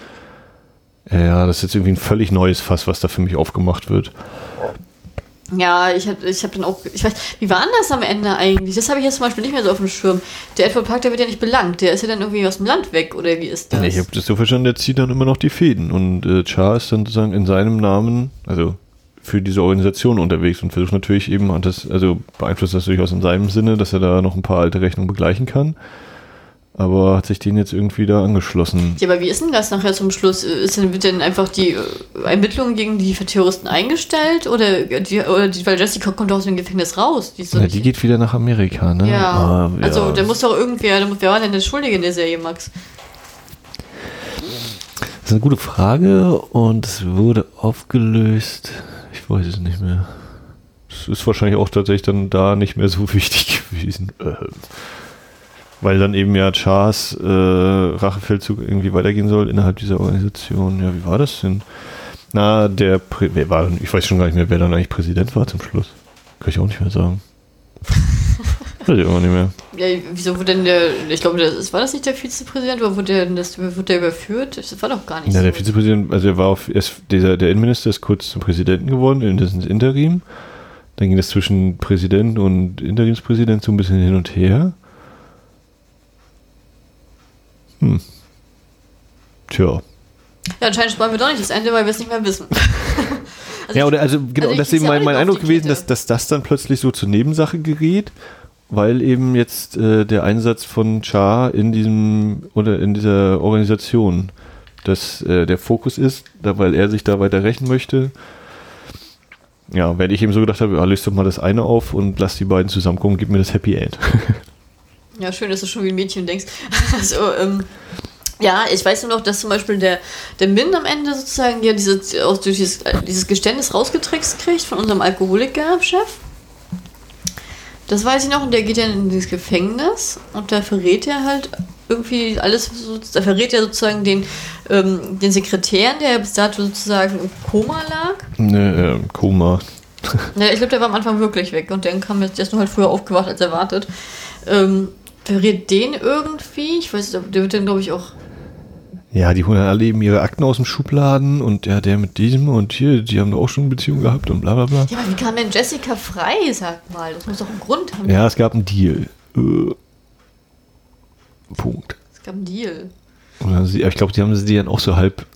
ja, das ist jetzt irgendwie ein völlig neues Fass, was da für mich aufgemacht wird. Ja, ich habe ich hab dann auch, ich weiß, wie war denn das am Ende eigentlich? Das habe ich jetzt zum Beispiel nicht mehr so auf dem Schirm. Der Edward Park, der wird ja nicht belangt, der ist ja dann irgendwie aus dem Land weg, oder wie ist das? Nee, ich habe das so verstanden, der zieht dann immer noch die Fäden und äh, Char ist dann sozusagen in seinem Namen, also für diese Organisation unterwegs und versucht natürlich eben, das, also beeinflusst das durchaus in seinem Sinne, dass er da noch ein paar alte Rechnungen begleichen kann aber hat sich den jetzt irgendwie da angeschlossen. Ja, aber wie ist denn das nachher zum Schluss? Ist denn, wird denn einfach die äh, Ermittlungen gegen die Terroristen eingestellt? Oder, die, oder die, weil Jessica kommt aus dem Gefängnis raus? Die, ja, die geht wieder nach Amerika, ne? Ja. Ah, ja. Also, da muss doch irgendwer, wer war denn der Schuldige in der Serie, Max? Das ist eine gute Frage und es wurde aufgelöst. Ich weiß es nicht mehr. Es ist wahrscheinlich auch tatsächlich dann da nicht mehr so wichtig gewesen. Äh. Weil dann eben ja Chars äh, Rachefeldzug irgendwie weitergehen soll innerhalb dieser Organisation. Ja, wie war das denn? Na, der, Prä wer war, ich weiß schon gar nicht mehr, wer dann eigentlich Präsident war zum Schluss. Kann ich auch nicht mehr sagen. weiß ich auch nicht mehr. Ja, wieso wurde denn der, ich glaube, das, war das nicht der Vizepräsident oder wurde der, das, wurde der überführt? Das war doch gar nicht ja, so. der Vizepräsident, also er war auf, er ist, dieser, der Innenminister ist kurz zum Präsidenten geworden, in dessen Interim. Dann ging das zwischen Präsident und Interimspräsident so ein bisschen hin und her. Hm. Tja. Ja, anscheinend sparen wir doch nicht das Ende, weil wir es nicht mehr wissen. also ja, oder also genau, also das ist eben mein, mein Eindruck gewesen, dass, dass das dann plötzlich so zur Nebensache geriet, weil eben jetzt äh, der Einsatz von Char in diesem oder in dieser Organisation dass äh, der Fokus ist, da, weil er sich da weiter rächen möchte. Ja, wenn ich eben so gedacht habe, ja, löst doch mal das eine auf und lass die beiden zusammenkommen, gib mir das Happy End. ja, schön, dass du schon wie ein Mädchen denkst. also, ähm, ja, ich weiß nur noch, dass zum Beispiel der, der Min am Ende sozusagen ja diese, auch dieses, dieses Geständnis rausgetrickst kriegt von unserem Alkoholiker-Chef. Das weiß ich noch, und der geht dann in dieses Gefängnis und da verrät er halt irgendwie alles, da verrät er sozusagen den, ähm, den Sekretär, der bis dato sozusagen im Koma lag. Ne, äh, Koma. Ja, ich glaube, der war am Anfang wirklich weg und dann kam jetzt, der ist nur halt früher aufgewacht als erwartet. Ähm, verrät den irgendwie, ich weiß nicht, der wird dann glaube ich auch ja, die holen alle eben ihre Akten aus dem Schubladen und ja, der mit diesem und hier, die haben doch auch schon eine Beziehung gehabt und bla bla bla. Ja, aber wie kam denn Jessica frei, sag mal? Das muss doch einen Grund haben. Ja, es gab einen Deal. Äh, Punkt. Es gab einen Deal. Ich glaube, die haben sie dann auch so halb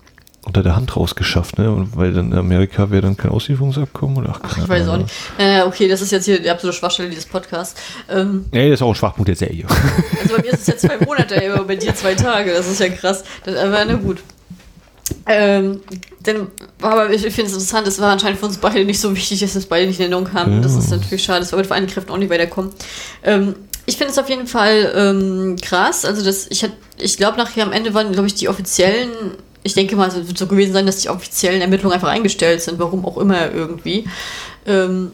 unter der Hand rausgeschafft, ne? Und weil dann in Amerika wäre dann kein Auslieferungsabkommen oder ach, ach ich weiß auch nicht. Äh, okay, das ist jetzt hier die absolute Schwachstelle dieses Podcasts. Ähm, nee, das ist auch ein Schwachpunkt der Serie. Also bei mir ist es jetzt zwei Monate, aber bei dir zwei Tage. Das ist ja krass. Das, aber na gut. Ähm, denn, aber ich finde es interessant, es war anscheinend für uns beide nicht so wichtig, dass wir es beide nicht in Erinnerung haben. Ja. Das ist natürlich schade, dass wir mit Vereinten Kräften auch nicht weiterkommen. Ähm, ich finde es auf jeden Fall ähm, krass. Also, das, ich, ich glaube, nachher am Ende waren, glaube ich, die offiziellen ich denke mal, es wird so gewesen sein, dass die offiziellen Ermittlungen einfach eingestellt sind, warum auch immer irgendwie. Ähm,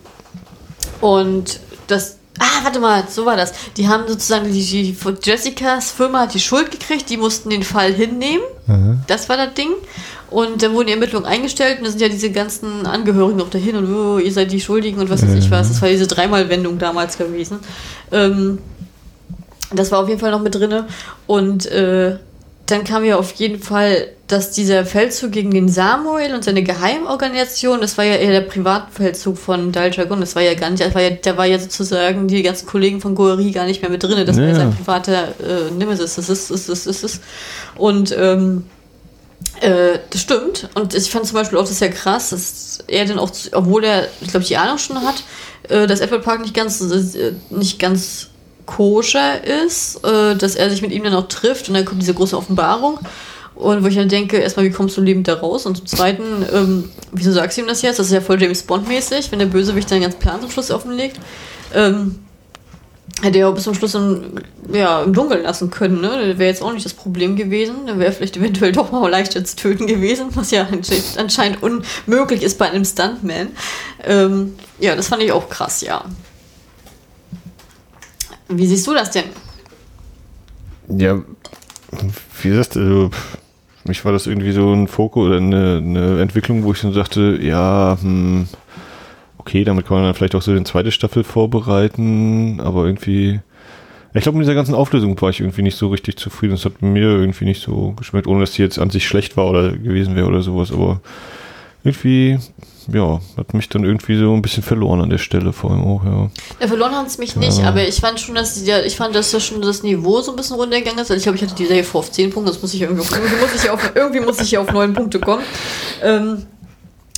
und das. Ah, warte mal, so war das. Die haben sozusagen die, die Jessicas Firma hat die Schuld gekriegt, die mussten den Fall hinnehmen. Mhm. Das war das Ding. Und dann wurden die Ermittlungen eingestellt und da sind ja diese ganzen Angehörigen noch dahin und oh, ihr seid die Schuldigen und was weiß ich was. Das war diese Dreimalwendung damals gewesen. Ähm, das war auf jeden Fall noch mit drin. Und äh, dann kam ja auf jeden Fall, dass dieser Feldzug gegen den Samuel und seine Geheimorganisation, das war ja eher der Privatfeldzug von Daljagon, das war ja gar nicht, war ja, da war ja sozusagen die ganzen Kollegen von Goeri gar nicht mehr mit drin, das ja. war ja sein privater äh, Nemesis, das ist, das ist, das ist. Und ähm, äh, das stimmt. Und ich fand zum Beispiel auch das ja krass, dass er dann auch, obwohl er, ich glaube, die Ahnung schon hat, äh, dass Apple Park nicht ganz, äh, nicht ganz koscher ist, äh, dass er sich mit ihm dann auch trifft und dann kommt diese große Offenbarung. Und wo ich dann denke, erstmal, wie kommst du lebend da raus? Und zum Zweiten, ähm, wieso sagst du ihm das jetzt? Das ist ja voll James Bond-mäßig, wenn der Bösewicht seinen ganzen Plan zum Schluss offenlegt. Ähm, hätte er auch bis zum Schluss in, ja, im Dunkeln lassen können, ne? Wäre jetzt auch nicht das Problem gewesen. Dann wäre vielleicht eventuell doch mal leichter zu töten gewesen, was ja anscheinend unmöglich ist bei einem Stuntman. Ähm, ja, das fand ich auch krass, ja. Wie siehst du das denn? Ja, wie gesagt, also, mich war das irgendwie so ein Fokus oder eine, eine Entwicklung, wo ich dann sagte, ja, hm, okay, damit kann man dann vielleicht auch so die zweite Staffel vorbereiten, aber irgendwie, ich glaube, mit dieser ganzen Auflösung war ich irgendwie nicht so richtig zufrieden. Es hat mir irgendwie nicht so geschmeckt, ohne dass die jetzt an sich schlecht war oder gewesen wäre oder sowas, aber irgendwie ja, hat mich dann irgendwie so ein bisschen verloren an der Stelle vor allem auch, ja. Ja, verloren haben es mich nicht, ja. aber ich fand schon, dass ja, ich fand, dass das schon das Niveau so ein bisschen runtergegangen ist. Also ich glaube, ich hatte die Serie vor auf 10 Punkte, das muss ich irgendwie, irgendwie muss ich auf, irgendwie muss ich auf 9 Punkte kommen. Ähm,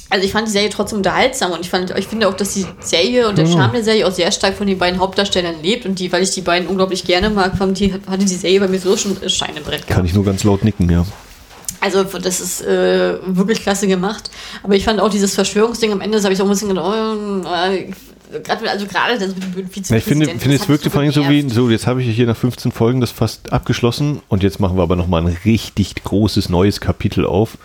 also ich fand die Serie trotzdem unterhaltsam und ich fand, ich finde auch, dass die Serie und der Charme der Serie auch sehr stark von den beiden Hauptdarstellern lebt und die, weil ich die beiden unglaublich gerne mag, fand die, hatte die Serie bei mir so schon Scheinebrett gehabt. Kann ich nur ganz laut nicken, ja. Also das ist äh, wirklich klasse gemacht. Aber ich fand auch dieses Verschwörungsding am Ende, das habe ich auch ein bisschen gedacht, oh, äh, grad, also gerade das mit dem Vizepräsidenten. Ich finde, finde es wirkte vor allem so wie, so jetzt habe ich hier nach 15 Folgen das fast abgeschlossen und jetzt machen wir aber nochmal ein richtig großes neues Kapitel auf.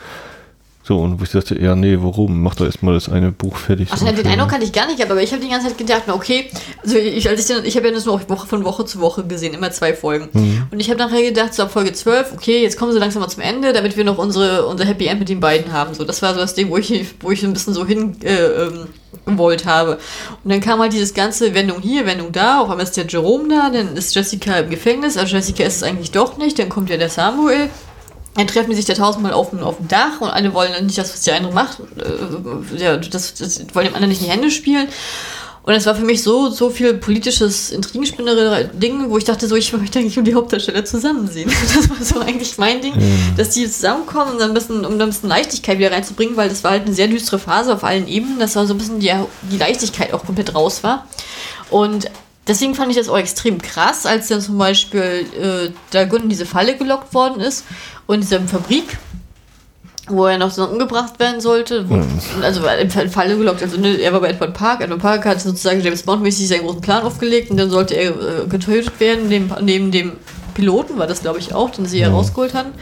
So, und wo ich dachte, ja, nee, warum? Mach doch erstmal das eine Buch fertig. Ach, so den Eindruck hatte ich gar nicht, aber ich habe die ganze Zeit gedacht, na okay, also ich, als ich, ich habe ja das nur Woche von Woche zu Woche gesehen, immer zwei Folgen. Mhm. Und ich habe nachher gedacht, so ab Folge 12, okay, jetzt kommen sie langsam mal zum Ende, damit wir noch unsere, unser Happy End mit den beiden haben. So, das war so das Ding, wo ich, wo ich ein bisschen so hin äh, ähm, gewollt habe. Und dann kam halt dieses ganze Wendung hier, Wendung da, auf einmal ist der Jerome da, dann ist Jessica im Gefängnis, also Jessica ist es eigentlich doch nicht, dann kommt ja der Samuel. Dann treffen die sich da tausendmal auf, auf dem Dach und alle wollen nicht das, was die andere macht. Äh, ja, das, das wollen dem anderen nicht in die Hände spielen. Und es war für mich so, so viel politisches Intrigenspinnerei-Ding, wo ich dachte, so, ich möchte eigentlich um die Hauptdarsteller zusammen sehen. Das war so eigentlich mein Ding, mhm. dass die zusammenkommen, um dann, ein bisschen, um dann ein bisschen Leichtigkeit wieder reinzubringen, weil das war halt eine sehr düstere Phase auf allen Ebenen, dass da so ein bisschen die, die Leichtigkeit auch komplett raus war. Und deswegen fand ich das auch extrem krass, als dann zum Beispiel äh, Dagon in diese Falle gelockt worden ist und diese Fabrik wo er noch so umgebracht werden sollte. Wo, mhm. Also im Falle gelockt. Also ne, er war bei Edward Park. Edward Park hat sozusagen James Bond-mäßig seinen großen Plan aufgelegt und dann sollte er äh, getötet werden, neben, neben dem Piloten, war das glaube ich auch, den sie mhm. herausgeholt hatten.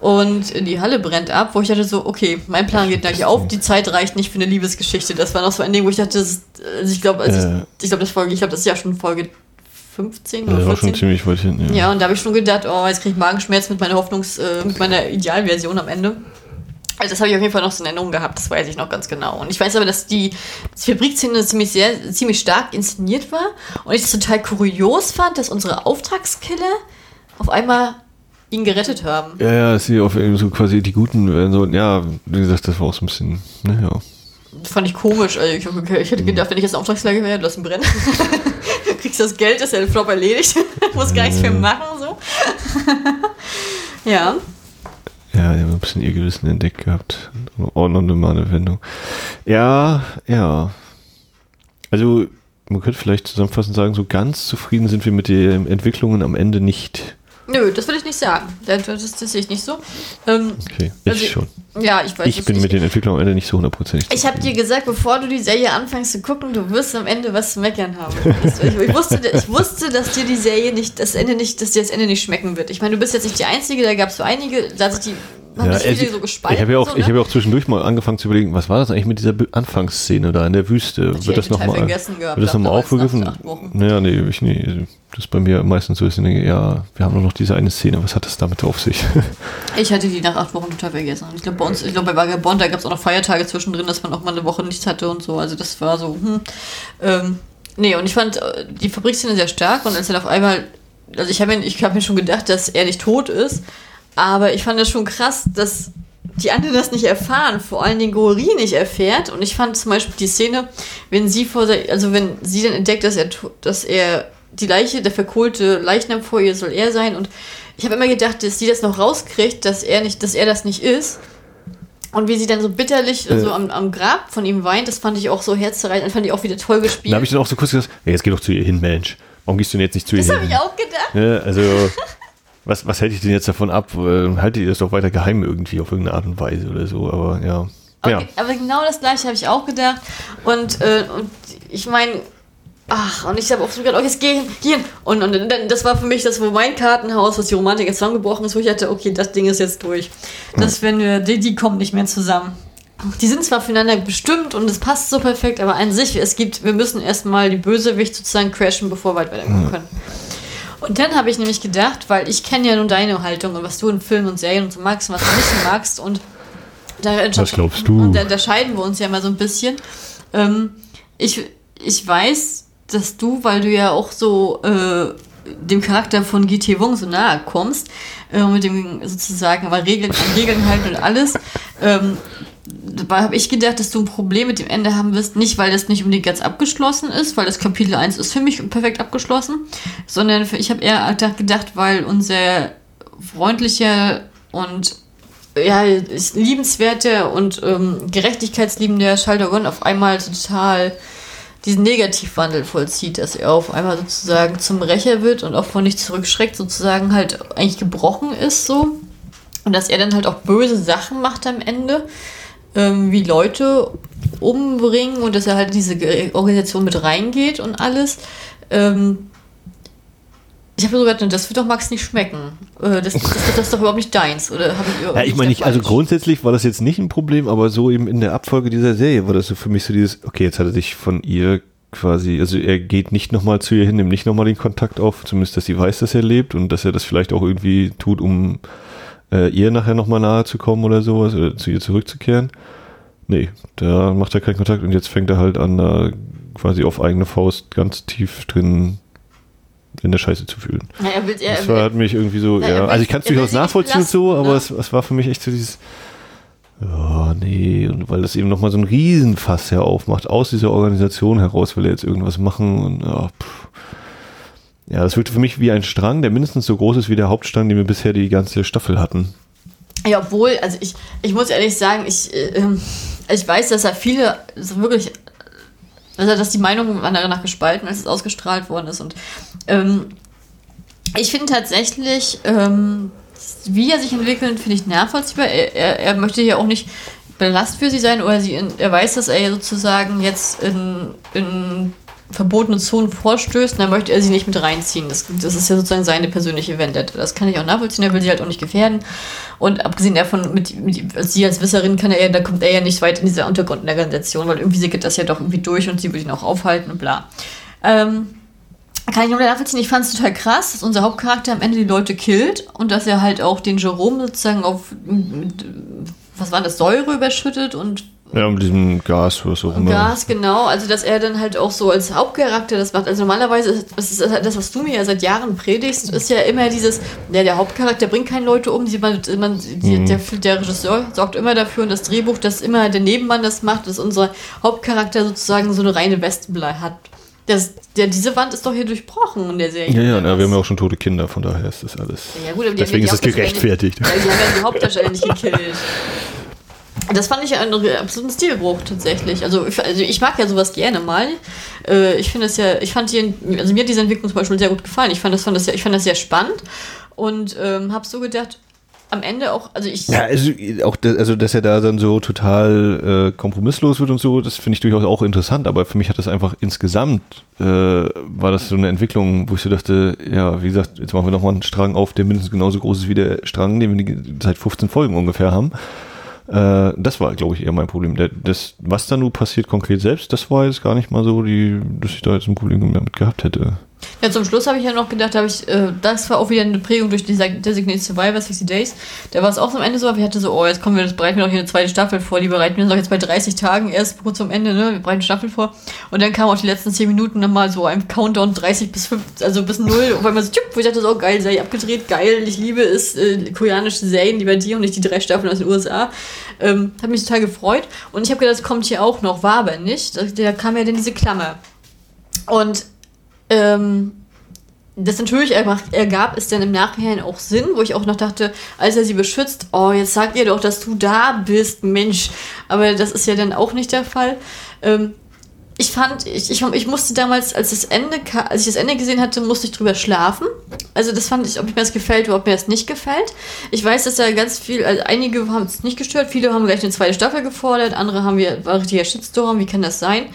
Und die Halle brennt ab, wo ich dachte so, okay, mein Plan geht gleich auf, die Zeit reicht nicht für eine Liebesgeschichte. Das war noch so ein Ding, wo ich dachte, das, also ich glaube, also äh. ich, ich glaube, das Folge, ich glaube, das ist ja schon Folge 15 oder ja, 14. schon ziemlich weit hinten, ja. ja, und da habe ich schon gedacht, oh, jetzt kriege ich Magenschmerz mit meiner Hoffnungs-, äh, mit meiner Idealversion am Ende. Also das habe ich auf jeden Fall noch so in Erinnerung gehabt, das weiß ich noch ganz genau. Und ich weiß aber, dass die Fabrikszene ziemlich, sehr, ziemlich stark inszeniert war und ich es total kurios fand, dass unsere Auftragskiller auf einmal ihn gerettet haben. Ja, ja, dass sie auf so quasi die Guten werden so, ja, wie gesagt, das war auch so ein bisschen, naja. Ne, fand ich komisch. Also ich, okay, ich hätte gedacht, wenn ich jetzt Auftragslage wäre, lass ihn brennen. du kriegst das Geld, ist ja der Flop erledigt. muss gar nichts mehr machen, so. ja. Ja, die haben ein bisschen ihr Gewissen entdeckt gehabt. Ordnung und mal eine Wendung. Ja, ja. Also, man könnte vielleicht zusammenfassend sagen, so ganz zufrieden sind wir mit den Entwicklungen am Ende nicht. Nö, das würde ich nicht sagen. Das, das, sehe ich nicht so. Ähm, okay, ich also, schon. Ja, ich weiß Ich bin mit den Entwicklungen am Ende nicht so hundertprozentig. Ich habe dir gesagt, bevor du die Serie anfängst zu gucken, du wirst am Ende was zu meckern haben. ich, ich, wusste, ich wusste, dass dir die Serie nicht, das Ende nicht, dass dir das Ende nicht schmecken wird. Ich meine, du bist jetzt nicht die Einzige, da gab es so einige, da sich die ja, also, so gespalten. Ich habe ja, auch, so, ne? hab ja auch zwischendurch mal angefangen zu überlegen, was war das eigentlich mit dieser Anfangsszene da in der Wüste? wird das nochmal wird das nochmal aufgegriffen? Naja, nee, ich nee. Das ist bei mir meistens so, ich denke, ja, wir haben nur noch diese eine Szene, was hat das damit auf sich? ich hatte die nach acht Wochen total vergessen. Ich glaube, bei uns, ich glaube, bei Vagabond, da gab es auch noch Feiertage zwischendrin, dass man auch mal eine Woche nichts hatte und so. Also das war so, hm. Ähm, nee, und ich fand äh, die Fabrikszene sehr stark und als dann auf einmal, also ich habe mir, hab mir schon gedacht, dass er nicht tot ist, aber ich fand es schon krass, dass die anderen das nicht erfahren, vor allem den Gori nicht erfährt. Und ich fand zum Beispiel die Szene, wenn sie vor, also wenn sie dann entdeckt, dass er, dass er die Leiche, der verkohlte Leichnam vor ihr soll er sein. Und ich habe immer gedacht, dass sie das noch rauskriegt, dass er nicht, dass er das nicht ist. Und wie sie dann so bitterlich äh. so am, am, Grab von ihm weint, das fand ich auch so herzerreichend. Das fand ich auch wieder toll gespielt. Da habe ich dann auch so kurz gesagt, hey, jetzt geh doch zu ihr hin, Mensch. Warum gehst du denn jetzt nicht zu das ihr hin? Das habe ich auch gedacht. Ja, also was, was hätte ich denn jetzt davon ab? Haltet ihr das doch weiter geheim irgendwie auf irgendeine Art und Weise oder so, aber ja. Okay, ja. Aber genau das gleiche habe ich auch gedacht. Und, äh, und ich meine, ach, und ich habe auch so gedacht, okay, jetzt geh hin, geh hin. Und, und dann, das war für mich das, wo mein Kartenhaus, was die Romantik jetzt zusammengebrochen ist, wo ich dachte, okay, das Ding ist jetzt durch. Das, wenn wir, die, die kommen nicht mehr zusammen. Die sind zwar füreinander bestimmt und es passt so perfekt, aber an sich, es gibt, wir müssen erstmal die Bösewicht sozusagen crashen, bevor wir weiterkommen können. Und dann habe ich nämlich gedacht, weil ich kenne ja nun deine Haltung und was du in Filmen und Serien und so magst und was du nicht magst und da, was glaubst du? Und da unterscheiden wir uns ja mal so ein bisschen. Ähm, ich, ich weiß, dass du, weil du ja auch so äh, dem Charakter von GT Wong so nahe kommst, äh, mit dem sozusagen, aber Regeln, Regeln halten und alles, ähm, dabei habe ich gedacht, dass du ein Problem mit dem Ende haben wirst, nicht weil das nicht unbedingt ganz abgeschlossen ist, weil das Kapitel 1 ist für mich perfekt abgeschlossen, sondern für, ich habe eher gedacht, weil unser freundlicher und ja, liebenswerter und ähm, gerechtigkeitsliebender Schaldogon auf einmal total diesen Negativwandel vollzieht, dass er auf einmal sozusagen zum Rächer wird und auch von nicht zurückschreckt, sozusagen halt eigentlich gebrochen ist so. Und dass er dann halt auch böse Sachen macht am Ende ähm, wie Leute umbringen und dass er halt in diese Organisation mit reingeht und alles. Ähm, ich habe so gedacht, das wird doch Max nicht schmecken. Äh, das, das, das, ist doch überhaupt nicht deins. Oder ich ja, ich meine, nicht, also grundsätzlich war das jetzt nicht ein Problem, aber so eben in der Abfolge dieser Serie war das so für mich so dieses, okay, jetzt hat er sich von ihr quasi, also er geht nicht nochmal zu ihr hin, nimmt nicht nochmal den Kontakt auf, zumindest, dass sie weiß, dass er lebt und dass er das vielleicht auch irgendwie tut, um äh, ihr nachher nochmal nahe zu kommen oder sowas, oder zu ihr zurückzukehren. Nee, da macht er keinen Kontakt und jetzt fängt er halt an, da quasi auf eigene Faust ganz tief drin in der Scheiße zu fühlen. Ja, er will, das war, hat mich irgendwie so, ja, also ich kann es durchaus nachvollziehen so, aber ne? es, es, war für mich echt so dieses, Ja, nee, und weil das eben nochmal so ein Riesenfass ja aufmacht, aus dieser Organisation heraus will er jetzt irgendwas machen und ja, pff. Ja, das wirkte für mich wie ein Strang, der mindestens so groß ist wie der Hauptstrang, den wir bisher die ganze Staffel hatten. Ja, obwohl, also ich, ich muss ehrlich sagen, ich, äh, ich weiß, dass da viele wirklich, also dass die Meinung anderer nach gespalten, als es ausgestrahlt worden ist. Und ähm, ich finde tatsächlich, ähm, wie er sich entwickelt, finde ich nachvollziehbar. Er, er, er möchte ja auch nicht Belast für sie sein oder sie er weiß, dass er sozusagen jetzt in, in verbotene Zonen vorstößt dann möchte er sie nicht mit reinziehen. Das, das ist ja sozusagen seine persönliche Vendetta. Das kann ich auch nachvollziehen, er will sie halt auch nicht gefährden. Und abgesehen davon, mit, mit sie als Wisserin kann er ja, da kommt er ja nicht weit in dieser Untergrundorganisation, weil irgendwie sickert das ja doch irgendwie durch und sie will ihn auch aufhalten und bla. Ähm, kann ich nur nachvollziehen. Ich fand es total krass, dass unser Hauptcharakter am Ende die Leute killt und dass er halt auch den Jerome sozusagen auf, mit, was war das, Säure überschüttet und ja, mit diesem Gas oder so. Gas, genau. Also, dass er dann halt auch so als Hauptcharakter das macht. Also, normalerweise ist das, ist das was du mir ja seit Jahren predigst, ist ja immer dieses, ja, der Hauptcharakter bringt keine Leute um, die, man, die, mhm. der, der Regisseur sorgt immer dafür und das Drehbuch, dass immer der Nebenmann das macht, dass unser Hauptcharakter sozusagen so eine reine Westenblei hat. Das, der, diese Wand ist doch hier durchbrochen in der Serie. Ja, ja, na, wir haben ja auch schon tote Kinder, von daher ist das alles. Ja, gut, aber Deswegen ist es gerechtfertigt. Nicht, die haben ja die Hauptdarsteller nicht gekillt. Das fand ich einen absoluten Stilbruch tatsächlich. Also, also ich mag ja sowas gerne mal. Äh, ich finde es ja, ich fand die, also mir hat diese Entwicklung zum Beispiel sehr gut gefallen. Ich fand das, fand das, ja, ich fand das sehr spannend und ähm, habe so gedacht, am Ende auch, also ich. Ja, also auch, das, also dass er da dann so total äh, kompromisslos wird und so, das finde ich durchaus auch interessant, aber für mich hat das einfach insgesamt, äh, war das so eine Entwicklung, wo ich so dachte, ja, wie gesagt, jetzt machen wir nochmal einen Strang auf, der mindestens genauso groß ist wie der Strang, den wir seit 15 Folgen ungefähr haben. Äh, das war, glaube ich, eher mein Problem. Das, was da nun passiert konkret selbst, das war jetzt gar nicht mal so, die, dass ich da jetzt ein Problem damit gehabt hätte. Ja, zum Schluss habe ich ja noch gedacht, habe ich, äh, das war auch wieder eine Prägung durch die Designated Survivor 60 Days. Da war es auch am Ende so, aber ich hatte so, oh, jetzt kommen wir, das bereiten wir noch hier eine zweite Staffel vor, die bereiten wir uns doch jetzt bei 30 Tagen erst kurz zum Ende, ne? Wir bereiten Staffel vor. Und dann kam auch die letzten 10 Minuten nochmal so ein Countdown 30 bis 5, also bis 0, und weil man so, wo ich dachte so, oh, geil, Serie abgedreht, geil, ich liebe es, äh, koreanische Serien, lieber die und nicht die drei Staffeln aus den USA. Ähm, hat mich total gefreut. Und ich habe gedacht, das kommt hier auch noch, war aber nicht. Da, da kam ja dann diese Klammer. Und ähm, das natürlich ergab es dann im Nachhinein auch Sinn, wo ich auch noch dachte, als er sie beschützt, oh, jetzt sag ihr doch, dass du da bist, Mensch. Aber das ist ja dann auch nicht der Fall. Ähm, ich fand, ich, ich, ich, musste damals, als das Ende, als ich das Ende gesehen hatte, musste ich drüber schlafen. Also das fand ich, ob mir das gefällt oder ob mir das nicht gefällt. Ich weiß, dass da ganz viel, also einige haben es nicht gestört, viele haben gleich eine zweite Staffel gefordert, andere haben wir, war richtiger Shitstorm, wie kann das sein?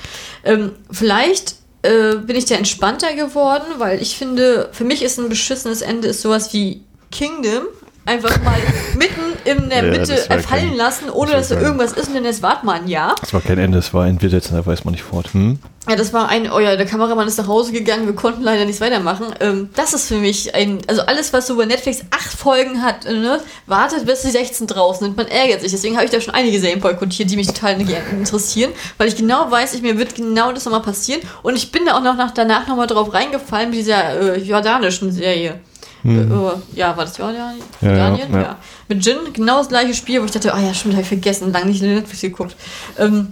Ähm, vielleicht äh, bin ich da entspannter geworden, weil ich finde, für mich ist ein beschissenes Ende ist sowas wie Kingdom. Einfach mal mitten in der ja, Mitte fallen kein, lassen, ohne das dass da irgendwas ist und dann jetzt wart mal ein Jahr. Das war kein Ende, das war ein Wir setzen, da weiß man nicht fort. Hm? Ja, das war ein, oh ja, der Kameramann ist nach Hause gegangen, wir konnten leider nichts weitermachen. Ähm, das ist für mich ein, also alles, was so bei Netflix acht Folgen hat, ne, wartet bis die 16 draußen sind, man ärgert sich. Deswegen habe ich da schon einige Serien boykottiert, die mich total interessieren, weil ich genau weiß, ich, mir wird genau das nochmal passieren und ich bin da auch noch nach, danach nochmal drauf reingefallen mit dieser äh, jordanischen Serie. Hm. Äh, ja, war das Jordanien? Jordanien? Ja, ja. ja, Mit Jin, genau das gleiche Spiel, wo ich dachte, ah oh ja, stimmt, habe ich vergessen, lange nicht in Netflix geguckt. Ähm,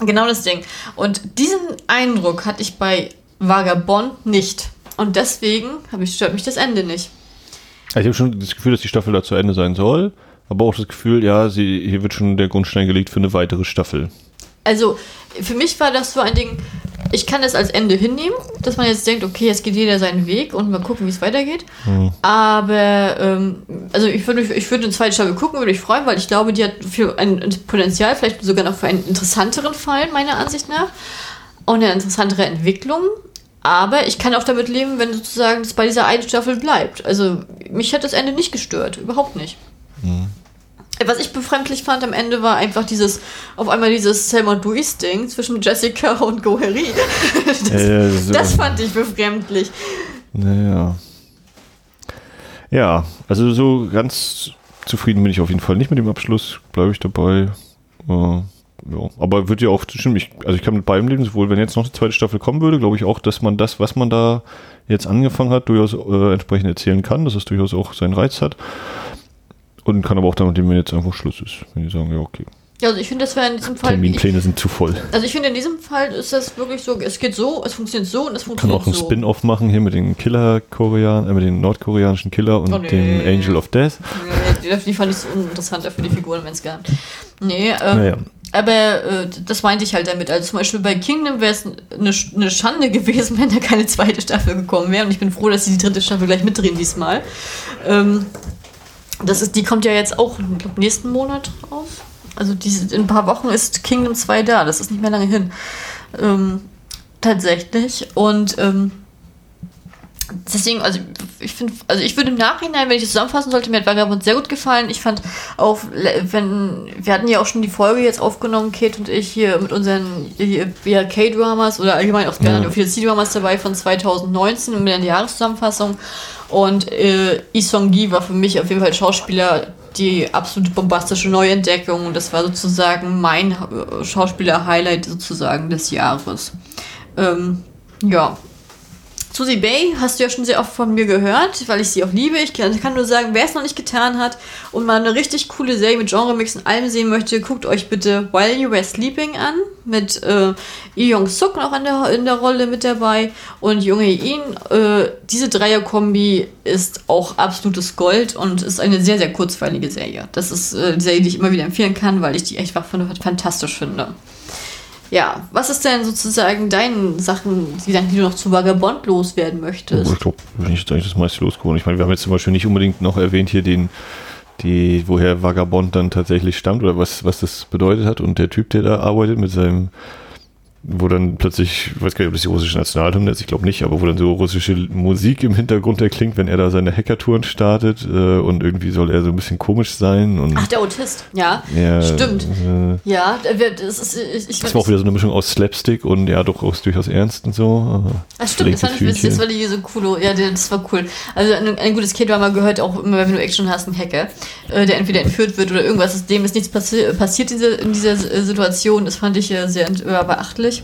genau das Ding. Und diesen Eindruck hatte ich bei Vagabond nicht. Und deswegen ich, stört mich das Ende nicht. Also ich habe schon das Gefühl, dass die Staffel da zu Ende sein soll, aber auch das Gefühl, ja, sie, hier wird schon der Grundstein gelegt für eine weitere Staffel. Also, für mich war das so ein Ding, ich kann das als Ende hinnehmen, dass man jetzt denkt, okay, jetzt geht jeder seinen Weg und mal gucken, wie es weitergeht. Mhm. Aber ähm, also ich würde ich würde eine zweite Staffel gucken, würde ich freuen, weil ich glaube, die hat für ein Potenzial, vielleicht sogar noch für einen interessanteren Fall, meiner Ansicht nach. Und eine interessantere Entwicklung. Aber ich kann auch damit leben, wenn sozusagen es bei dieser einen Staffel bleibt. Also mich hat das Ende nicht gestört, überhaupt nicht. Mhm. Was ich befremdlich fand am Ende war einfach dieses, auf einmal dieses Selma Duis-Ding zwischen Jessica und Goheri. Das, äh, so. das fand ich befremdlich. Naja. Ja, also so ganz zufrieden bin ich auf jeden Fall nicht mit dem Abschluss, bleibe ich dabei. Äh, ja, aber wird ja auch stimmt, ich, also ich kann mit beidem leben, sowohl wenn jetzt noch eine zweite Staffel kommen würde, glaube ich auch, dass man das, was man da jetzt angefangen hat, durchaus äh, entsprechend erzählen kann, dass es durchaus auch seinen Reiz hat. Und kann aber auch damit, wenn jetzt einfach Schluss ist. Wenn die sagen, ja, okay. Also ich finde, das wäre in diesem Fall. Terminpläne sind zu voll. Also ich finde, in diesem Fall ist das wirklich so, es geht so, es funktioniert so und es Kann funktioniert auch ein so. Spin-off machen hier mit den Killer-Korean, äh, mit den nordkoreanischen Killer und Oh, nee. dem Angel of Death. Nee, die, die fand ich so uninteressanter für die Figuren, wenn es gehabt. Nee, ähm, Naja. aber äh, das meinte ich halt damit. Also zum Beispiel bei Kingdom wäre es eine, eine Schande gewesen, wenn da keine zweite Staffel gekommen wäre. Und ich bin froh, dass sie die dritte Staffel gleich mitdrehen diesmal. Ähm, das ist, die kommt ja jetzt auch, ich glaube, nächsten Monat raus. Also diese, in ein paar Wochen ist Kingdom 2 da. Das ist nicht mehr lange hin. Ähm, tatsächlich. Und ähm, deswegen, also ich finde, also ich würde im Nachhinein, wenn ich das zusammenfassen sollte, mir hat Vagabond sehr gut gefallen. Ich fand auch, wenn, wir hatten ja auch schon die Folge jetzt aufgenommen, Kate und ich hier mit unseren BRK-Dramas oder allgemein auch gerne Ja. viele C-Dramas dabei von 2019 mit der Jahreszusammenfassung. Und äh, Lee Song-gi war für mich auf jeden Fall Schauspieler die absolute bombastische Neuentdeckung. Und das war sozusagen mein äh, Schauspieler-Highlight sozusagen des Jahres. Ähm, ja, Susie Bay hast du ja schon sehr oft von mir gehört, weil ich sie auch liebe. Ich kann, kann nur sagen, wer es noch nicht getan hat und mal eine richtig coole Serie mit Genre-Mix und allem sehen möchte, guckt euch bitte While You Were Sleeping an. Mit äh, Lee Jong-suk noch in der, in der Rolle mit dabei und Junge In. Äh, diese Dreier-Kombi ist auch absolutes Gold und ist eine sehr, sehr kurzweilige Serie. Das ist äh, die Serie, die ich immer wieder empfehlen kann, weil ich die echt fantastisch finde. Ja, was ist denn sozusagen deine Sachen, die, du noch zu Vagabond loswerden möchtest? Ich glaube, bin ich jetzt eigentlich das meiste losgeworden. Ich meine, wir haben jetzt zum Beispiel nicht unbedingt noch erwähnt hier den, die, woher Vagabond dann tatsächlich stammt oder was, was das bedeutet hat. Und der Typ, der da arbeitet mit seinem, wo dann plötzlich, ich weiß gar nicht, ob das die russische Nationalhymne ist, ich glaube nicht, aber wo dann so russische Musik im Hintergrund erklingt, wenn er da seine Hackertouren startet äh, und irgendwie soll er so ein bisschen komisch sein. Und, Ach, der Autist, ja. ja, stimmt. Äh, Ja, das ist, ich, ich das war auch wieder so eine Mischung aus Slapstick und ja, doch auch durchaus ernst und so. Ah, stimmt, das fand ich witzig, das war die so cool. Ja, das war cool. Also ein, ein gutes K-Drama gehört auch immer, wenn du Action hast, ein Hacker, äh, der entweder entführt wird oder irgendwas, dem ist nichts passi passiert in dieser, in dieser äh, Situation. Das fand ich äh, sehr äh, beachtlich.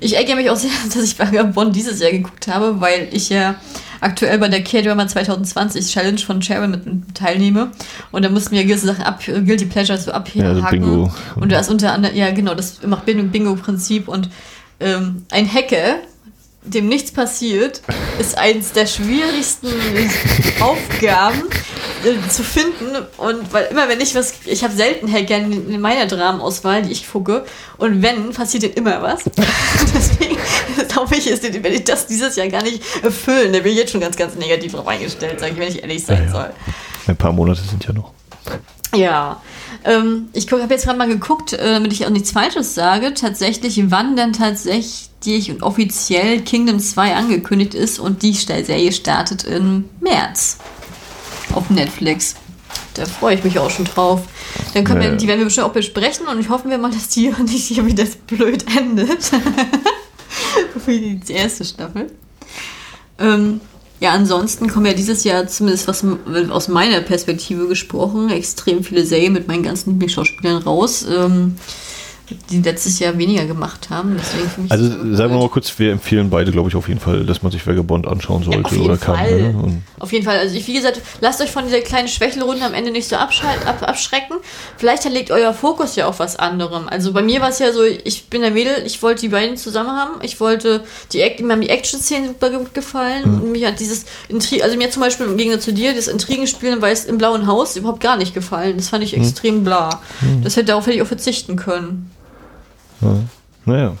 Ich ärgere mich auch sehr, dass ich Vagabond dieses Jahr geguckt habe, weil ich ja aktuell bei der K-Drama 2020 Challenge von Sharon mit teilnehme. Und da mussten wir gewisse Sachen ab, Guilty Pleasures so abhaken. Ja, so Bingo. Und da ist unter anderem, ja genau, das macht Bingo-Prinzip und ähm, ein Hacker, dem nichts passiert, ist eins der schwierigsten Aufgaben äh, zu finden. Und weil immer wenn ich was, ich habe selten Hacker in, in meiner Dramenauswahl, die ich gucke. Und wenn, passiert denen immer was. Deswegen glaube ich, ist, werde ich das dieses Jahr gar nicht erfüllen. Da bin ich jetzt schon ganz, ganz negativ drauf eingestellt, sage ich, wenn ich ehrlich sein Ja, ja. soll. Ein paar Monate sind ja noch. Ja, ähm, ich habe jetzt gerade mal geguckt, äh, damit ich auch nichts Falsches sage, tatsächlich, wann denn tatsächlich und offiziell Kingdom 2 angekündigt ist und die Serie startet im März auf Netflix. Da freue ich mich auch schon drauf. Dann können wir, die werden wir bestimmt auch besprechen und ich hoffen wir mal, dass die nicht hier wieder blöd endet. Wie die erste Staffel. Ähm, ja, ansonsten kommen ja dieses Jahr, zumindest was aus meiner Perspektive gesprochen, extrem viele Serien mit meinen ganzen Lieblingsschauspielern raus, ähm, die letztes Jahr weniger gemacht haben. Mich Also sagen wir mal kurz, wir empfehlen beide, glaube ich, auf jeden Fall, dass man sich Vagabond anschauen sollte auf jeden oder kann. Fall. Ne? Und Auf jeden Fall. Also ich, wie gesagt, lasst euch von dieser kleinen Schwächelrunde am Ende nicht so ab, abschrecken. Vielleicht legt euer Fokus ja auf was anderem. Also bei mir war es ja so, ich bin der Mädel, ich wollte die beiden zusammen haben. Ich wollte die, mir haben die Action-Szenen super gut gefallen. Und mir hat dieses Intri also mir zum Beispiel im Gegensatz zu dir, das Intrigenspielen weiß im Blauen Haus überhaupt gar nicht gefallen. Das fand ich extrem bla. Das hätte, darauf hätte ich auch verzichten können. Ja. naja.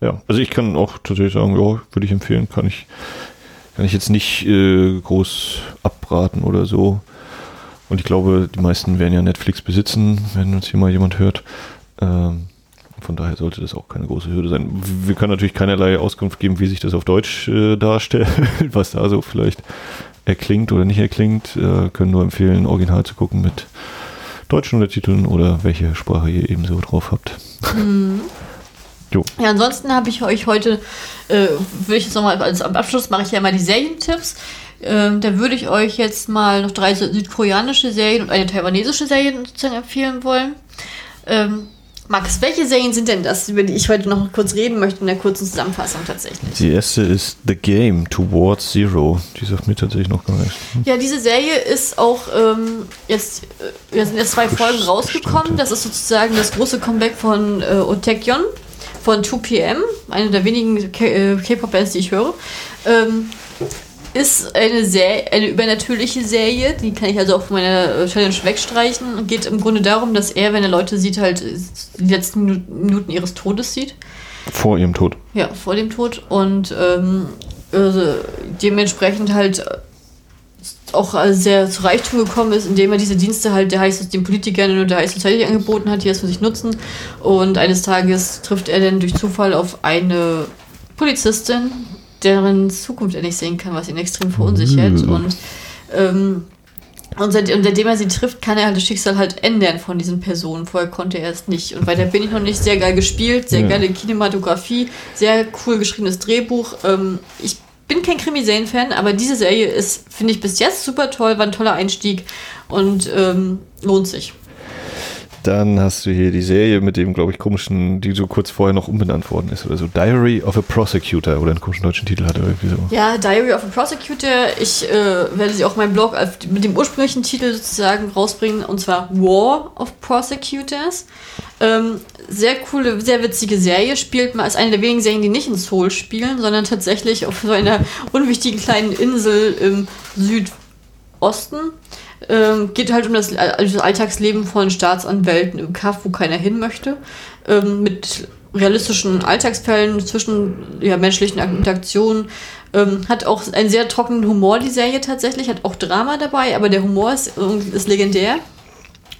Ja, also ich kann auch tatsächlich sagen, ja, würde ich empfehlen, kann ich, kann ich jetzt nicht äh, groß abraten oder so. Und ich glaube, die meisten werden ja Netflix besitzen, wenn uns hier mal jemand hört. Ähm, von daher sollte das auch keine große Hürde sein. Wir können natürlich keinerlei Auskunft geben, wie sich das auf Deutsch äh, darstellt, was da so vielleicht erklingt oder nicht erklingt. Äh, können nur empfehlen, original zu gucken mit deutschen Untertiteln oder welche Sprache ihr eben so drauf habt. Jo. Ja, ansonsten habe ich euch heute, äh, würde ich jetzt nochmal, also am Abschluss mache ich ja mal die Serientipps. Ähm, da würde ich euch jetzt mal noch drei südkoreanische Serien und eine taiwanesische Serie sozusagen empfehlen wollen. Ähm, Max, welche Serien sind denn das, über die ich heute noch kurz reden möchte in der kurzen Zusammenfassung tatsächlich? Die erste ist The Game Towards Zero. Die sagt mir tatsächlich noch gar nichts. Ja, diese Serie ist auch ähm, jetzt, äh, sind jetzt zwei Folgen rausgekommen. Das ist sozusagen das große Comeback von äh, Otekion von 2PM, eine der wenigen äh, K-Pop-Bands, die ich höre. Ähm, ist eine, Serie, eine übernatürliche Serie, die kann ich also auch von meiner Challenge wegstreichen. Geht im Grunde darum, dass er, wenn er Leute sieht, halt die letzten Minuten ihres Todes sieht. Vor ihrem Tod. Ja, vor dem Tod. Und ähm, also dementsprechend halt auch sehr zu Reichtum gekommen ist, indem er diese Dienste halt der heißt den Politikern und der High Society angeboten hat, die das für sich nutzen. Und eines Tages trifft er dann durch Zufall auf eine Polizistin, deren Zukunft er nicht sehen kann, was ihn extrem verunsichert. Mhm. Und, ähm, und, seit, und seitdem er sie trifft, kann er halt das Schicksal halt ändern von diesen Personen. Vorher konnte er es nicht. Und weiter bin ich noch nicht sehr geil gespielt, sehr ja. geile Kinematografie, sehr cool geschriebenes Drehbuch. Ähm, ich bin kein Krimi-Serien-Fan, aber diese Serie ist, finde ich, bis jetzt super toll, war ein toller Einstieg und ähm, lohnt sich. Dann hast du hier die Serie mit dem, glaube ich, komischen, die so kurz vorher noch umbenannt worden ist oder so. Diary of a Prosecutor oder einen komischen deutschen Titel hatte irgendwie so. Ja, Diary of a Prosecutor. Ich äh, werde sie auch in meinem Blog mit dem ursprünglichen Titel sozusagen rausbringen und zwar War of Prosecutors. Ähm, sehr coole, sehr witzige Serie. Spielt mal als eine der wenigen Serien, die nicht in Seoul spielen, sondern tatsächlich auf so einer unwichtigen kleinen Insel im Südosten. Ähm, geht halt um das, das, Alltagsleben von Staatsanwälten im Kaff, wo keiner hin möchte. Ähm, mit realistischen Alltagsfällen zwischen ja, menschlichen Interaktionen. Ähm, hat auch einen sehr trockenen Humor, die Serie tatsächlich. Hat auch Drama dabei, aber der Humor ist, ist legendär.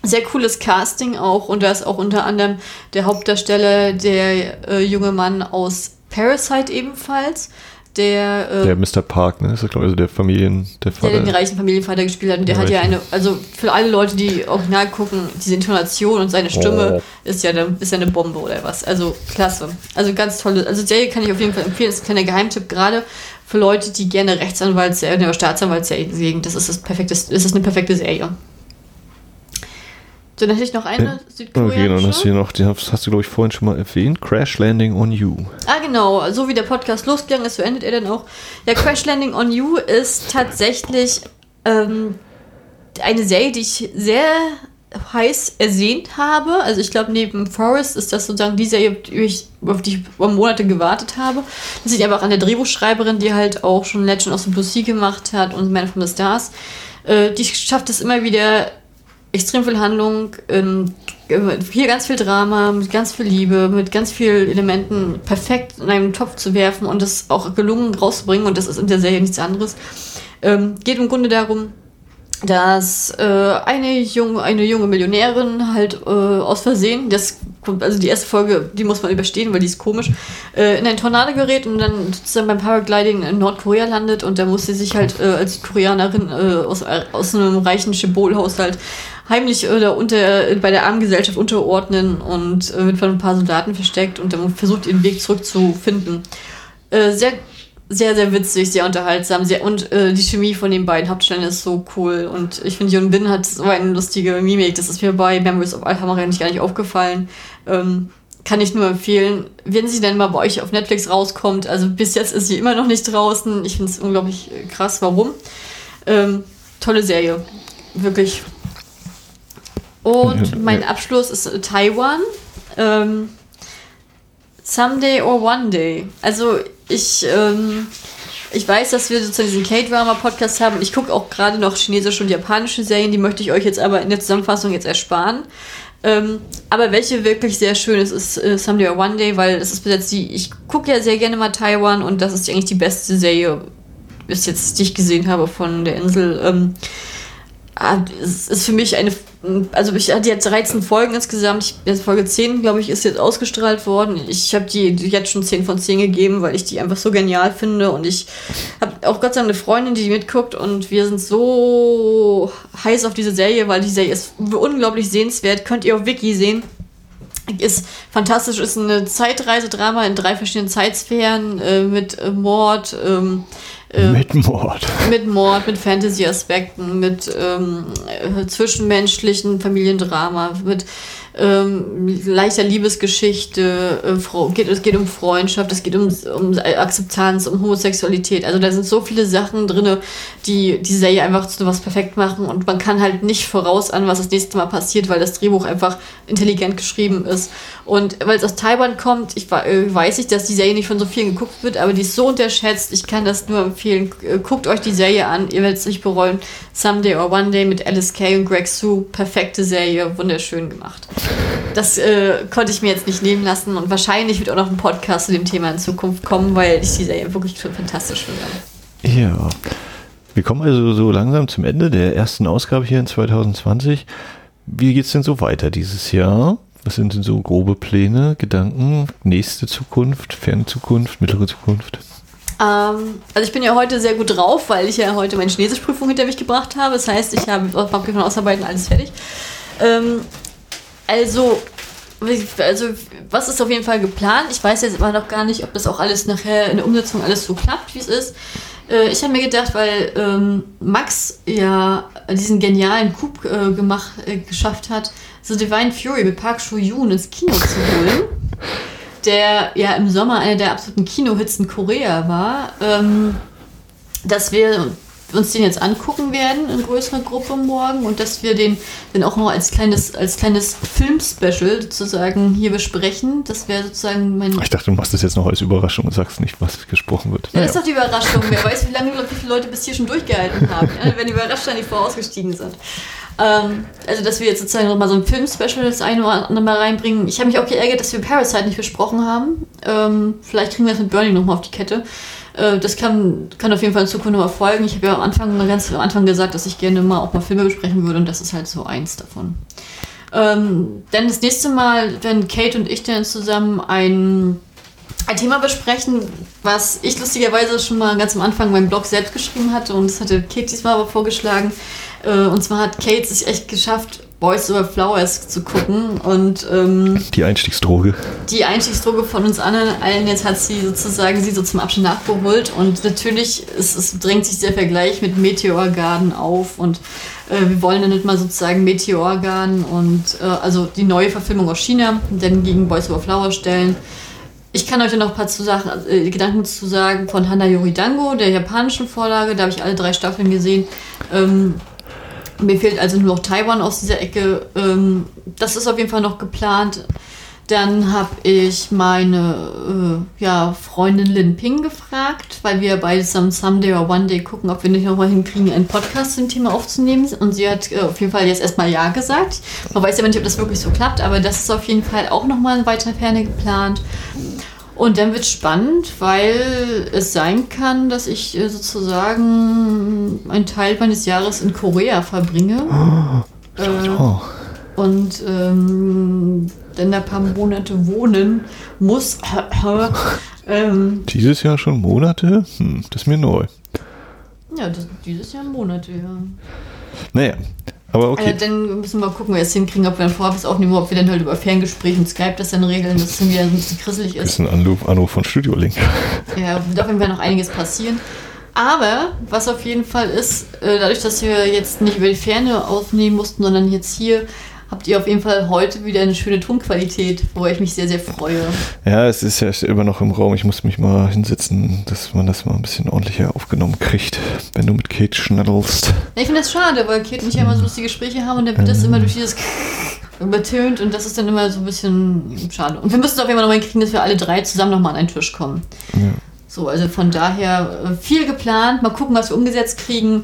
Sehr cooles Casting auch. Und da ist auch unter anderem der Hauptdarsteller, der äh, junge Mann aus Parasite ebenfalls der. Äh, der Mr. Park, ne? Das ist, glaube ich, also der Familien, der Vater. Der den reichen Familienvater gespielt hat. Und der, der hat ja eine, also für alle Leute, die original gucken, diese Intonation und seine Stimme oh. ist, ja eine, ist ja eine Bombe oder was. Also klasse. Also ganz tolle. Also Serie kann ich auf jeden Fall empfehlen. Das ist ein kleiner Geheimtipp, gerade für Leute, die gerne Rechtsanwaltsserien oder Staatsanwaltsserien sehen. Das ist das perfekte, das ist eine perfekte Serie. So, dann hätte ich noch eine Südkoreanische. Okay, dann hast du hier noch, die hast, hast du, glaube ich, vorhin schon mal erwähnt, Crash Landing on You. Ah, genau. So wie der Podcast losgegangen ist, so endet er dann auch. Ja, Crash Landing on You ist tatsächlich ähm, eine Serie, die ich sehr heiß ersehnt habe. Also ich glaube, neben Forest ist das sozusagen die Serie, auf die ich Monate gewartet habe. Das liegt einfach an der Drehbuchschreiberin, die halt auch schon Legend of the Blue Sea gemacht hat und Man from the Stars. Äh, die schafft es immer wieder extrem viel Handlung, ähm, hier ganz viel Drama, mit ganz viel Liebe, mit ganz vielen Elementen perfekt in einen Topf zu werfen und das auch gelungen rauszubringen. Und das ist in der Serie nichts anderes. Ähm, geht im Grunde darum, dass äh, eine, junge, eine junge Millionärin halt äh, aus Versehen, das also die erste Folge, die muss man überstehen, weil die ist komisch, äh, in ein Tornado gerät und dann sozusagen beim Paragliding in Nordkorea landet und da muss sie sich halt äh, als Koreanerin äh, aus, aus einem reichen Schibolhaushalt heimlich oder unter, bei der armen Gesellschaft unterordnen und äh, wird von ein paar Soldaten versteckt und dann versucht ihren Weg zurückzufinden. Äh, sehr sehr, sehr witzig, sehr unterhaltsam. Sehr, und äh, die Chemie von den beiden Hauptstellen ist so cool. Und ich finde, Jun Bin hat so eine lustige Mimik. Das ist mir bei Memories of Alhambra nicht gar nicht aufgefallen. Ähm, kann ich nur empfehlen, wenn sie denn mal bei euch auf Netflix rauskommt. Also bis jetzt ist sie immer noch nicht draußen. Ich finde es unglaublich äh, krass, warum. Ähm, tolle Serie. Wirklich. Und mein Abschluss ist Taiwan. Ähm, Someday or One Day. Also ich, ähm, ich weiß, dass wir sozusagen diesen K-Drama-Podcast haben ich gucke auch gerade noch chinesische und japanische Serien, die möchte ich euch jetzt aber in der Zusammenfassung jetzt ersparen. Ähm, aber welche wirklich sehr schön ist, ist äh, Someday or One Day, weil das ist bis jetzt die, ich gucke ja sehr gerne mal Taiwan und das ist eigentlich die beste Serie, bis jetzt, die ich gesehen habe von der Insel. Ähm, es ist für mich eine also ich hatte jetzt 13 Folgen insgesamt. Ich, jetzt Folge 10, glaube ich, ist jetzt ausgestrahlt worden. Ich habe die jetzt schon 10 von 10 gegeben, weil ich die einfach so genial finde. Und ich habe auch Gott sei Dank eine Freundin, die mitguckt. Und wir sind so heiß auf diese Serie, weil die Serie ist unglaublich sehenswert. Könnt ihr auf Wiki sehen. Ist fantastisch, ist eine Zeitreisedrama in drei verschiedenen Zeitsphären äh, mit Mord, ähm, äh, mit Mord. Mit Mord, mit Fantasy-Aspekten, mit ähm, äh, zwischenmenschlichen Familiendrama, mit ähm, leichter Liebesgeschichte, äh, geht, es geht um Freundschaft, es geht um, um Akzeptanz, um Homosexualität. Also da sind so viele Sachen drin, die die Serie einfach zu was perfekt machen und man kann halt nicht voraus an, was das nächste Mal passiert, weil das Drehbuch einfach intelligent geschrieben ist. Und weil es aus Taiwan kommt, ich äh, weiß ich, dass die Serie nicht von so vielen geguckt wird, aber die ist so unterschätzt. Ich kann das nur empfehlen. Äh, guckt euch die Serie an, ihr werdet es nicht bereuen. Someday or One Day mit Alice Kay und Greg Sue, perfekte Serie, wunderschön gemacht. Das äh, konnte ich mir jetzt nicht nehmen lassen und wahrscheinlich wird auch noch ein Podcast zu dem Thema in Zukunft kommen, weil ich die Serie wirklich fantastisch finde. Ja. Wir kommen also so langsam zum Ende der ersten Ausgabe hier in 2020. Wie geht es denn so weiter dieses Jahr? Was sind denn so grobe Pläne, Gedanken, nächste Zukunft, ferne Zukunft, mittlere Zukunft? Ähm, also ich bin ja heute sehr gut drauf, weil ich ja heute meine Chinesischprüfung hinter mich gebracht habe. Das heißt, ich habe Papier von Ausarbeiten alles fertig. Ähm, also, also, was ist auf jeden Fall geplant? Ich weiß jetzt immer noch gar nicht, ob das auch alles nachher in der Umsetzung alles so klappt, wie es ist. Äh, ich habe mir gedacht, weil ähm, Max ja diesen genialen Coup äh, gemacht, äh, geschafft hat, The Divine Fury mit Park Soo-yoon ins Kino zu holen, der ja im Sommer einer der absoluten Kinohits in Korea war, ähm, dass wir uns den jetzt angucken werden in größerer Gruppe morgen und dass wir den dann auch noch als kleines, als kleines Film-Special sozusagen hier besprechen. Das wäre sozusagen mein. Ich dachte, du machst das jetzt noch als Überraschung und sagst nicht, was gesprochen wird. Ja, naja. das ist doch die Überraschung. Wer weiß, wie lange wie viele Leute bis hier schon durchgehalten haben. Ja, wenn die überrascht sein, die vorausgestiegen sind. Ähm, also, dass wir jetzt sozusagen nochmal so ein Film-Special das eine oder andere mal reinbringen. Ich habe mich auch geärgert, dass wir Parasite nicht besprochen haben. Ähm, vielleicht kriegen wir das mit Burning nochmal auf die Kette. Äh, das kann, kann auf jeden Fall in Zukunft noch erfolgen. Ich habe ja am Anfang, ganz am Anfang gesagt, dass ich gerne mal auch mal Filme besprechen würde und das ist halt so eins davon. Ähm, dann das nächste Mal, wenn Kate und ich dann zusammen ein, ein Thema besprechen, was ich lustigerweise schon mal ganz am Anfang meinem Blog selbst geschrieben hatte und das hatte Kate diesmal aber vorgeschlagen. Äh, und zwar hat Kate sich echt geschafft, Boys Over Flowers zu gucken und ähm, die Einstiegsdroge. Die Einstiegsdroge von uns allen. Jetzt hat sie sozusagen sie so zum Abschnitt nachgeholt und natürlich es, es drängt sich der Vergleich mit Meteor Garden auf und äh, wir wollen dann nicht mal sozusagen Meteor Garden und äh, also die neue Verfilmung aus China dann gegen Boys Over Flowers stellen. Ich kann euch noch ein paar zu Sachen, äh, Gedanken zu sagen von Hana Yoridango, der japanischen Vorlage. Da habe ich alle drei Staffeln gesehen. Ähm, mir fehlt also nur noch Taiwan aus dieser Ecke. Ähm, das ist auf jeden Fall noch geplant. Dann habe ich meine äh, ja, Freundin Lin Ping gefragt, weil wir beide zusammen Someday or One Day gucken, ob wir nicht nochmal hinkriegen, einen Podcast zum Thema aufzunehmen. Und sie hat äh, auf jeden Fall jetzt erstmal Ja gesagt. Man weiß ja nicht, ob das wirklich so klappt, aber das ist auf jeden Fall auch nochmal in weiter Ferne geplant. Und dann wird es spannend, weil es sein kann, dass ich äh, sozusagen einen Teil meines Jahres in Korea verbringe. Oh, äh, oh. Und ähm, dann ein paar Monate wohnen muss. ähm, dieses Jahr schon Monate? Hm, das ist mir neu. Ja, das, dieses Jahr Monate, ja. Naja, aber okay. Also dann müssen wir mal gucken, wie wir es hinkriegen, ob wir dann vorab aufnehmen, ob wir dann halt über Ferngespräch und Skype das dann regeln, dass es dann wieder ein bisschen krisselig ist. Das ist ein Anruf, Anruf von Studio Link. Ja, wird auf jeden Fall noch einiges passieren. Aber was auf jeden Fall ist, äh, dadurch, dass wir jetzt nicht über die Ferne aufnehmen mussten, sondern jetzt hier habt ihr auf jeden Fall heute wieder eine schöne Tonqualität, worüber ich mich sehr, sehr freue. Ja, es ist ja immer noch im Raum. Ich muss mich mal hinsetzen, dass man das mal ein bisschen ordentlicher aufgenommen kriegt, wenn du mit Kate schnaddelst. Ja, ich finde das schade, weil Kate und ich ja immer so lustige Gespräche haben und dann wird das immer durch dieses übertönt und das ist dann immer so ein bisschen schade. Und wir müssen es auf jeden Fall noch mal hinkriegen, dass wir alle drei zusammen nochmal an einen Tisch kommen. Ja. So, also von daher äh, viel geplant. Mal gucken, was wir umgesetzt kriegen.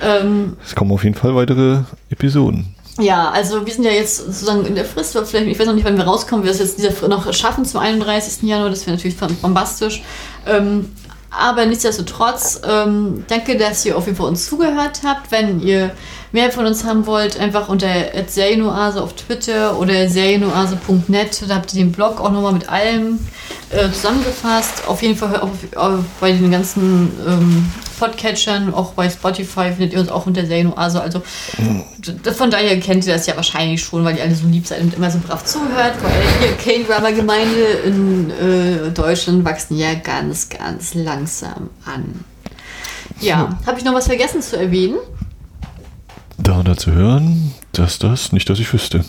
Ähm, es kommen auf jeden Fall weitere Episoden. Ja, also wir sind ja jetzt sozusagen in der Frist, vielleicht, ich weiß noch nicht, wann wir rauskommen, wir es jetzt noch schaffen zum 31. Januar, das wäre natürlich bombastisch. Ähm, aber nichtsdestotrotz, ähm, danke, dass ihr auf jeden Fall uns zugehört habt. Wenn ihr mehr von uns haben wollt, einfach unter Serienoase auf Twitter oder serienoase.net, da habt ihr den Blog auch nochmal mit allem äh, zusammengefasst. Auf jeden Fall auf, auf, bei den ganzen ähm, Podcatchern, auch bei Spotify findet ihr uns auch unter Serienoase. Also von daher kennt ihr das ja wahrscheinlich schon, weil ihr alle so lieb seid und immer so brav zuhört, weil hier K-Drama-Gemeinde in äh, Deutschland wachsen ja ganz, ganz langsam an. Ja, habe ich noch was vergessen zu erwähnen? Da dazu hören, dass das nicht, dass ich wüsste.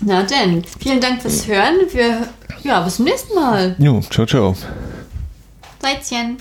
Na denn, vielen Dank fürs Hören. Wir, ja, bis zum nächsten Mal. Jo, ciao, ciao. Seidchen.